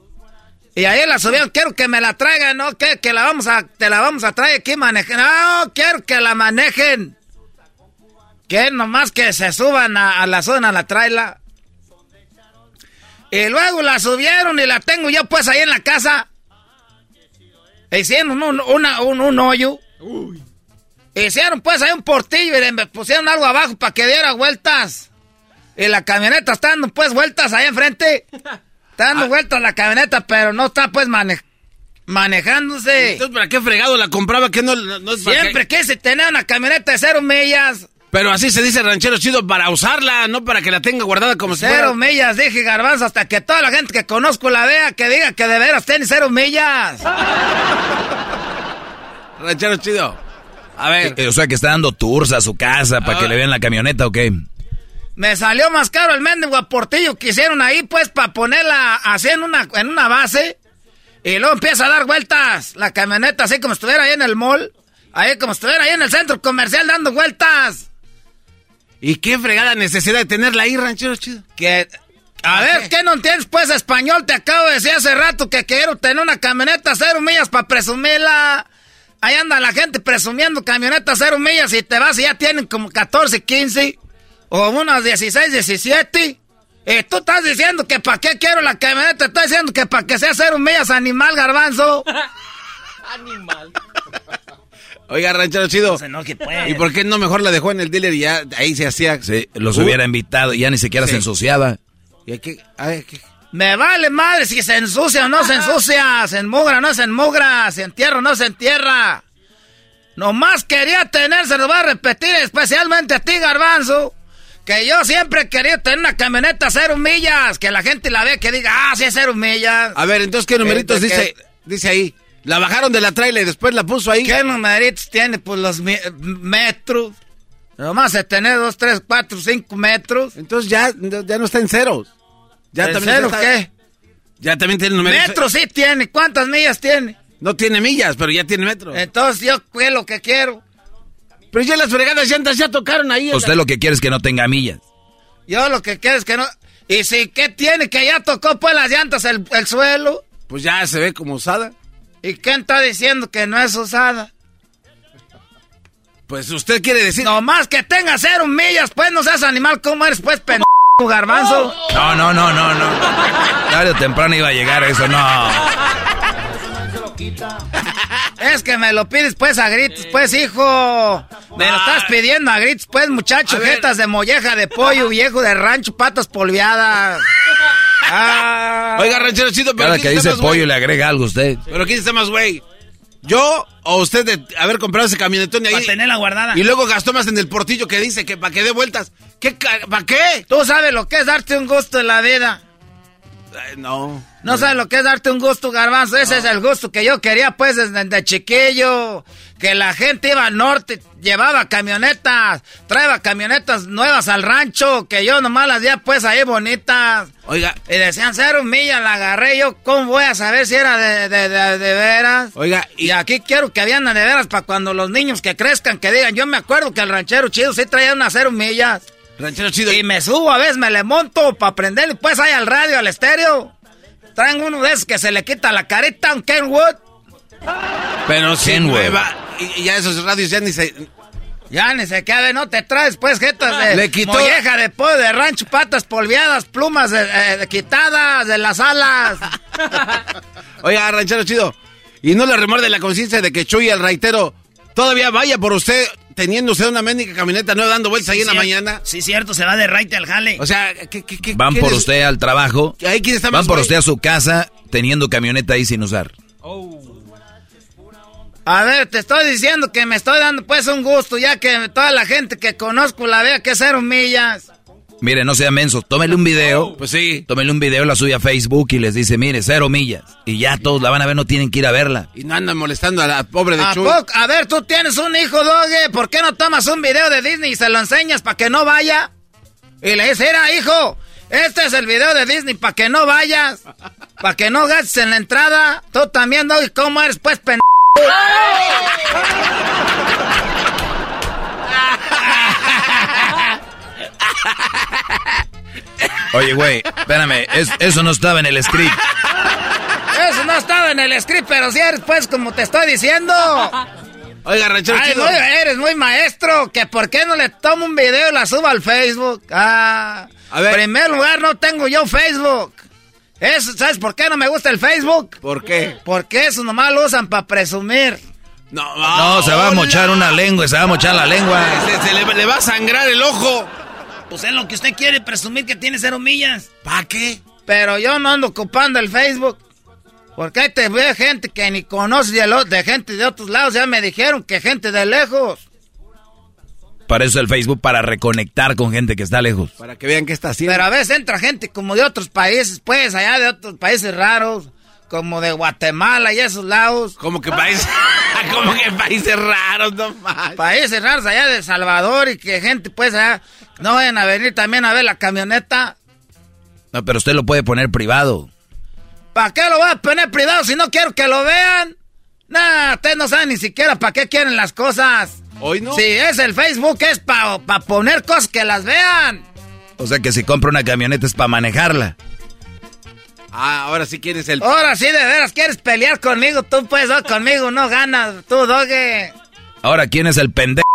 [SPEAKER 20] Y ahí la subieron, quiero que me la traigan, ¿no? Que, que la vamos a, te la vamos a traer aquí manejen. No, quiero que la manejen. Que nomás que se suban a, a la zona, a la traila. Y luego la subieron y la tengo yo pues ahí en la casa. Hicieron un, una- un, un hoyo. Hicieron pues ahí un portillo y le pusieron algo abajo para que diera vueltas. Y la camioneta está dando pues vueltas ahí enfrente. Está dando vueltas la camioneta, pero no está pues mane- manejándose.
[SPEAKER 3] Entonces, ¿para qué fregado la compraba? Que no, no es
[SPEAKER 20] Siempre
[SPEAKER 3] qué?
[SPEAKER 20] quise tener una camioneta de cero millas.
[SPEAKER 3] Pero así se dice ranchero chido para usarla, no para que la tenga guardada como si
[SPEAKER 20] Cero
[SPEAKER 3] fuera.
[SPEAKER 20] millas, dije garbanzo, hasta que toda la gente que conozco la vea, que diga que de veras tiene cero millas.
[SPEAKER 3] Ranchero chido. A ver.
[SPEAKER 4] Eh, O sea que está dando tours a su casa para que le vean la camioneta, ¿o qué?
[SPEAKER 20] Me salió más caro el mendigo aportillo que hicieron ahí, pues, para ponerla así en una, en una base. Y luego empieza a dar vueltas la camioneta, así como estuviera ahí en el mall. Ahí como estuviera ahí en el centro comercial dando vueltas.
[SPEAKER 3] ¿Y qué fregada necesidad de tenerla ahí, ranchero chido?
[SPEAKER 20] Que... A ver, ¿qué no entiendes, pues, español? Te acabo de decir hace rato que quiero tener una camioneta cero millas para presumirla. Ahí anda la gente presumiendo camioneta cero millas y te vas y ya tienen como 14, 15 o unas 16, 17. Y tú estás diciendo que para qué quiero la camioneta, estás diciendo que para que sea cero millas animal garbanzo.
[SPEAKER 11] Animal.
[SPEAKER 3] Oiga, ranchero chido.
[SPEAKER 2] No, que puede.
[SPEAKER 3] ¿Y por qué no mejor la dejó en el dealer y ya ahí se hacía?
[SPEAKER 4] Sí, los
[SPEAKER 3] Uh,
[SPEAKER 4] hubiera invitado y ya ni siquiera
[SPEAKER 3] Sí.
[SPEAKER 4] se ensuciaba.
[SPEAKER 3] A.
[SPEAKER 20] Me vale madre si se ensucia o no se ensucia, se enmugra o no se enmugra, se entierra o no se entierra. Nomás quería tener, se lo voy a repetir especialmente a ti, Garbanzo, que yo siempre quería tener una camioneta cero millas, que la gente la vea que diga, ah, sí es cero millas.
[SPEAKER 3] A ver, entonces, ¿qué numeritos
[SPEAKER 20] Que-
[SPEAKER 3] dice, dice ahí? La bajaron de la trailer y después la puso ahí.
[SPEAKER 20] ¿Qué numeritos tiene? Pues los metros. Nomás de tener dos, tres, cuatro, cinco metros.
[SPEAKER 3] Entonces ya, ya no está en ceros. Ya
[SPEAKER 20] ¿En
[SPEAKER 3] también
[SPEAKER 20] cero
[SPEAKER 3] está-
[SPEAKER 20] qué?
[SPEAKER 3] Ya también tiene números.
[SPEAKER 20] Metros sí tiene. ¿Cuántas millas tiene?
[SPEAKER 3] No tiene millas, pero ya tiene metros.
[SPEAKER 20] Entonces yo qué lo que quiero.
[SPEAKER 3] Pero ya las fregadas llantas ya tocaron ahí.
[SPEAKER 4] Usted lo que quiere es que no tenga millas.
[SPEAKER 20] Yo lo que quiero es que no. Y si, ¿qué tiene? Que ya tocó pues las llantas el, el suelo.
[SPEAKER 3] Pues ya se ve como usada.
[SPEAKER 20] ¿Y quién está diciendo que no es usada?
[SPEAKER 3] Pues usted quiere decir.
[SPEAKER 20] Nomás que tenga cero millas, pues no seas animal, ¿cómo eres pues pendejo, garbanzo?
[SPEAKER 4] No, no, no, no, no. Tarde o temprano iba a llegar eso, no.
[SPEAKER 20] Es que me lo pides pues a gritos, pues hijo. Me lo estás pidiendo a gritos, pues muchacho, jetas de molleja de pollo, viejo de rancho, patas polviadas. Ah.
[SPEAKER 3] Oiga, ranchero chido, pero
[SPEAKER 4] Cada
[SPEAKER 3] ¿quién
[SPEAKER 4] que dice
[SPEAKER 3] más
[SPEAKER 4] pollo le agrega algo a usted.
[SPEAKER 3] Pero ¿quién está más güey? ¿Yo o usted de haber comprado ese camionetón y ahí?
[SPEAKER 2] Para tenerla guardada.
[SPEAKER 3] Y luego gastó más en el portillo que dice que para que dé vueltas. ¿Qué? ¿Para qué?
[SPEAKER 20] Tú sabes lo que es darte un gusto en la vida.
[SPEAKER 3] Ay, no.
[SPEAKER 20] No sabes lo que es darte un gusto, garbanzo. Ese es el gusto que yo quería, pues, desde de chiquillo. Que la gente iba al norte, llevaba camionetas, traía camionetas nuevas al rancho, que yo nomás las veía, pues, ahí bonitas.
[SPEAKER 3] Oiga,
[SPEAKER 20] Y decían, cero millas, la agarré yo. ¿Cómo voy a saber si era de, de, de- de veras?
[SPEAKER 3] oiga,
[SPEAKER 20] Y aquí quiero que habían de veras para cuando los niños que crezcan, que digan, yo me acuerdo que el ranchero chido sí traía unas cero millas.
[SPEAKER 3] Ranchero chido.
[SPEAKER 20] Y me subo a veces, me le monto para prenderle pues ahí al radio, al estéreo. Traen uno de esos que se le quita la carita, un Kenwood.
[SPEAKER 3] Pero sí,
[SPEAKER 4] ¿Quién, güey?
[SPEAKER 3] nueva. Y, ya esos radios ya ni se.
[SPEAKER 20] Ya ni se quede, no te traes pues jetas de
[SPEAKER 3] Le quitó-
[SPEAKER 20] molleja de pollo, de rancho, patas polviadas, plumas de- eh, de quitadas de las alas.
[SPEAKER 3] Oiga, ranchero chido. Y no le remorde la conciencia de que Chuy, el raitero, todavía vaya por usted teniendo usted una médica camioneta nueva dando vueltas ahí en la mañana.
[SPEAKER 2] Sí, cierto, se va de raite al jale.
[SPEAKER 3] O sea, ¿qué, qué, qué-
[SPEAKER 4] Van por
[SPEAKER 3] les-
[SPEAKER 4] usted al trabajo.
[SPEAKER 3] Ahí quién está
[SPEAKER 4] Van por
[SPEAKER 3] güey?
[SPEAKER 4] usted a su casa teniendo camioneta ahí sin usar.
[SPEAKER 20] A ver, te estoy diciendo que me estoy dando pues un gusto, ya que toda la gente que conozco la vea que cero millas.
[SPEAKER 4] Mire, no sea menso, tómele un video.
[SPEAKER 3] Pues sí.
[SPEAKER 4] Tómele un video, la suya a Facebook y les dice, mire, cero millas. Y ya todos la van a ver, no tienen que ir a verla.
[SPEAKER 3] Y no andan molestando a la pobre de
[SPEAKER 20] ¿A
[SPEAKER 3] Chuy.
[SPEAKER 20] poco? A ver, tú tienes un hijo, Doge. ¿Por qué no tomas un video de Disney y se lo enseñas para que no vaya? Y le dices, mira, hijo, este es el video de Disney para que no vayas. Para que no gastes en la entrada. Tú también, Doge, ¿cómo eres, pues, pen...
[SPEAKER 4] Oye, güey, espérame, es- eso no estaba en el script.
[SPEAKER 20] Eso no estaba en el script, pero si eres, pues, como te estoy diciendo.
[SPEAKER 3] Oiga, ranchero
[SPEAKER 20] Ay,
[SPEAKER 3] chido.
[SPEAKER 20] muy- eres muy maestro. Que por qué no le tomo un video y la subo al Facebook. Ah,
[SPEAKER 3] A ver.
[SPEAKER 20] En primer lugar, no tengo yo Facebook. Eso, ¿Sabes por qué no me gusta el Facebook?
[SPEAKER 3] ¿Por qué?
[SPEAKER 20] Porque eso nomás lo usan para presumir.
[SPEAKER 3] No,
[SPEAKER 4] No, se va a mochar una lengua, se va a mochar la lengua.
[SPEAKER 3] Se, se le, le va a sangrar el ojo.
[SPEAKER 2] Pues es lo que usted quiere, presumir que tiene cero millas.
[SPEAKER 3] ¿Para qué?
[SPEAKER 20] Pero yo no ando ocupando el Facebook. Porque ahí te ve gente que ni conoce de, lo- de gente de otros lados. Ya me dijeron que gente de lejos.
[SPEAKER 4] Para eso el Facebook, para reconectar con gente que está lejos.
[SPEAKER 3] Para que vean qué está haciendo.
[SPEAKER 20] Pero a veces entra gente como de otros países, pues, allá de otros países raros. Como de Guatemala y esos lados.
[SPEAKER 3] Como que países, como que países raros, no más.
[SPEAKER 20] Países raros allá de El Salvador y que gente, pues, allá No vayan a venir también a ver la camioneta.
[SPEAKER 4] No, pero usted lo puede poner privado.
[SPEAKER 20] ¿Para qué lo voy a poner privado si no quiero que lo vean? Nah, ustedes no saben ni siquiera para qué quieren las cosas.
[SPEAKER 3] Hoy no.
[SPEAKER 20] Si es el Facebook, es para poner cosas que las vean.
[SPEAKER 4] O sea que si compra una camioneta es para manejarla.
[SPEAKER 3] Ah, ahora sí quieres el...
[SPEAKER 20] Ahora sí, de veras, ¿quieres pelear conmigo? Tú puedes, no, conmigo no ganas. Tú, doge.
[SPEAKER 4] Ahora, ¿quién es el pendejo?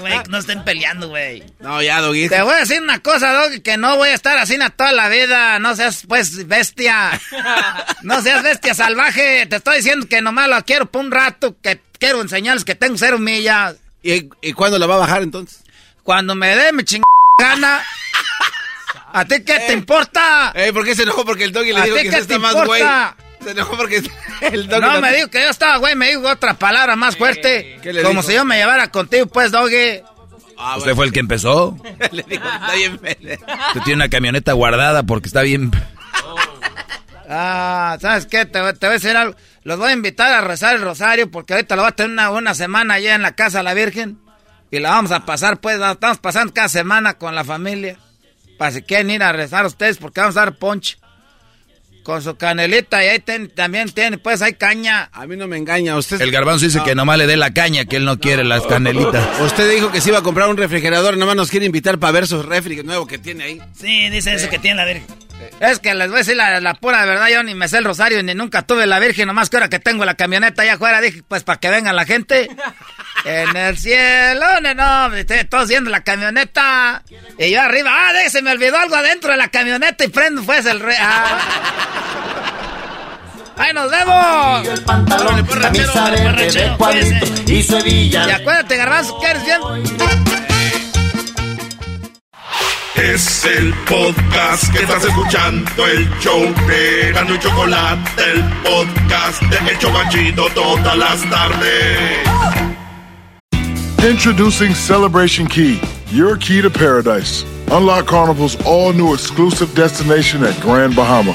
[SPEAKER 2] Güey, no estén peleando, güey.
[SPEAKER 3] No, ya, Doggy.
[SPEAKER 20] Te voy a decir una cosa, Doggy, que no voy a estar así a toda la vida. No seas, pues, bestia. No seas bestia salvaje. Te estoy diciendo que nomás lo quiero por un rato, que quiero enseñarles que tengo cero millas.
[SPEAKER 3] ¿Y, y cuándo la va a bajar entonces?
[SPEAKER 20] Cuando me dé mi chingada. ¿A ti qué te importa?
[SPEAKER 3] Eh, ¿por qué se enojó? Porque el Doggy le
[SPEAKER 20] ¿A
[SPEAKER 3] dijo que está
[SPEAKER 20] te
[SPEAKER 3] más güey. Se enojó porque el Doggy...
[SPEAKER 20] No, me dijo que yo estaba, güey, me dijo otra palabra más fuerte.
[SPEAKER 3] ¿Qué le
[SPEAKER 20] Como
[SPEAKER 3] dijo?
[SPEAKER 20] si yo me llevara contigo, pues, Doggy.
[SPEAKER 3] Ah,
[SPEAKER 4] Usted fue el que empezó.
[SPEAKER 3] le dijo, está bien.
[SPEAKER 4] Usted tiene una camioneta guardada porque está bien.
[SPEAKER 20] Ah, ¿sabes qué? Te, voy- te voy a decir algo. Los voy a invitar a rezar el rosario porque ahorita lo voy a tener una, una semana allá en la casa de la Virgen. Y la vamos a pasar, pues, la estamos pasando cada semana con la familia. Para si quieren ir a rezar ustedes porque vamos a dar ponche. Con su canelita y ahí ten- también tiene, pues, hay caña.
[SPEAKER 3] A mí no me engaña. Usted...
[SPEAKER 4] El garbanzo dice que nomás le dé la caña, que él no quiere las canelitas.
[SPEAKER 3] Usted dijo que se iba a comprar un refrigerador, nomás nos quiere invitar para ver su refri nuevo que tiene ahí.
[SPEAKER 2] Sí, dice eso que tiene la Virgen.
[SPEAKER 20] Es que les voy a decir la, la pura verdad, yo ni me sé el rosario, ni nunca tuve la Virgen, nomás que ahora que tengo la camioneta allá afuera, dije, pues para que venga la gente. En el cielo, no, no, estoy todos viendo la camioneta. Y yo arriba, ah, de, se me olvidó algo adentro de la camioneta y prendo, pues el re... ah. ¡Ahí nos vemos!
[SPEAKER 8] camisa verde de cuadrito y su hebilla.
[SPEAKER 20] Y acuérdate, garbanzo, que eres bien...
[SPEAKER 1] Es el podcast que estás escuchando, el show de Erasmo y Chocolate, el podcast de El Chobachito todas las tardes.
[SPEAKER 30] Introducing Celebration Key, your key to paradise. Unlock Carnival's all new exclusive destination at Grand Bahama,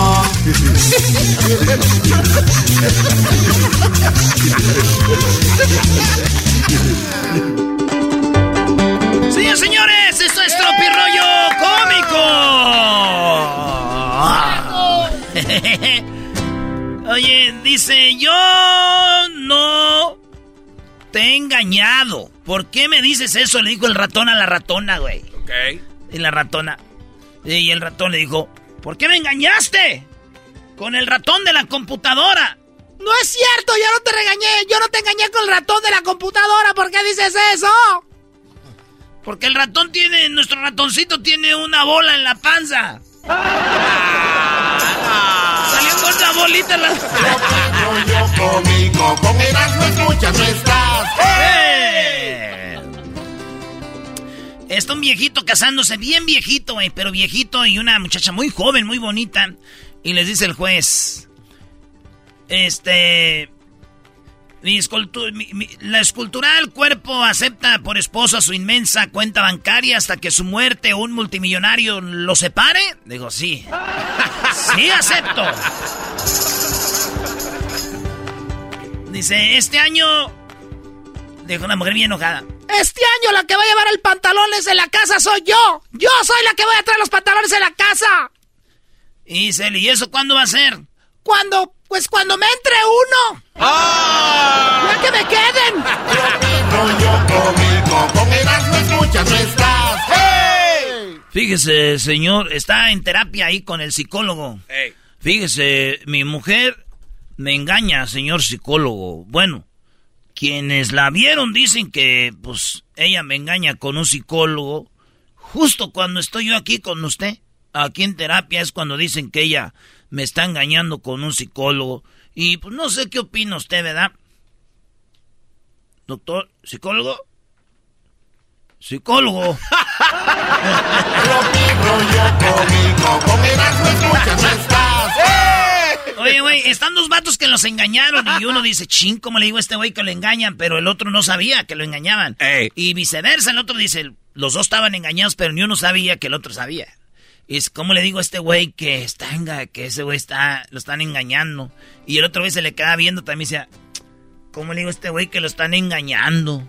[SPEAKER 2] Señores, señores, esto es Tropi Rollo Cómico. Oye, dice, yo no te he engañado. ¿Por qué me dices eso? Le dijo el ratón a la ratona, güey.
[SPEAKER 3] Ok.
[SPEAKER 2] Y la ratona. Y el ratón le dijo, ¿por qué me engañaste? Con el ratón de la computadora.
[SPEAKER 11] No es cierto, yo no te regañé. Yo no te engañé con el ratón de la computadora. ¿Por qué dices eso?
[SPEAKER 2] Porque el ratón tiene, nuestro ratoncito tiene una bola en la panza. Salió con una bolita en la
[SPEAKER 1] Rollo cómico, con Erasmo escuchas no estás.
[SPEAKER 2] Está un viejito casándose, bien viejito, güey, pero viejito y una muchacha muy joven, muy bonita. Y les dice el juez, este, mi escultu- mi- mi- la escultural cuerpo acepta por esposo a su inmensa cuenta bancaria hasta que su muerte o un multimillonario lo separe. Digo, sí. Sí, acepto. Dice, este año... Dijo una mujer bien enojada.
[SPEAKER 11] Este año la que va a llevar el pantalones en la casa soy yo. Yo soy la que voy a traer los pantalones en la casa.
[SPEAKER 2] Y él, ¿y eso cuándo va a ser?
[SPEAKER 11] Cuando, pues cuando me entre uno.
[SPEAKER 2] ¡Ah!
[SPEAKER 11] Ya que me queden.
[SPEAKER 1] ¡Hey!
[SPEAKER 2] Fíjese, señor, está en terapia ahí con el psicólogo. Fíjese, mi mujer me engaña, señor psicólogo. Bueno, quienes la vieron dicen que, pues, ella me engaña con un psicólogo. Justo cuando estoy yo aquí con usted, aquí en terapia, es cuando dicen que ella me está engañando con un psicólogo. Y pues no sé qué opina usted, ¿verdad? Doctor, psicólogo. Psicólogo. Oye, güey, están dos vatos que los engañaron y uno dice, ching, ¿cómo le digo a este güey que lo engañan? Pero el otro no sabía que lo engañaban. Y viceversa, el otro dice, los dos estaban engañados, pero ni uno sabía que el otro sabía. Y es, ¿cómo le digo a este güey que está, que ese güey está, lo están engañando? Y el otro güey se le queda viendo también y dice, ¿cómo le digo a este güey que lo están engañando?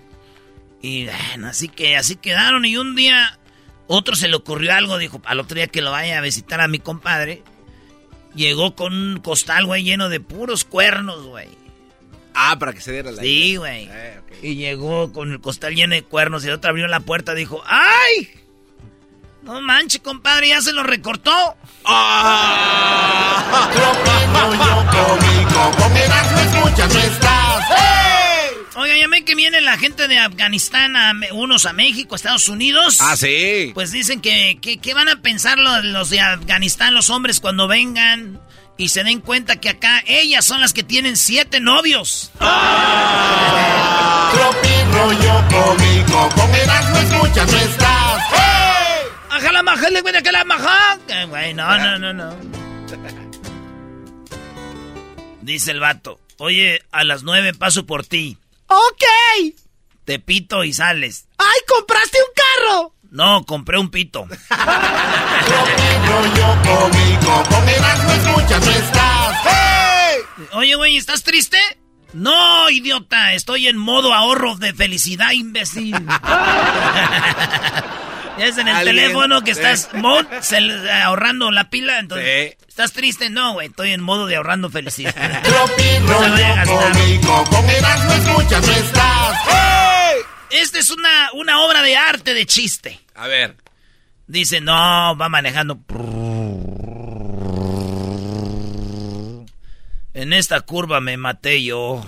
[SPEAKER 2] Y bueno, así que así quedaron y un día otro se le ocurrió algo, dijo, al otro día que lo vaya a visitar a mi compadre. Llegó con un costal, güey, lleno de puros cuernos, güey.
[SPEAKER 3] Ah, para que se diera la
[SPEAKER 2] Sí, güey.
[SPEAKER 3] Eh, ok.
[SPEAKER 2] Y llegó con el costal lleno de cuernos y el otro abrió la puerta y dijo, ¡ay! No manches, compadre, ya se lo recortó. Oiga, ya ven que viene la gente de Afganistán, a unos a México, Estados Unidos.
[SPEAKER 3] Ah, sí.
[SPEAKER 2] Pues dicen que, que, que van a pensar los, los de Afganistán, los hombres, cuando vengan y se den cuenta que acá ellas son las que tienen siete novios.
[SPEAKER 1] rollo cómico, con Erasmo escuchas no estás.
[SPEAKER 2] ¡Ajá la maja, le güey, que la maja! Güey, no, no, no, no. Dice el vato, oye, a las nueve paso por ti.
[SPEAKER 11] Ok.
[SPEAKER 2] Te pito y sales.
[SPEAKER 11] ¡Ay, compraste un carro!
[SPEAKER 2] No, compré un pito.
[SPEAKER 1] Rollo cómico, con Erasmo escuchas no estás.
[SPEAKER 2] Oye, güey, ¿estás triste? No, idiota, estoy en modo ahorro de felicidad, imbécil. es en el
[SPEAKER 3] Alguien-
[SPEAKER 2] teléfono que estás mod, ahorrando la pila, entonces... ¿Estás triste? No, güey, estoy en modo de ahorrando felicidad. No se vaya a gastar.
[SPEAKER 1] Cómico, con Erasmo escuchas no estás.
[SPEAKER 2] Esta es una, una obra de arte de chiste.
[SPEAKER 3] A ver.
[SPEAKER 2] Dice, no, va manejando. En esta curva me maté yo.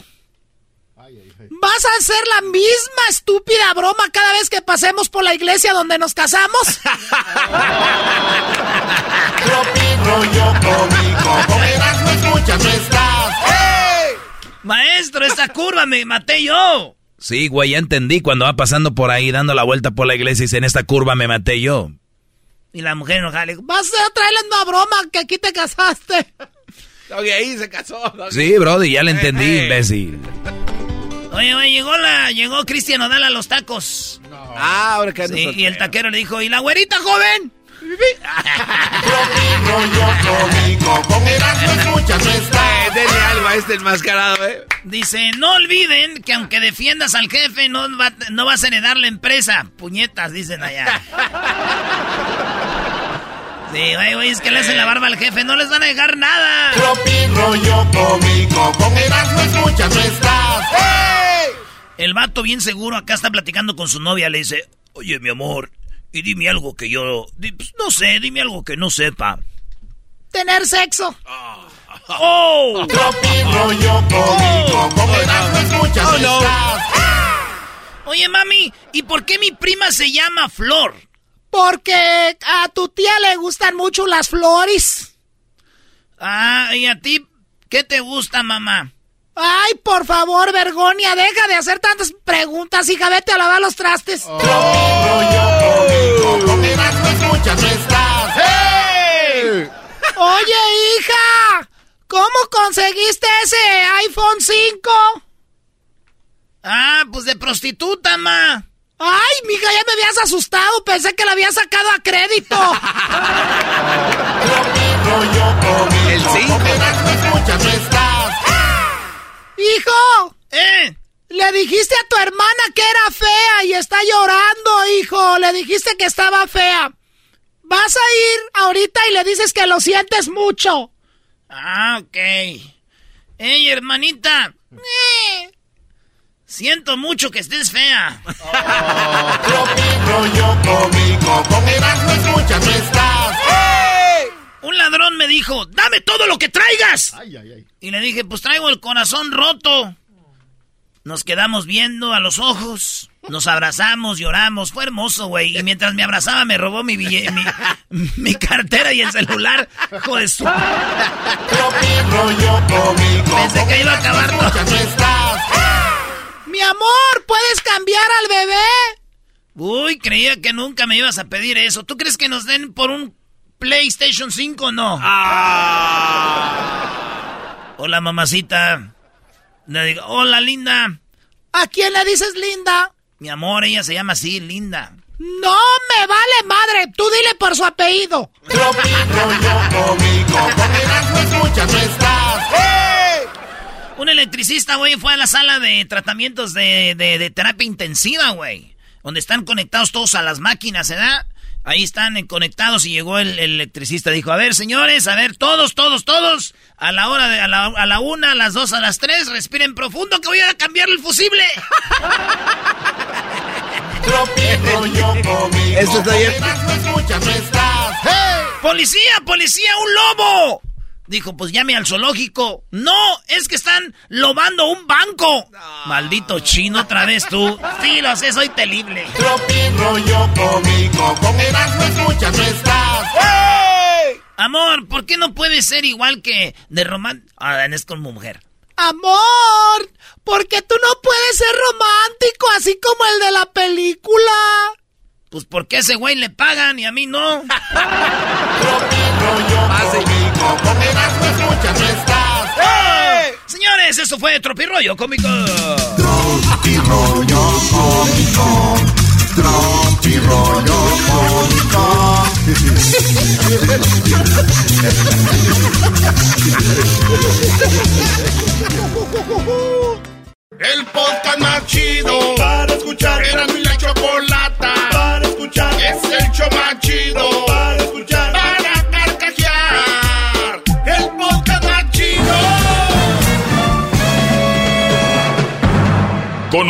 [SPEAKER 11] ¿Vas a hacer la misma estúpida broma cada vez que pasemos por la iglesia donde nos casamos?
[SPEAKER 2] Maestro, esta curva me maté yo.
[SPEAKER 4] Sí, güey, ya entendí. Cuando va pasando por ahí, dando la vuelta por la iglesia y dice, en esta curva me maté yo.
[SPEAKER 2] Y la mujer enojada le dijo,
[SPEAKER 11] Vas a traerle una broma que aquí te casaste.
[SPEAKER 3] Doggy, ahí se casó. Doggy.
[SPEAKER 4] Sí, brody, ya le entendí, imbécil.
[SPEAKER 2] Oye, oye, llegó la, llegó Cristian Odal a los tacos.
[SPEAKER 3] Ah, ahora que
[SPEAKER 2] Sí, y el taquero le dijo, ¿y la güerita joven?
[SPEAKER 1] No
[SPEAKER 3] denle algo a este enmascarado, eh.
[SPEAKER 2] Dice, no olviden que aunque defiendas al jefe, no, va- no vas a heredar la empresa. Puñetas, dicen allá. Sí, güey, güey, es que le hacen la barba al jefe, no les van a dejar nada.
[SPEAKER 1] Rollo cómico, con Erasmo escuchas no estás.
[SPEAKER 2] El vato bien seguro acá está platicando con su novia, le dice, oye, mi amor, y dime algo que yo, pues, no sé, dime algo que no sepa.
[SPEAKER 11] Tener sexo.
[SPEAKER 2] ¡Oh!
[SPEAKER 1] Rollo cómico, con Erasmo escuchas
[SPEAKER 3] Oh,
[SPEAKER 1] no
[SPEAKER 3] no.
[SPEAKER 1] estás.
[SPEAKER 2] Oye, mami, ¿y por qué mi prima se llama Flor?
[SPEAKER 11] Porque a tu tía le gustan mucho las flores.
[SPEAKER 2] Ah, ¿y a ti qué te gusta, mamá?
[SPEAKER 11] Ay, por favor, Vergonia, deja de hacer tantas preguntas, hija, vete a lavar los trastes.
[SPEAKER 1] Rollo cómico, con Erasmo escuchas no estás.
[SPEAKER 11] Oye, hija, ¿cómo conseguiste ese iPhone 5?
[SPEAKER 2] Ah, pues de prostituta, ma.
[SPEAKER 11] Ay, mija, ya me habías asustado, pensé que la había sacado a crédito.
[SPEAKER 3] El
[SPEAKER 1] estás.
[SPEAKER 11] Hijo,
[SPEAKER 2] ¿Eh?
[SPEAKER 11] le dijiste a tu hermana que era fea y está llorando, hijo. Le dijiste que estaba fea. Vas a ir ahorita y le dices que lo sientes mucho.
[SPEAKER 2] Ah, ok. Ey, hermanita. Eh, Siento mucho que estés fea.
[SPEAKER 1] Rollo cómico, con Erasmo escuchas no estás.
[SPEAKER 2] Un ladrón me dijo, dame todo lo que traigas. Y le dije, pues traigo el corazón roto. Nos quedamos viendo a los ojos. Nos abrazamos, lloramos, fue hermoso, güey. Y mientras me abrazaba me robó mi billete, mi, mi cartera y el celular. Hijo de su... Pensé que iba a acabar todo.
[SPEAKER 20] Mi amor, ¿puedes cambiar al bebé?
[SPEAKER 2] Uy, creía que nunca me ibas a pedir eso. ¿Tú crees que nos den por un PlayStation 5 o no?
[SPEAKER 20] Ah.
[SPEAKER 2] Hola, mamacita. Le digo, hola, linda.
[SPEAKER 20] ¿A quién le dices linda?
[SPEAKER 2] Mi amor, ella se llama así, linda.
[SPEAKER 20] No me vale madre, tú dile por su apellido.
[SPEAKER 2] Un electricista, güey, fue a la sala de tratamientos de, de, de terapia intensiva, güey. Donde están conectados todos a las máquinas, ¿verdad? Ahí están conectados y llegó el, el electricista. Dijo, a ver, señores, a ver, todos, todos, todos. A la hora de, a la, a la una, a las dos, a las tres, respiren profundo que voy a cambiar el fusible.
[SPEAKER 3] Esto está bien.
[SPEAKER 2] ¡Policía, policía, un lobo! Dijo, pues llame al zoológico. No, es que están lobando un banco. Maldito chino, otra vez tú. Sí, lo sé, soy terrible. Amor, ¿por qué no puede ser igual que de román... Ah, es con mujer.
[SPEAKER 20] Amor, ¿por qué tú no puedes ser romántico así como el de la película?
[SPEAKER 2] Pues porque a ese güey le pagan y a mí no. Señores, eso fue Tropirollo Cómico.
[SPEAKER 27] Tropirollo Cómico. Tropirollo Cómico.
[SPEAKER 1] El podcast más chido para escuchar. Era mi la chocolata para escuchar. Es el show más chido para escuchar. Para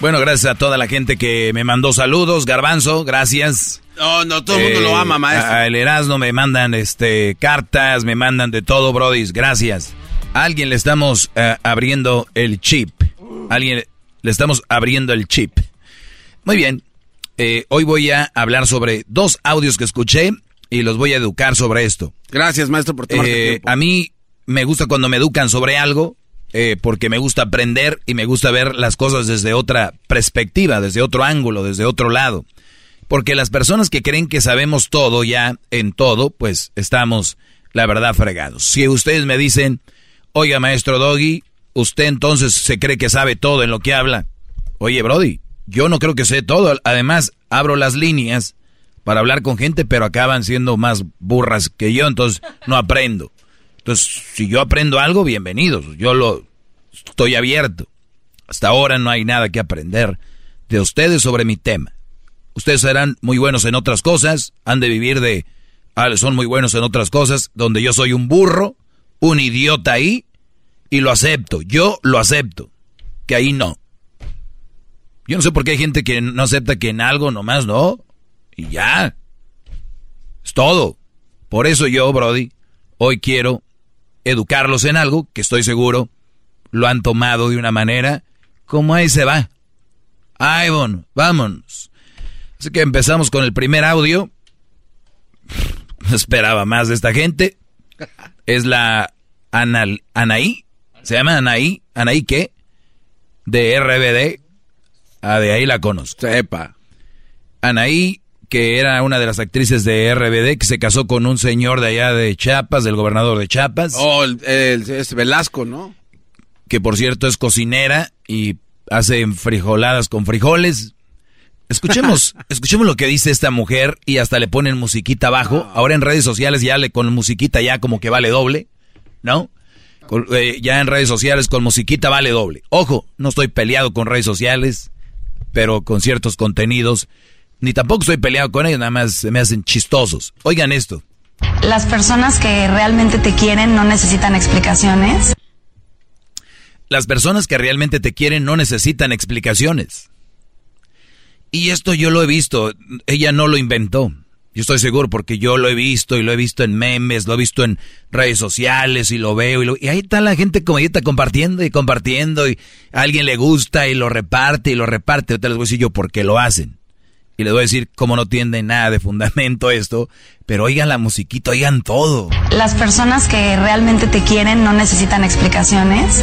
[SPEAKER 4] Bueno, gracias a toda la gente que me mandó saludos. Garbanzo, gracias.
[SPEAKER 3] No, no, todo el mundo lo ama, maestro.
[SPEAKER 4] A, a El Erasmo me mandan este cartas, me mandan de todo, brodis. Gracias. A alguien le estamos eh, abriendo el chip. A alguien le estamos abriendo el chip. Muy bien. Eh, hoy voy a hablar sobre dos audios que escuché y los voy a educar sobre esto.
[SPEAKER 3] Gracias, maestro, por tomarte
[SPEAKER 4] Eh,
[SPEAKER 3] tiempo.
[SPEAKER 4] a mí me gusta cuando me educan sobre algo, eh, porque me gusta aprender y me gusta ver las cosas desde otra perspectiva, desde otro ángulo, desde otro lado. Porque las personas que creen que sabemos todo ya en todo, pues estamos, la verdad, fregados. Si ustedes me dicen, oiga, maestro Doggy, usted entonces se cree que sabe todo en lo que habla. Oye, Brody, yo no creo que sé todo. Además, abro las líneas para hablar con gente, pero acaban siendo más burras que yo, entonces no aprendo. Entonces, si yo aprendo algo, bienvenidos. Yo lo estoy abierto. Hasta ahora no hay nada que aprender de ustedes sobre mi tema. Ustedes serán muy buenos en otras cosas, han de vivir de... ah, son muy buenos en otras cosas, donde yo soy un burro, un idiota ahí, y lo acepto. Yo lo acepto. Que ahí no. Yo no sé por qué hay gente que no acepta que en algo nomás no. Y ya. Es todo. Por eso yo, Brody, hoy quiero educarlos en algo que estoy seguro lo han tomado de una manera como ahí se va. Ay, bueno, vámonos. Así que empezamos con el primer audio. No esperaba más de esta gente. Es la Anal, Anaí. ¿Se llama Anaí? ¿Anaí qué? De RBD. Ah, de ahí la conozco.
[SPEAKER 3] Sepa.
[SPEAKER 4] Anaí, que era una de las actrices de RBD, que se casó con un señor de allá de Chiapas, del gobernador de Chiapas.
[SPEAKER 3] Oh, el, el- es Velasco, ¿no?
[SPEAKER 4] que por cierto es cocinera y hace frijoladas con frijoles. Escuchemos, escuchemos lo que dice esta mujer y hasta le ponen musiquita abajo. Ahora en redes sociales ya le con musiquita ya como que vale doble, ¿no? Con- eh, ya en redes sociales con musiquita vale doble. Ojo, no estoy peleado con redes sociales. pero con ciertos contenidos. Ni tampoco estoy peleado con ellos, nada más se me hacen chistosos. Oigan esto.
[SPEAKER 31] Las personas que realmente te quieren no necesitan explicaciones.
[SPEAKER 4] Las personas que realmente te quieren no necesitan explicaciones. Y esto yo lo he visto, ella no lo inventó. Yo estoy seguro porque yo lo he visto y lo he visto en memes, lo he visto en redes sociales y lo veo y, lo, y ahí está la gente como está compartiendo y compartiendo y a alguien le gusta y lo reparte y lo reparte. Ahorita les voy a decir yo por qué lo hacen. Y les voy a decir cómo no tiene nada de fundamento esto, pero oigan la musiquita, oigan todo.
[SPEAKER 31] Las personas que realmente te quieren no necesitan explicaciones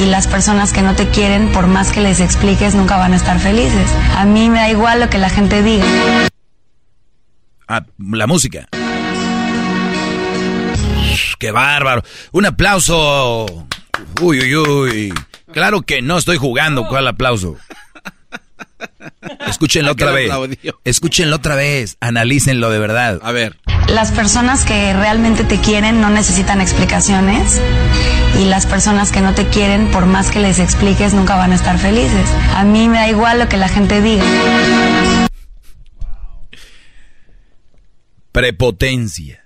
[SPEAKER 31] y las personas que no te quieren, por más que les expliques, nunca van a estar felices. A mí me da igual lo que la gente diga.
[SPEAKER 4] Ah, la música. ¡Qué bárbaro! Un aplauso. Uy, uy, uy. Claro que no estoy jugando. ¿Cuál aplauso? Escúchenlo otra vez. Escúchenlo otra vez. Analícenlo de verdad.
[SPEAKER 3] A ver.
[SPEAKER 31] Las personas que realmente te quieren no necesitan explicaciones y las personas que no te quieren, por más que les expliques, nunca van a estar felices. A mí me da igual lo que la gente diga.
[SPEAKER 4] Prepotencia.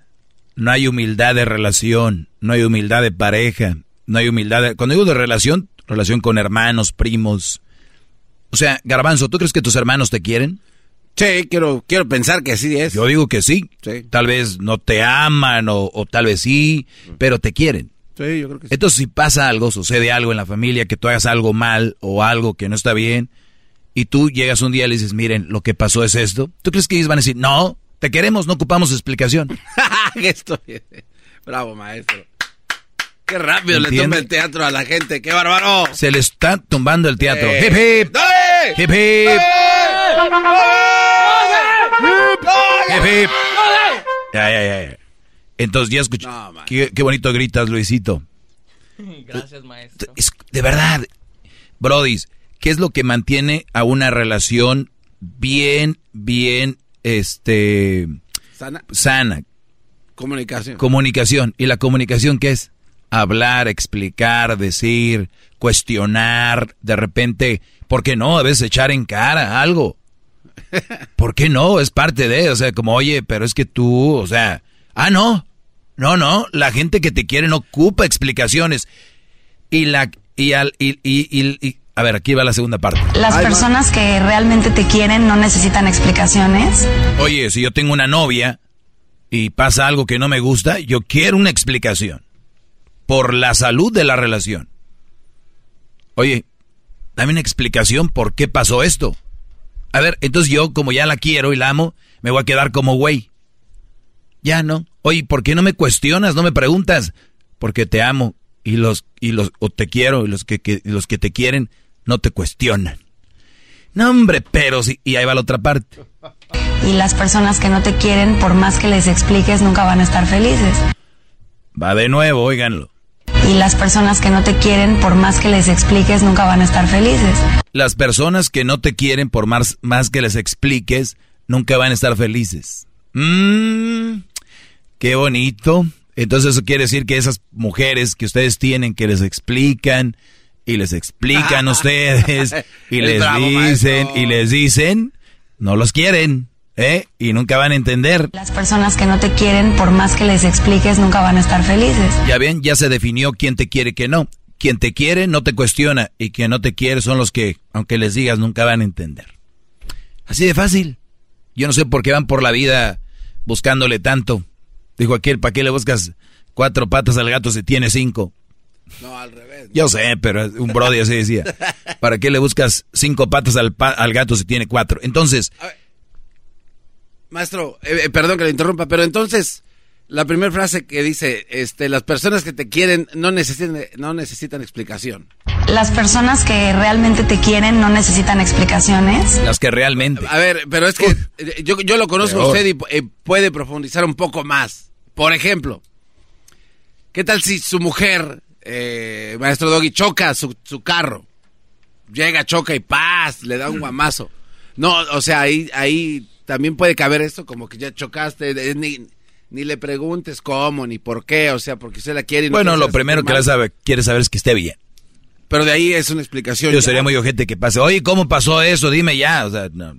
[SPEAKER 4] No hay humildad de relación, no hay humildad de pareja, no hay humildad de... Cuando digo de relación, relación con hermanos, primos. O sea, Garbanzo, ¿tú crees que tus hermanos te quieren?
[SPEAKER 3] Sí, quiero, quiero pensar que sí es.
[SPEAKER 4] Yo digo que sí. Tal vez no te aman o, o tal vez sí, pero te quieren.
[SPEAKER 3] Sí, yo creo que sí.
[SPEAKER 4] Entonces, si pasa algo, sucede algo en la familia, que tú hagas algo mal o algo que no está bien, y tú llegas un día y le dices, miren, lo que pasó es esto, ¿tú crees que ellos van a decir, no, te queremos, no ocupamos explicación?
[SPEAKER 3] Esto- Bravo, maestro. Qué rápido le
[SPEAKER 4] ¿Entiende?
[SPEAKER 3] tumba el teatro a la gente. ¡Qué bárbaro!
[SPEAKER 4] Se le está tumbando el teatro.
[SPEAKER 3] Eh.
[SPEAKER 4] Hip, hip.
[SPEAKER 3] ¡Dale!
[SPEAKER 4] Hip, hip. Hip, hip. Ya, ya, ya, ya. Entonces ya escuché. qué, qué bonito gritas, Luisito.
[SPEAKER 32] Gracias, maestro.
[SPEAKER 4] Es- de verdad, Brodis, ¿qué es lo que mantiene a una relación bien, bien, este,
[SPEAKER 3] Sana.
[SPEAKER 4] sana?
[SPEAKER 3] Comunicación.
[SPEAKER 4] Comunicación. ¿Y la comunicación qué es? Hablar, explicar, decir, cuestionar, de repente, ¿por qué no? A veces echar en cara algo. ¿Por qué no? Es parte de, o sea, como, oye, pero es que tú, o sea, ah, no, no, no, la gente que te quiere no ocupa explicaciones. Y la, y al, y, y, y- y- a ver, aquí va la segunda parte.
[SPEAKER 31] Las personas que realmente te quieren no necesitan explicaciones.
[SPEAKER 4] Oye, si yo tengo una novia y pasa algo que no me gusta, yo quiero una explicación. Por la salud de la relación. Oye, dame una explicación por qué pasó esto. A ver, entonces yo, como ya la quiero y la amo, me voy a quedar como güey. Ya no. Oye, ¿por qué no me cuestionas, no me preguntas? Porque te amo y los y los o te quiero y los que, que- los que te quieren no te cuestionan. No, hombre, pero sí, y ahí va la otra parte.
[SPEAKER 31] Y las personas que no te quieren, por más que les expliques, nunca van a estar felices.
[SPEAKER 4] Va de nuevo, óiganlo.
[SPEAKER 31] Y las personas que no te quieren, por más que les expliques, nunca van a estar felices.
[SPEAKER 4] Las personas que no te quieren, por más, más que les expliques, nunca van a estar felices. Mmm, qué bonito. Entonces eso quiere decir que esas mujeres que ustedes tienen, que les explican y les explican a ustedes y
[SPEAKER 3] Es
[SPEAKER 4] les
[SPEAKER 3] bravo,
[SPEAKER 4] dicen
[SPEAKER 3] maestro.
[SPEAKER 4] y les dicen, no los quieren, ¿eh? Y nunca van a entender.
[SPEAKER 31] Las personas que no te quieren, por más que les expliques, nunca van a estar felices.
[SPEAKER 4] Ya ven, ya se definió quién te quiere y quién no. Quien te quiere no te cuestiona y quien no te quiere son los que, aunque les digas, nunca van a entender. Así de fácil. Yo no sé por qué van por la vida buscándole tanto. Dijo aquel, ¿para qué le buscas cuatro patas al gato si tiene cinco?
[SPEAKER 3] No, al revés.
[SPEAKER 4] Yo sé, pero un brody así decía. ¿Para qué le buscas cinco patas al, pa- al gato si tiene cuatro? Entonces,
[SPEAKER 3] Maestro, eh, eh, perdón que le interrumpa, pero entonces, la primera frase que dice, este, las personas que te quieren no necesitan, no necesitan explicación.
[SPEAKER 31] Las personas que realmente te quieren no necesitan explicaciones.
[SPEAKER 4] las que realmente.
[SPEAKER 3] A ver, pero es que eh, yo, yo lo conozco a usted y eh, puede profundizar un poco más. Por ejemplo, ¿qué tal si su mujer, eh, maestro Doggy, choca su, su carro? Llega, choca y paz, le da un guamazo. No, o sea, ahí, ahí también puede caber esto, como que ya chocaste, ni, ni le preguntes cómo, ni por qué, o sea, porque usted la quiere y no
[SPEAKER 4] Bueno, lo primero que sabe, quiere saber es que esté bien.
[SPEAKER 3] Pero de ahí es una explicación.
[SPEAKER 4] Yo
[SPEAKER 3] ya.
[SPEAKER 4] sería muy ojete que pase. Oye, ¿cómo pasó eso? Dime ya. O sea, no.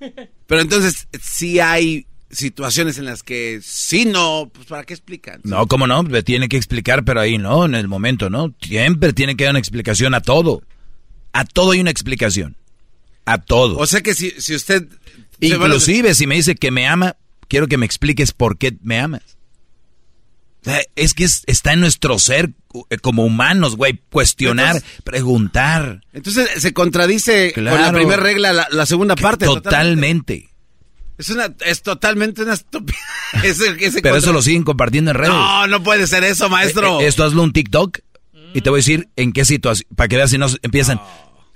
[SPEAKER 3] Pero entonces, sí hay situaciones en las que sí no, pues ¿para qué explican?
[SPEAKER 4] No, ¿cómo no? Me tiene que explicar, pero ahí no, en el momento, ¿no? Siempre tiene que dar una explicación a todo. A todo hay una explicación. A todo.
[SPEAKER 3] O sea que si, si usted...
[SPEAKER 4] Inclusive si me dice que me ama, quiero que me expliques por qué me amas. O sea, es que es- está en nuestro ser eh, como humanos, güey, cuestionar,
[SPEAKER 3] Entonces-
[SPEAKER 4] preguntar.
[SPEAKER 3] Entonces se contradice con la primera regla la, la segunda parte.
[SPEAKER 4] Totalmente.
[SPEAKER 3] Es una, es totalmente una estupidez. Ese
[SPEAKER 4] Pero eso lo siguen compartiendo en redes.
[SPEAKER 3] No, no puede ser eso, maestro.
[SPEAKER 4] Eh, eh, esto hazlo un TikTok y te voy a decir en qué situación, para que veas si no empiezan.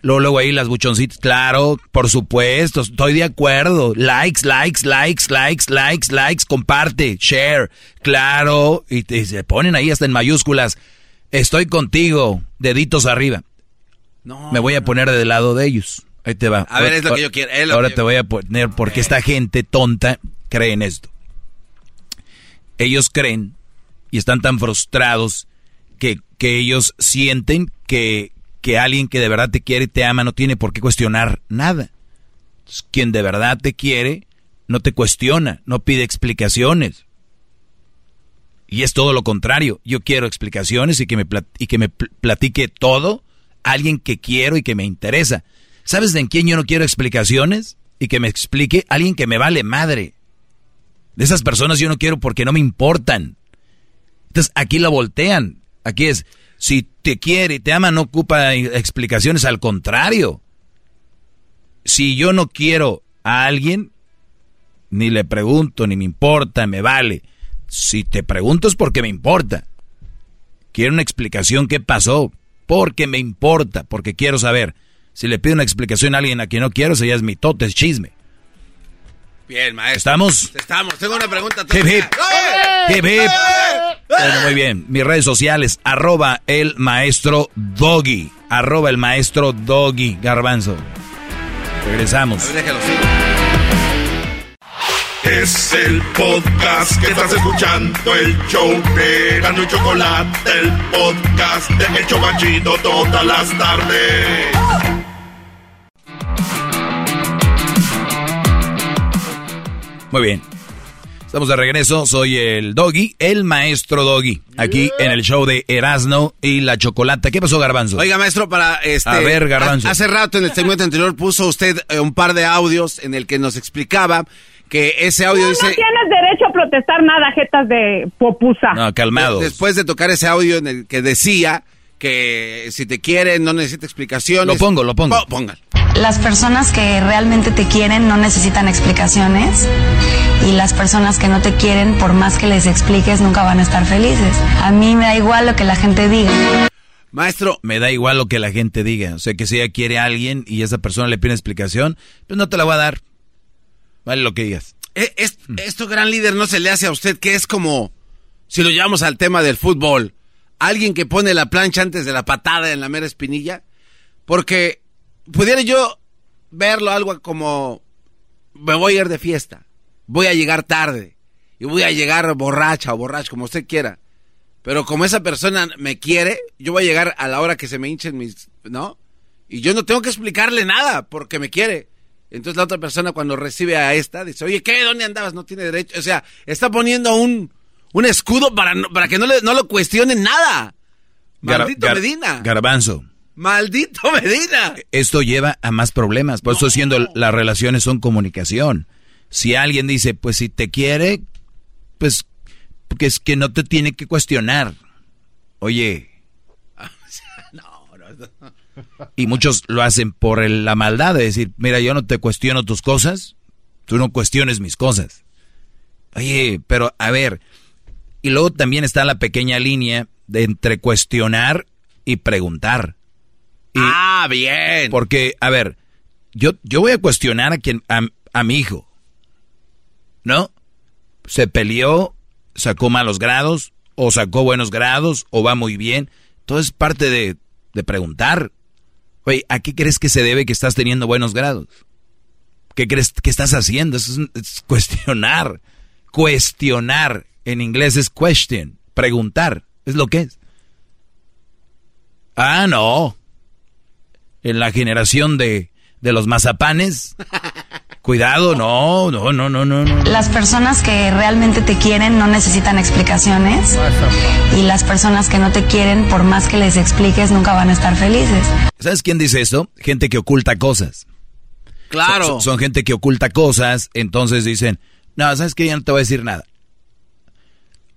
[SPEAKER 4] Luego, luego ahí las buchoncitas, claro, por supuesto, estoy de acuerdo. Likes, likes, likes, likes, likes, likes, comparte, share, claro. Y, se ponen ahí hasta en mayúsculas. Estoy contigo, deditos arriba.
[SPEAKER 3] No,
[SPEAKER 4] Me voy a poner del lado de ellos. Ahí te va.
[SPEAKER 3] A ver, es lo que yo quiero,
[SPEAKER 4] Ahora
[SPEAKER 3] yo
[SPEAKER 4] te voy a poner porque esta gente tonta cree en esto. Ellos creen y están tan frustrados que, que ellos sienten que, que alguien que de verdad te quiere y te ama no tiene por qué cuestionar nada. Quien de verdad te quiere no te cuestiona, no pide explicaciones. Y es todo lo contrario. Yo quiero explicaciones y que me, y que me pl- platique todo alguien que quiero y que me interesa. ¿Sabes de en quién yo no quiero explicaciones? Y que me explique alguien que me vale madre. De esas personas yo no quiero porque no me importan. Entonces aquí la voltean. Aquí es, si te quiere y te ama no ocupa explicaciones, al contrario. Si yo no quiero a alguien, ni le pregunto, ni me importa, me vale. Si te pregunto es porque me importa. Quiero una explicación qué pasó, porque me importa, porque quiero saber. Si le pido una explicación a alguien a quien no quiero, ya es mitote, es chisme.
[SPEAKER 3] Bien, maestro.
[SPEAKER 4] ¿Estamos?
[SPEAKER 3] Estamos. Tengo una pregunta.
[SPEAKER 4] Hip, hip. Hip, hip. Bueno, muy bien. Mis redes sociales, arroba el maestro Doggy. Arroba el maestro Doggy. Garbanzo. Regresamos.
[SPEAKER 1] Es el podcast que estás escuchando, el show de Gano y Chocolate, el podcast de El Chobachito todas las tardes.
[SPEAKER 4] Muy bien. Estamos de regreso. Soy el Doggy, el maestro Doggy. Aquí en el show de Erasno y la Chocolata. ¿Qué pasó, Garbanzo?
[SPEAKER 3] Oiga, maestro, para este.
[SPEAKER 4] A ver, Garbanzo.
[SPEAKER 3] ha- Hace rato en el segmento anterior puso usted eh, un par de audios en el que nos explicaba que ese audio dice.
[SPEAKER 25] no tienes derecho a protestar nada, jetas de popusa.
[SPEAKER 4] No, calmados.
[SPEAKER 3] Después de tocar ese audio en el que decía que si te quieren no necesita explicaciones.
[SPEAKER 4] Lo pongo, lo pongo.
[SPEAKER 3] Po- póngalo.
[SPEAKER 31] Las personas que realmente te quieren no necesitan explicaciones y las personas que no te quieren, por más que les expliques, nunca van a estar felices. A mí me da igual lo que la gente diga.
[SPEAKER 3] Maestro.
[SPEAKER 4] Me da igual lo que la gente diga. O sea, que si ella quiere a alguien y esa persona le pide explicación, pues no te la voy a dar. Vale lo que digas.
[SPEAKER 3] e- es- esto, gran líder, no se le hace a usted que es como. Si lo llevamos al tema del fútbol. Alguien que pone la plancha antes de la patada en la mera espinilla. Porque pudiera yo verlo algo como. Me voy a ir de fiesta. Voy a llegar tarde. Y voy a llegar borracha o borracho, como usted quiera. Pero como esa persona me quiere, yo voy a llegar a la hora que se me hinchen mis, ¿no? Y yo no tengo que explicarle nada porque me quiere. Entonces la otra persona cuando recibe a esta dice, oye, ¿qué? ¿Dónde andabas? No tiene derecho. O sea, está poniendo un, un escudo para, no- para que no, le, no lo cuestionen nada.
[SPEAKER 4] Gar-
[SPEAKER 3] Maldito
[SPEAKER 4] gar-
[SPEAKER 3] Medina.
[SPEAKER 4] Garbanzo.
[SPEAKER 3] Maldito Medina.
[SPEAKER 4] Esto lleva a más problemas. Por eso siendo las relaciones son comunicación. Si alguien dice, pues si te quiere, pues que es que no te tiene que cuestionar. Oye, y muchos lo hacen por el- la maldad de decir, mira, yo no te cuestiono tus cosas, tú no cuestiones mis cosas. Oye, pero a ver, y luego también está la pequeña línea de entre cuestionar y preguntar. Y-
[SPEAKER 3] Ah, bien.
[SPEAKER 4] Porque, a ver, yo, yo voy a cuestionar a quien, a, a mi hijo, ¿no? Se peleó, sacó malos grados, o sacó buenos grados, o va muy bien. Todo es parte de, de preguntar. Oye, ¿a qué crees que se debe que estás teniendo buenos grados? ¿Qué crees que estás haciendo? Eso es, es cuestionar. Cuestionar. En inglés es question. Preguntar. Es lo que es. Ah, no. En la generación de, de los mazapanes. Cuidado, no, no, no, no, no. no.
[SPEAKER 31] Las personas que realmente te quieren no necesitan explicaciones. Y las personas que no te quieren, por más que les expliques, nunca van a estar felices.
[SPEAKER 4] ¿Sabes quién dice esto? Gente que oculta cosas.
[SPEAKER 3] Claro.
[SPEAKER 4] Son, son gente que oculta cosas, entonces dicen, no, ¿sabes qué? Ya no te voy a decir nada.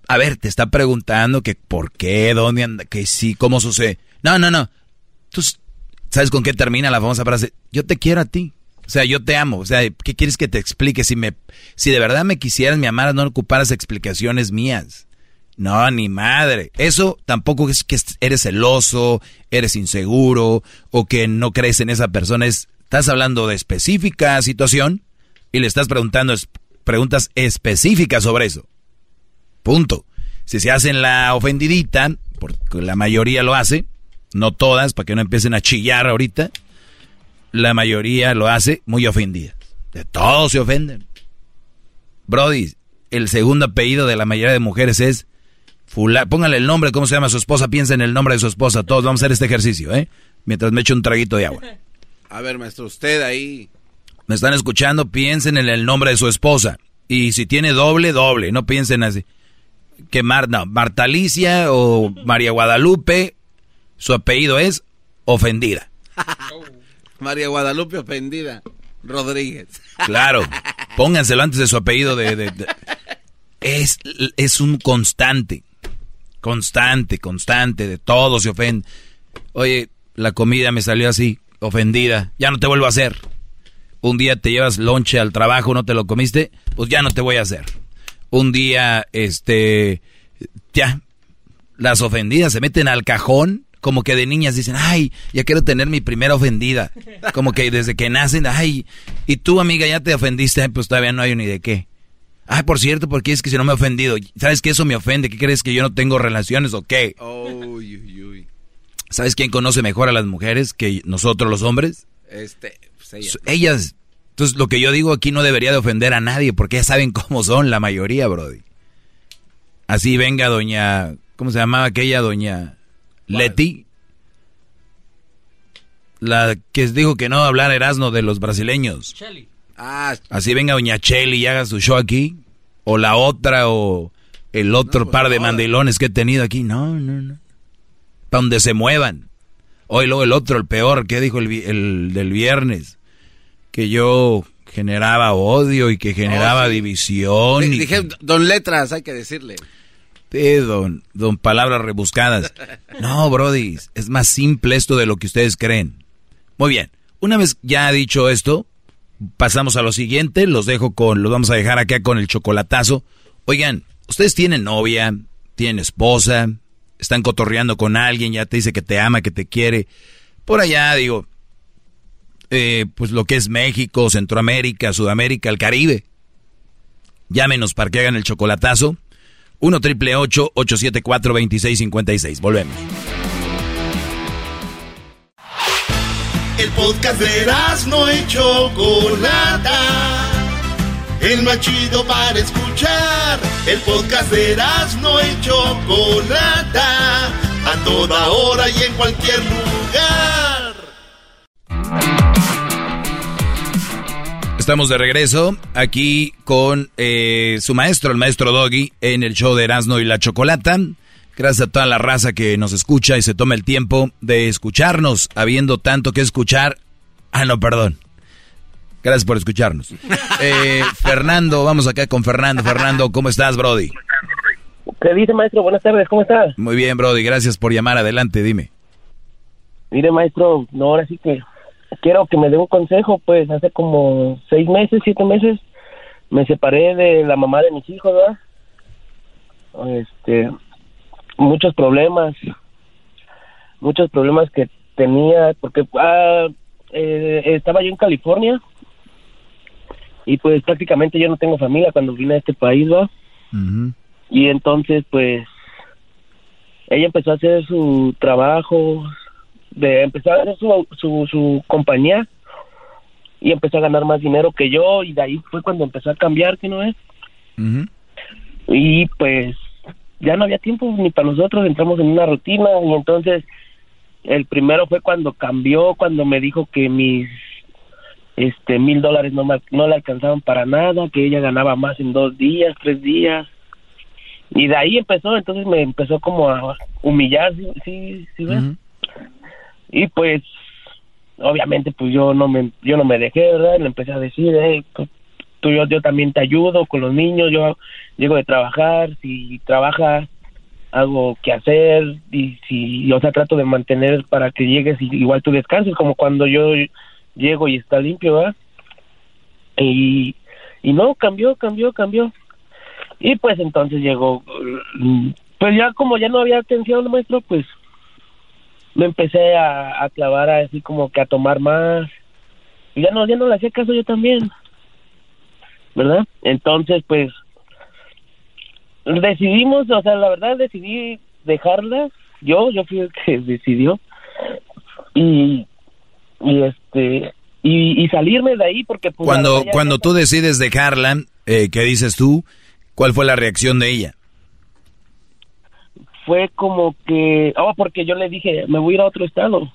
[SPEAKER 4] A ver, te está preguntando que por qué, dónde anda, que sí, cómo sucede. No, no, no. Tú sabes con qué termina la famosa frase. Yo te quiero a ti. O sea, yo te amo. O sea, ¿qué quieres que te explique? Si me, si de verdad me quisieras, me amaras, no ocuparas explicaciones mías. No, ni madre. Eso tampoco es que eres celoso, eres inseguro o que no crees en esa persona. Es, estás hablando de específica situación y le estás preguntando preguntas específicas sobre eso. Punto. Si se hacen la ofendidita, porque la mayoría lo hace, no todas, para que no empiecen a chillar ahorita, la mayoría lo hace muy ofendida. De todos se ofenden. Brody, el segundo apellido de la mayoría de mujeres es Fula. Póngale el nombre, cómo se llama su esposa, piensa en el nombre de su esposa. Todos vamos a hacer este ejercicio, ¿eh? Mientras me echo un traguito de agua.
[SPEAKER 3] A ver, maestro, usted ahí.
[SPEAKER 4] Me están escuchando, piensen en el nombre de su esposa. Y si tiene doble, doble. No piensen así. Que Mar, no, Marta Alicia o María Guadalupe, su apellido es ofendida.
[SPEAKER 3] María Guadalupe ofendida. Rodríguez.
[SPEAKER 4] Claro, pónganselo antes de su apellido de... de- de- Es, es un constante, constante, constante, de todo se ofende. Oye, la comida me salió así, ofendida, ya no te vuelvo a hacer. Un día te llevas lonche al trabajo, no te lo comiste, pues ya no te voy a hacer. Un día, este, ya, las ofendidas se meten al cajón, como que de niñas dicen, ay, ya quiero tener mi primera ofendida. Como que desde que nacen, ay, y tú amiga ya te ofendiste, Ay, pues todavía no hay ni de qué. Ay, por cierto, porque es que si no me he ofendido, ¿sabes que eso me ofende? ¿Qué crees que yo no tengo relaciones o qué?
[SPEAKER 3] Uy, uy, uy.
[SPEAKER 4] ¿Sabes quién conoce mejor a las mujeres que nosotros los hombres?
[SPEAKER 3] Este, pues ella.
[SPEAKER 4] S- Ellas. Entonces, lo que yo digo aquí no debería de ofender a nadie, porque ya saben cómo son la mayoría, Brody. Así venga doña, ¿cómo se llamaba aquella doña Leti? La que dijo que no hablar Erasmo de los brasileños.
[SPEAKER 3] Ah,
[SPEAKER 4] Así venga doña Cheli y haga su show aquí. O la otra, o el otro par de mandilones que he tenido aquí. No, no, no. Para donde se muevan. Hoy luego el otro, el peor, que dijo el, del viernes. Que yo generaba odio y que generaba
[SPEAKER 3] Oh, sí.
[SPEAKER 4] división. Y-
[SPEAKER 3] Dije, don Letras, hay que decirle.
[SPEAKER 4] Don, don palabras rebuscadas. No, Brody, es más simple esto de lo que ustedes creen. Muy bien, una vez ya dicho esto, pasamos a lo siguiente, los dejo con, los vamos a dejar acá con el chocolatazo. Oigan, ustedes tienen novia, tienen esposa, están cotorreando con alguien, ya te dice que te ama, que te quiere. Por allá, digo, eh, pues lo que es México, Centroamérica, Sudamérica, el Caribe. Llámenos para que hagan el chocolatazo. 1 triple 874 2656. Volvemos.
[SPEAKER 1] El podcast de no y Chocolata. El más chido para escuchar. El podcast de no y Chocolata. A toda hora y en cualquier lugar.
[SPEAKER 4] Estamos de regreso aquí con eh, su maestro, el maestro Doggy, en el show de Erasmo y la Chocolata. Gracias a toda la raza que nos escucha y se toma el tiempo de escucharnos, habiendo tanto que escuchar. Ah, no, perdón. Gracias por escucharnos. Eh, Fernando, vamos acá con Fernando. Fernando, ¿cómo estás, Brody?
[SPEAKER 33] ¿Qué dice, maestro? Buenas tardes, ¿cómo está?
[SPEAKER 4] Muy bien, Brody, gracias por llamar. Adelante, dime.
[SPEAKER 33] Mire, maestro, no, ahora sí que quiero que me dé un consejo, pues hace como seis meses, siete meses, me separé de la mamá de mis hijos, ¿verdad? Este, muchos problemas, muchos problemas que tenía, porque ah, eh, estaba yo en California y pues prácticamente yo no tengo familia cuando vine a este país, ¿va? Y entonces, pues, ella empezó a hacer su trabajo, de empezar a hacer su, su, su compañía y empezó a ganar más dinero que yo y de ahí fue cuando empezó a cambiar, ¿qué no es? Y pues ya no había tiempo ni para nosotros, entramos en una rutina y entonces El primero fue cuando cambió, cuando me dijo que mis este mil dólares no, no le alcanzaban para nada, que ella ganaba más en dos días, tres días. Y de ahí empezó, entonces me empezó como a humillar, ¿sí, sí, sí ves? Y pues, obviamente, pues yo no me, yo no me dejé, ¿verdad? Le empecé a decir, hey, pues, tú, yo, yo también te ayudo con los niños, yo llego de trabajar, si trabajas, hago que hacer, y si, o sea, trato de mantener para que llegues y igual tú descanses, como cuando yo llego y está limpio, ¿verdad? Y, y no, cambió, cambió, cambió. Y pues entonces llegó, pues ya como ya no había atención, maestro, pues me empecé a, a clavar así como que a tomar más. Y ya no, ya no le hacía caso yo también. ¿Verdad? Entonces, pues, decidimos, o sea, la verdad decidí dejarla. Yo, yo fui el que decidió. Y, y este, y, y salirme de ahí porque pues,
[SPEAKER 4] Cuando, cuando tú decides dejarla, eh, ¿qué dices tú? ¿Cuál fue la reacción de ella?
[SPEAKER 33] Fue como que, oh, porque yo le dije, me voy a ir a otro estado.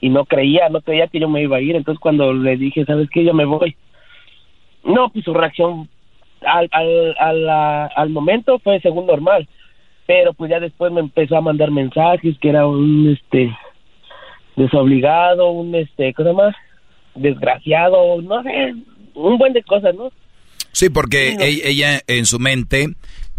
[SPEAKER 33] Y no creía, no creía que yo me iba a ir. Entonces cuando le dije, ¿sabes qué? Yo me voy. No, pues su reacción al, al, al, momento fue según normal. Pero pues ya después me empezó a mandar mensajes que era un, este, desobligado, un, este, cosa más, desgraciado, no sé, un buen de cosas, ¿no?
[SPEAKER 4] Sí, porque e- ella en su mente,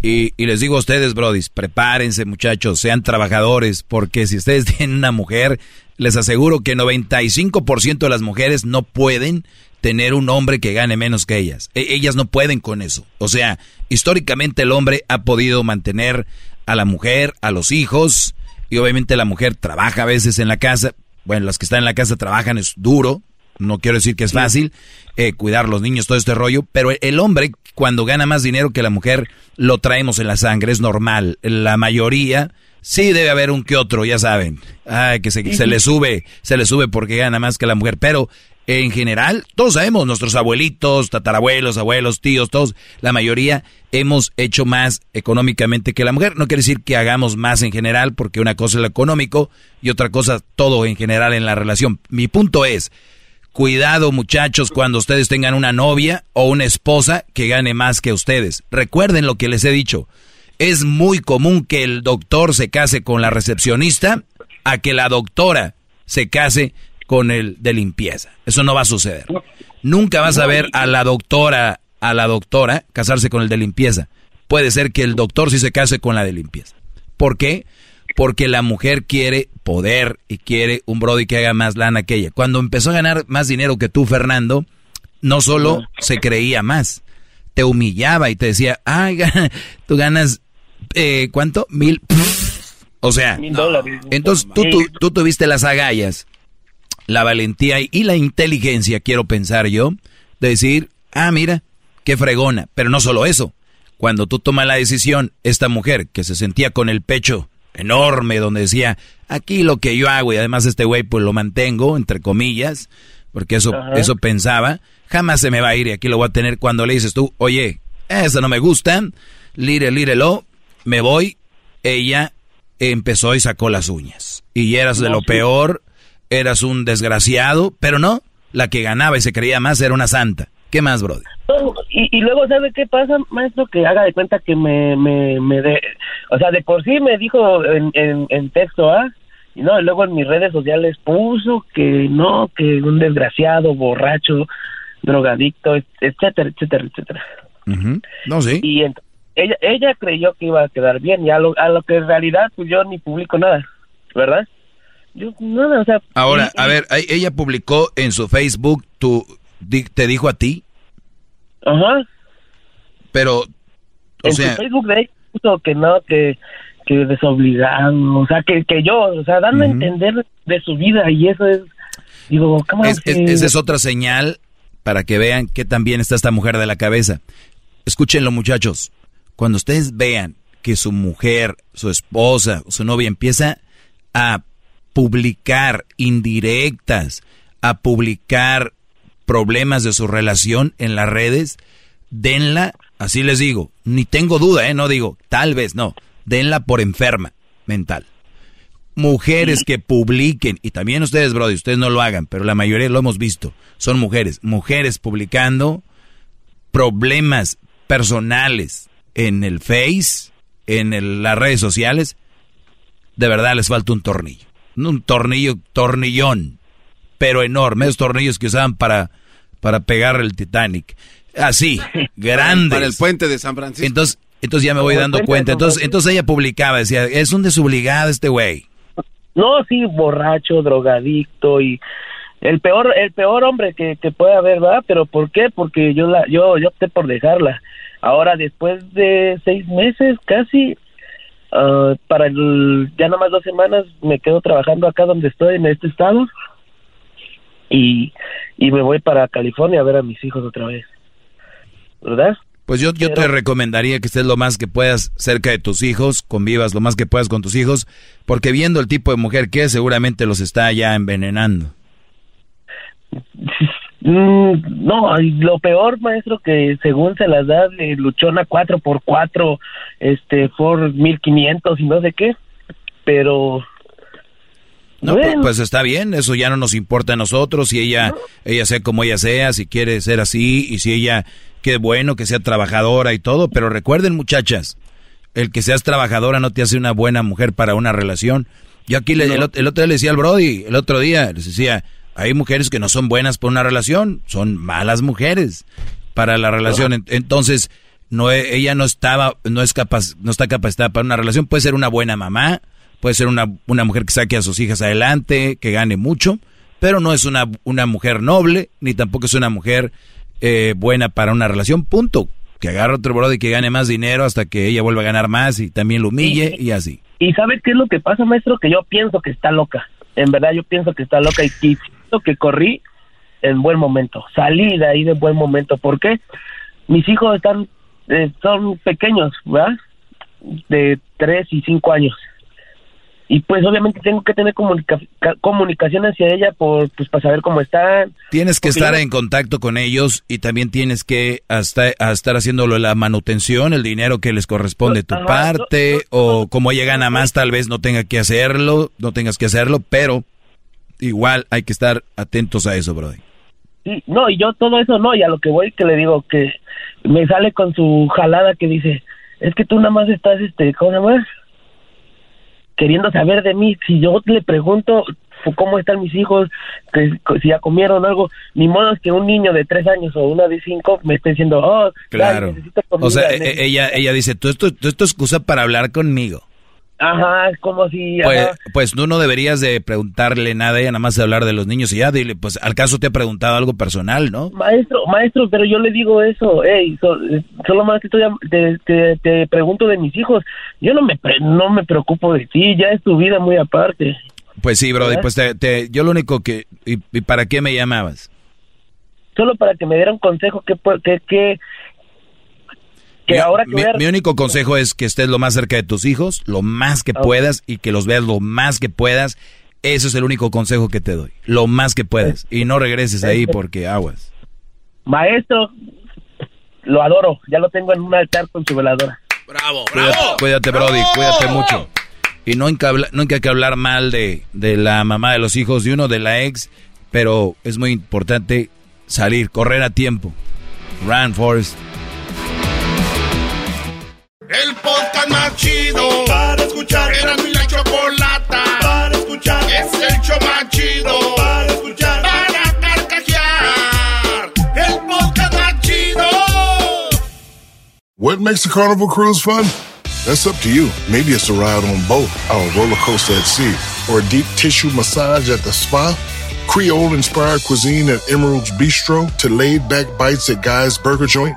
[SPEAKER 4] y, y les digo a ustedes, brodis, prepárense muchachos, sean trabajadores, porque si ustedes tienen una mujer, les aseguro que 95% de las mujeres no pueden tener un hombre que gane menos que ellas. E- ellas no pueden con eso. O sea, históricamente el hombre ha podido mantener a la mujer, a los hijos, y obviamente la mujer trabaja a veces en la casa. Bueno, las que están en la casa trabajan es duro, no quiero decir que es fácil, eh, cuidar los niños, todo este rollo, pero el hombre cuando gana más dinero que la mujer, lo traemos en la sangre, es normal. La mayoría, sí debe haber un que otro, ya saben, ay, que se, se le sube, se le sube porque gana más que la mujer, pero en general, todos sabemos, nuestros abuelitos, tatarabuelos, abuelos, tíos, todos, la mayoría hemos hecho más económicamente que la mujer. No quiere decir que hagamos más en general, porque una cosa es lo económico y otra cosa todo en general en la relación. Mi punto es, cuidado muchachos cuando ustedes tengan una novia o una esposa que gane más que ustedes. Recuerden lo que les he dicho. Es muy común que el doctor se case con la recepcionista a que la doctora se case con el de limpieza. Eso no va a suceder. Nunca vas a ver a la doctora, a la doctora casarse con el de limpieza. Puede ser que el doctor sí se case con la de limpieza. ¿Por qué? Porque la mujer quiere poder y quiere un brody que haga más lana que ella. Cuando empezó a ganar más dinero que tú, Fernando, no solo se creía más, te humillaba y te decía, ay, tú ganas, eh, ¿cuánto? Mil. O sea,
[SPEAKER 33] Mil dólares.
[SPEAKER 4] entonces tú, tú, tú tuviste las agallas, la valentía y la inteligencia, quiero pensar yo, de decir, ah, mira, qué fregona. Pero no solo eso. Cuando tú tomas la decisión, esta mujer que se sentía con el pecho enorme, donde decía, aquí lo que yo hago, y además este güey pues lo mantengo, entre comillas, porque eso,
[SPEAKER 33] Ajá.
[SPEAKER 4] eso pensaba, jamás se me va a ir y aquí lo voy a tener cuando le dices tú, oye, eso no me gusta, lire, lírelo, me voy, ella empezó y sacó las uñas. Y eras de lo peor, eras un desgraciado, pero no, la que ganaba y se creía más era una santa. ¿Qué más, Brody?
[SPEAKER 33] Y, y luego, ¿sabe qué pasa, maestro? Que haga de cuenta que me, me, me de, o sea, de por sí me dijo en, en, en texto, ¿ah? Y no, y luego en mis redes sociales puso que no, que un desgraciado, borracho, drogadicto, et- etcétera, etcétera, etcétera.
[SPEAKER 4] No, sí.
[SPEAKER 33] Y ella, ella creyó que iba a quedar bien, y a lo, a lo que en realidad, pues yo ni publico nada, ¿verdad? Yo, nada, o sea...
[SPEAKER 4] Ahora,
[SPEAKER 33] y-
[SPEAKER 4] a ver, ella publicó en su Facebook, tu, te dijo a ti,
[SPEAKER 33] Ajá.
[SPEAKER 4] pero, o
[SPEAKER 33] en
[SPEAKER 4] sea,
[SPEAKER 33] su Facebook de puso que no, que, que desobligado, o sea, que, que yo, o sea, dando a entender de su vida y eso es, digo, ¿cómo
[SPEAKER 4] es- es-
[SPEAKER 33] que-
[SPEAKER 4] esa es otra señal para que vean que también está esta mujer de la cabeza. Escúchenlo, muchachos. Cuando ustedes vean que su mujer, su esposa, su novia empieza a publicar indirectas, a publicar problemas de su relación en las redes, denla, así les digo, ni tengo duda, ¿eh? No digo, tal vez, no, denla por enferma mental. mujeres que publiquen, y también ustedes, Brody, ustedes no lo hagan, pero la mayoría lo hemos visto, son mujeres, mujeres publicando problemas personales en el Face, en las redes sociales, de verdad les falta un tornillo. Un tornillo, tornillón, pero enorme, esos tornillos que usaban para, para pegar el Titanic. Así, grandes.
[SPEAKER 3] Para el puente de San Francisco.
[SPEAKER 4] Entonces, entonces ya me voy dando cuenta. Entonces, entonces ella publicaba, decía, es un desobligado este güey.
[SPEAKER 33] No, sí, borracho, drogadicto y el peor, el peor hombre que, que puede haber, ¿verdad? Pero ¿por qué? Porque yo la, yo, yo opté por dejarla. Ahora, después de seis meses, casi, ah, para el, ya nada más dos semanas, me quedo trabajando acá donde estoy, en este estado, y, y me voy para California a ver a mis hijos otra vez. ¿Verdad?
[SPEAKER 4] Pues yo, yo te recomendaría que estés lo más que puedas cerca de tus hijos, convivas lo más que puedas con tus hijos, porque viendo el tipo de mujer que es, seguramente los está ya envenenando.
[SPEAKER 33] Mm, no, lo peor, maestro, que según se las da de luchona 4x4, este, por 1500 y no sé qué, pero...
[SPEAKER 4] No, pues, pues está bien, eso ya no nos importa a nosotros, si ella, ella sea como ella sea, si quiere ser así, y si ella, qué bueno que sea trabajadora y todo, pero recuerden muchachas, el que seas trabajadora no te hace una buena mujer para una relación. Yo aquí le, el, otro día le decía al Brody, el otro día, les decía, hay mujeres que no son buenas para una relación, son malas mujeres para la relación. Entonces, no, ella no estaba, no es capaz, no está capacitada para una relación. Puede ser una buena mamá, puede ser una, una mujer que saque a sus hijas adelante, que gane mucho, pero no es una, una mujer noble, ni tampoco es una mujer eh, buena para una relación, punto. Que agarre otro brother y que gane más dinero hasta que ella vuelva a ganar más y también lo humille y, así.
[SPEAKER 33] ¿Y sabe qué es lo que pasa, maestro? Que yo pienso que está loca. En verdad yo pienso que está loca y, y que corrí en buen momento. Salí de ahí de buen momento. ¿Por qué? Mis hijos están, eh, son pequeños, ¿verdad? De tres y cinco años. Y pues obviamente tengo que tener comunicación hacia ella por, pues, para saber cómo están.
[SPEAKER 4] Tienes que estar en contacto con ellos y también tienes que hasta, estar haciéndolo la manutención, el dinero que les corresponde tu parte, o como ella gana más, tal vez no tenga que hacerlo, no tengas que hacerlo, pero igual hay que estar atentos a eso, Brody.
[SPEAKER 33] Sí, no, y yo todo eso no, y a lo que voy que le digo que me sale con su jalada que dice, es que tú nada más estás, este, ¿cómo se llama? Queriendo saber de mí, si yo le pregunto cómo están mis hijos, que si ya comieron algo, ni modo es que un niño de tres años o una de cinco me esté diciendo, oh,
[SPEAKER 4] claro. o sea, e-, ella, ella dice, tú esto, tú esto es excusa para hablar conmigo.
[SPEAKER 33] Ajá, es como si...
[SPEAKER 4] Pues, pues tú no deberías de preguntarle nada, ella nada más de hablar de los niños y ya, dile, pues al caso te ha preguntado algo personal, ¿no?
[SPEAKER 33] Maestro, maestro, pero yo le digo eso, hey, solo más que te, te, pregunto de mis hijos, yo no me, no me preocupo de ti, ya es tu vida muy aparte.
[SPEAKER 4] Pues sí, Brody, pues te, yo lo único que... Y, para qué me llamabas?
[SPEAKER 33] Solo para que me diera un consejo, que, que, que mi, ahora
[SPEAKER 4] mi, único consejo es que estés lo más cerca de tus hijos, lo más que puedas y que los veas lo más que puedas. Eso es el único consejo que te doy, lo más que puedas. Y no regreses ahí porque aguas.
[SPEAKER 33] Maestro, lo adoro, ya lo tengo en un altar con su veladora.
[SPEAKER 1] Bravo,
[SPEAKER 4] bravo. Cuídate, Brody, cuídate mucho. Y no hay que hablar, no hay que hablar mal de, de la mamá de los hijos de uno, de la ex, pero es muy importante salir, correr a tiempo. Run, Forest.
[SPEAKER 1] El podcast más chido para escuchar. Era mi la chocolata para escuchar. Es el show más chido para escuchar. Para carcajear. El podcast más chido.
[SPEAKER 30] What makes a carnival cruise fun? That's up to you. Maybe it's a ride on boat, or a roller coaster at sea, or a deep tissue massage at the spa. Creole inspired cuisine at Emerald's Bistro to laid back bites at Guy's Burger Joint.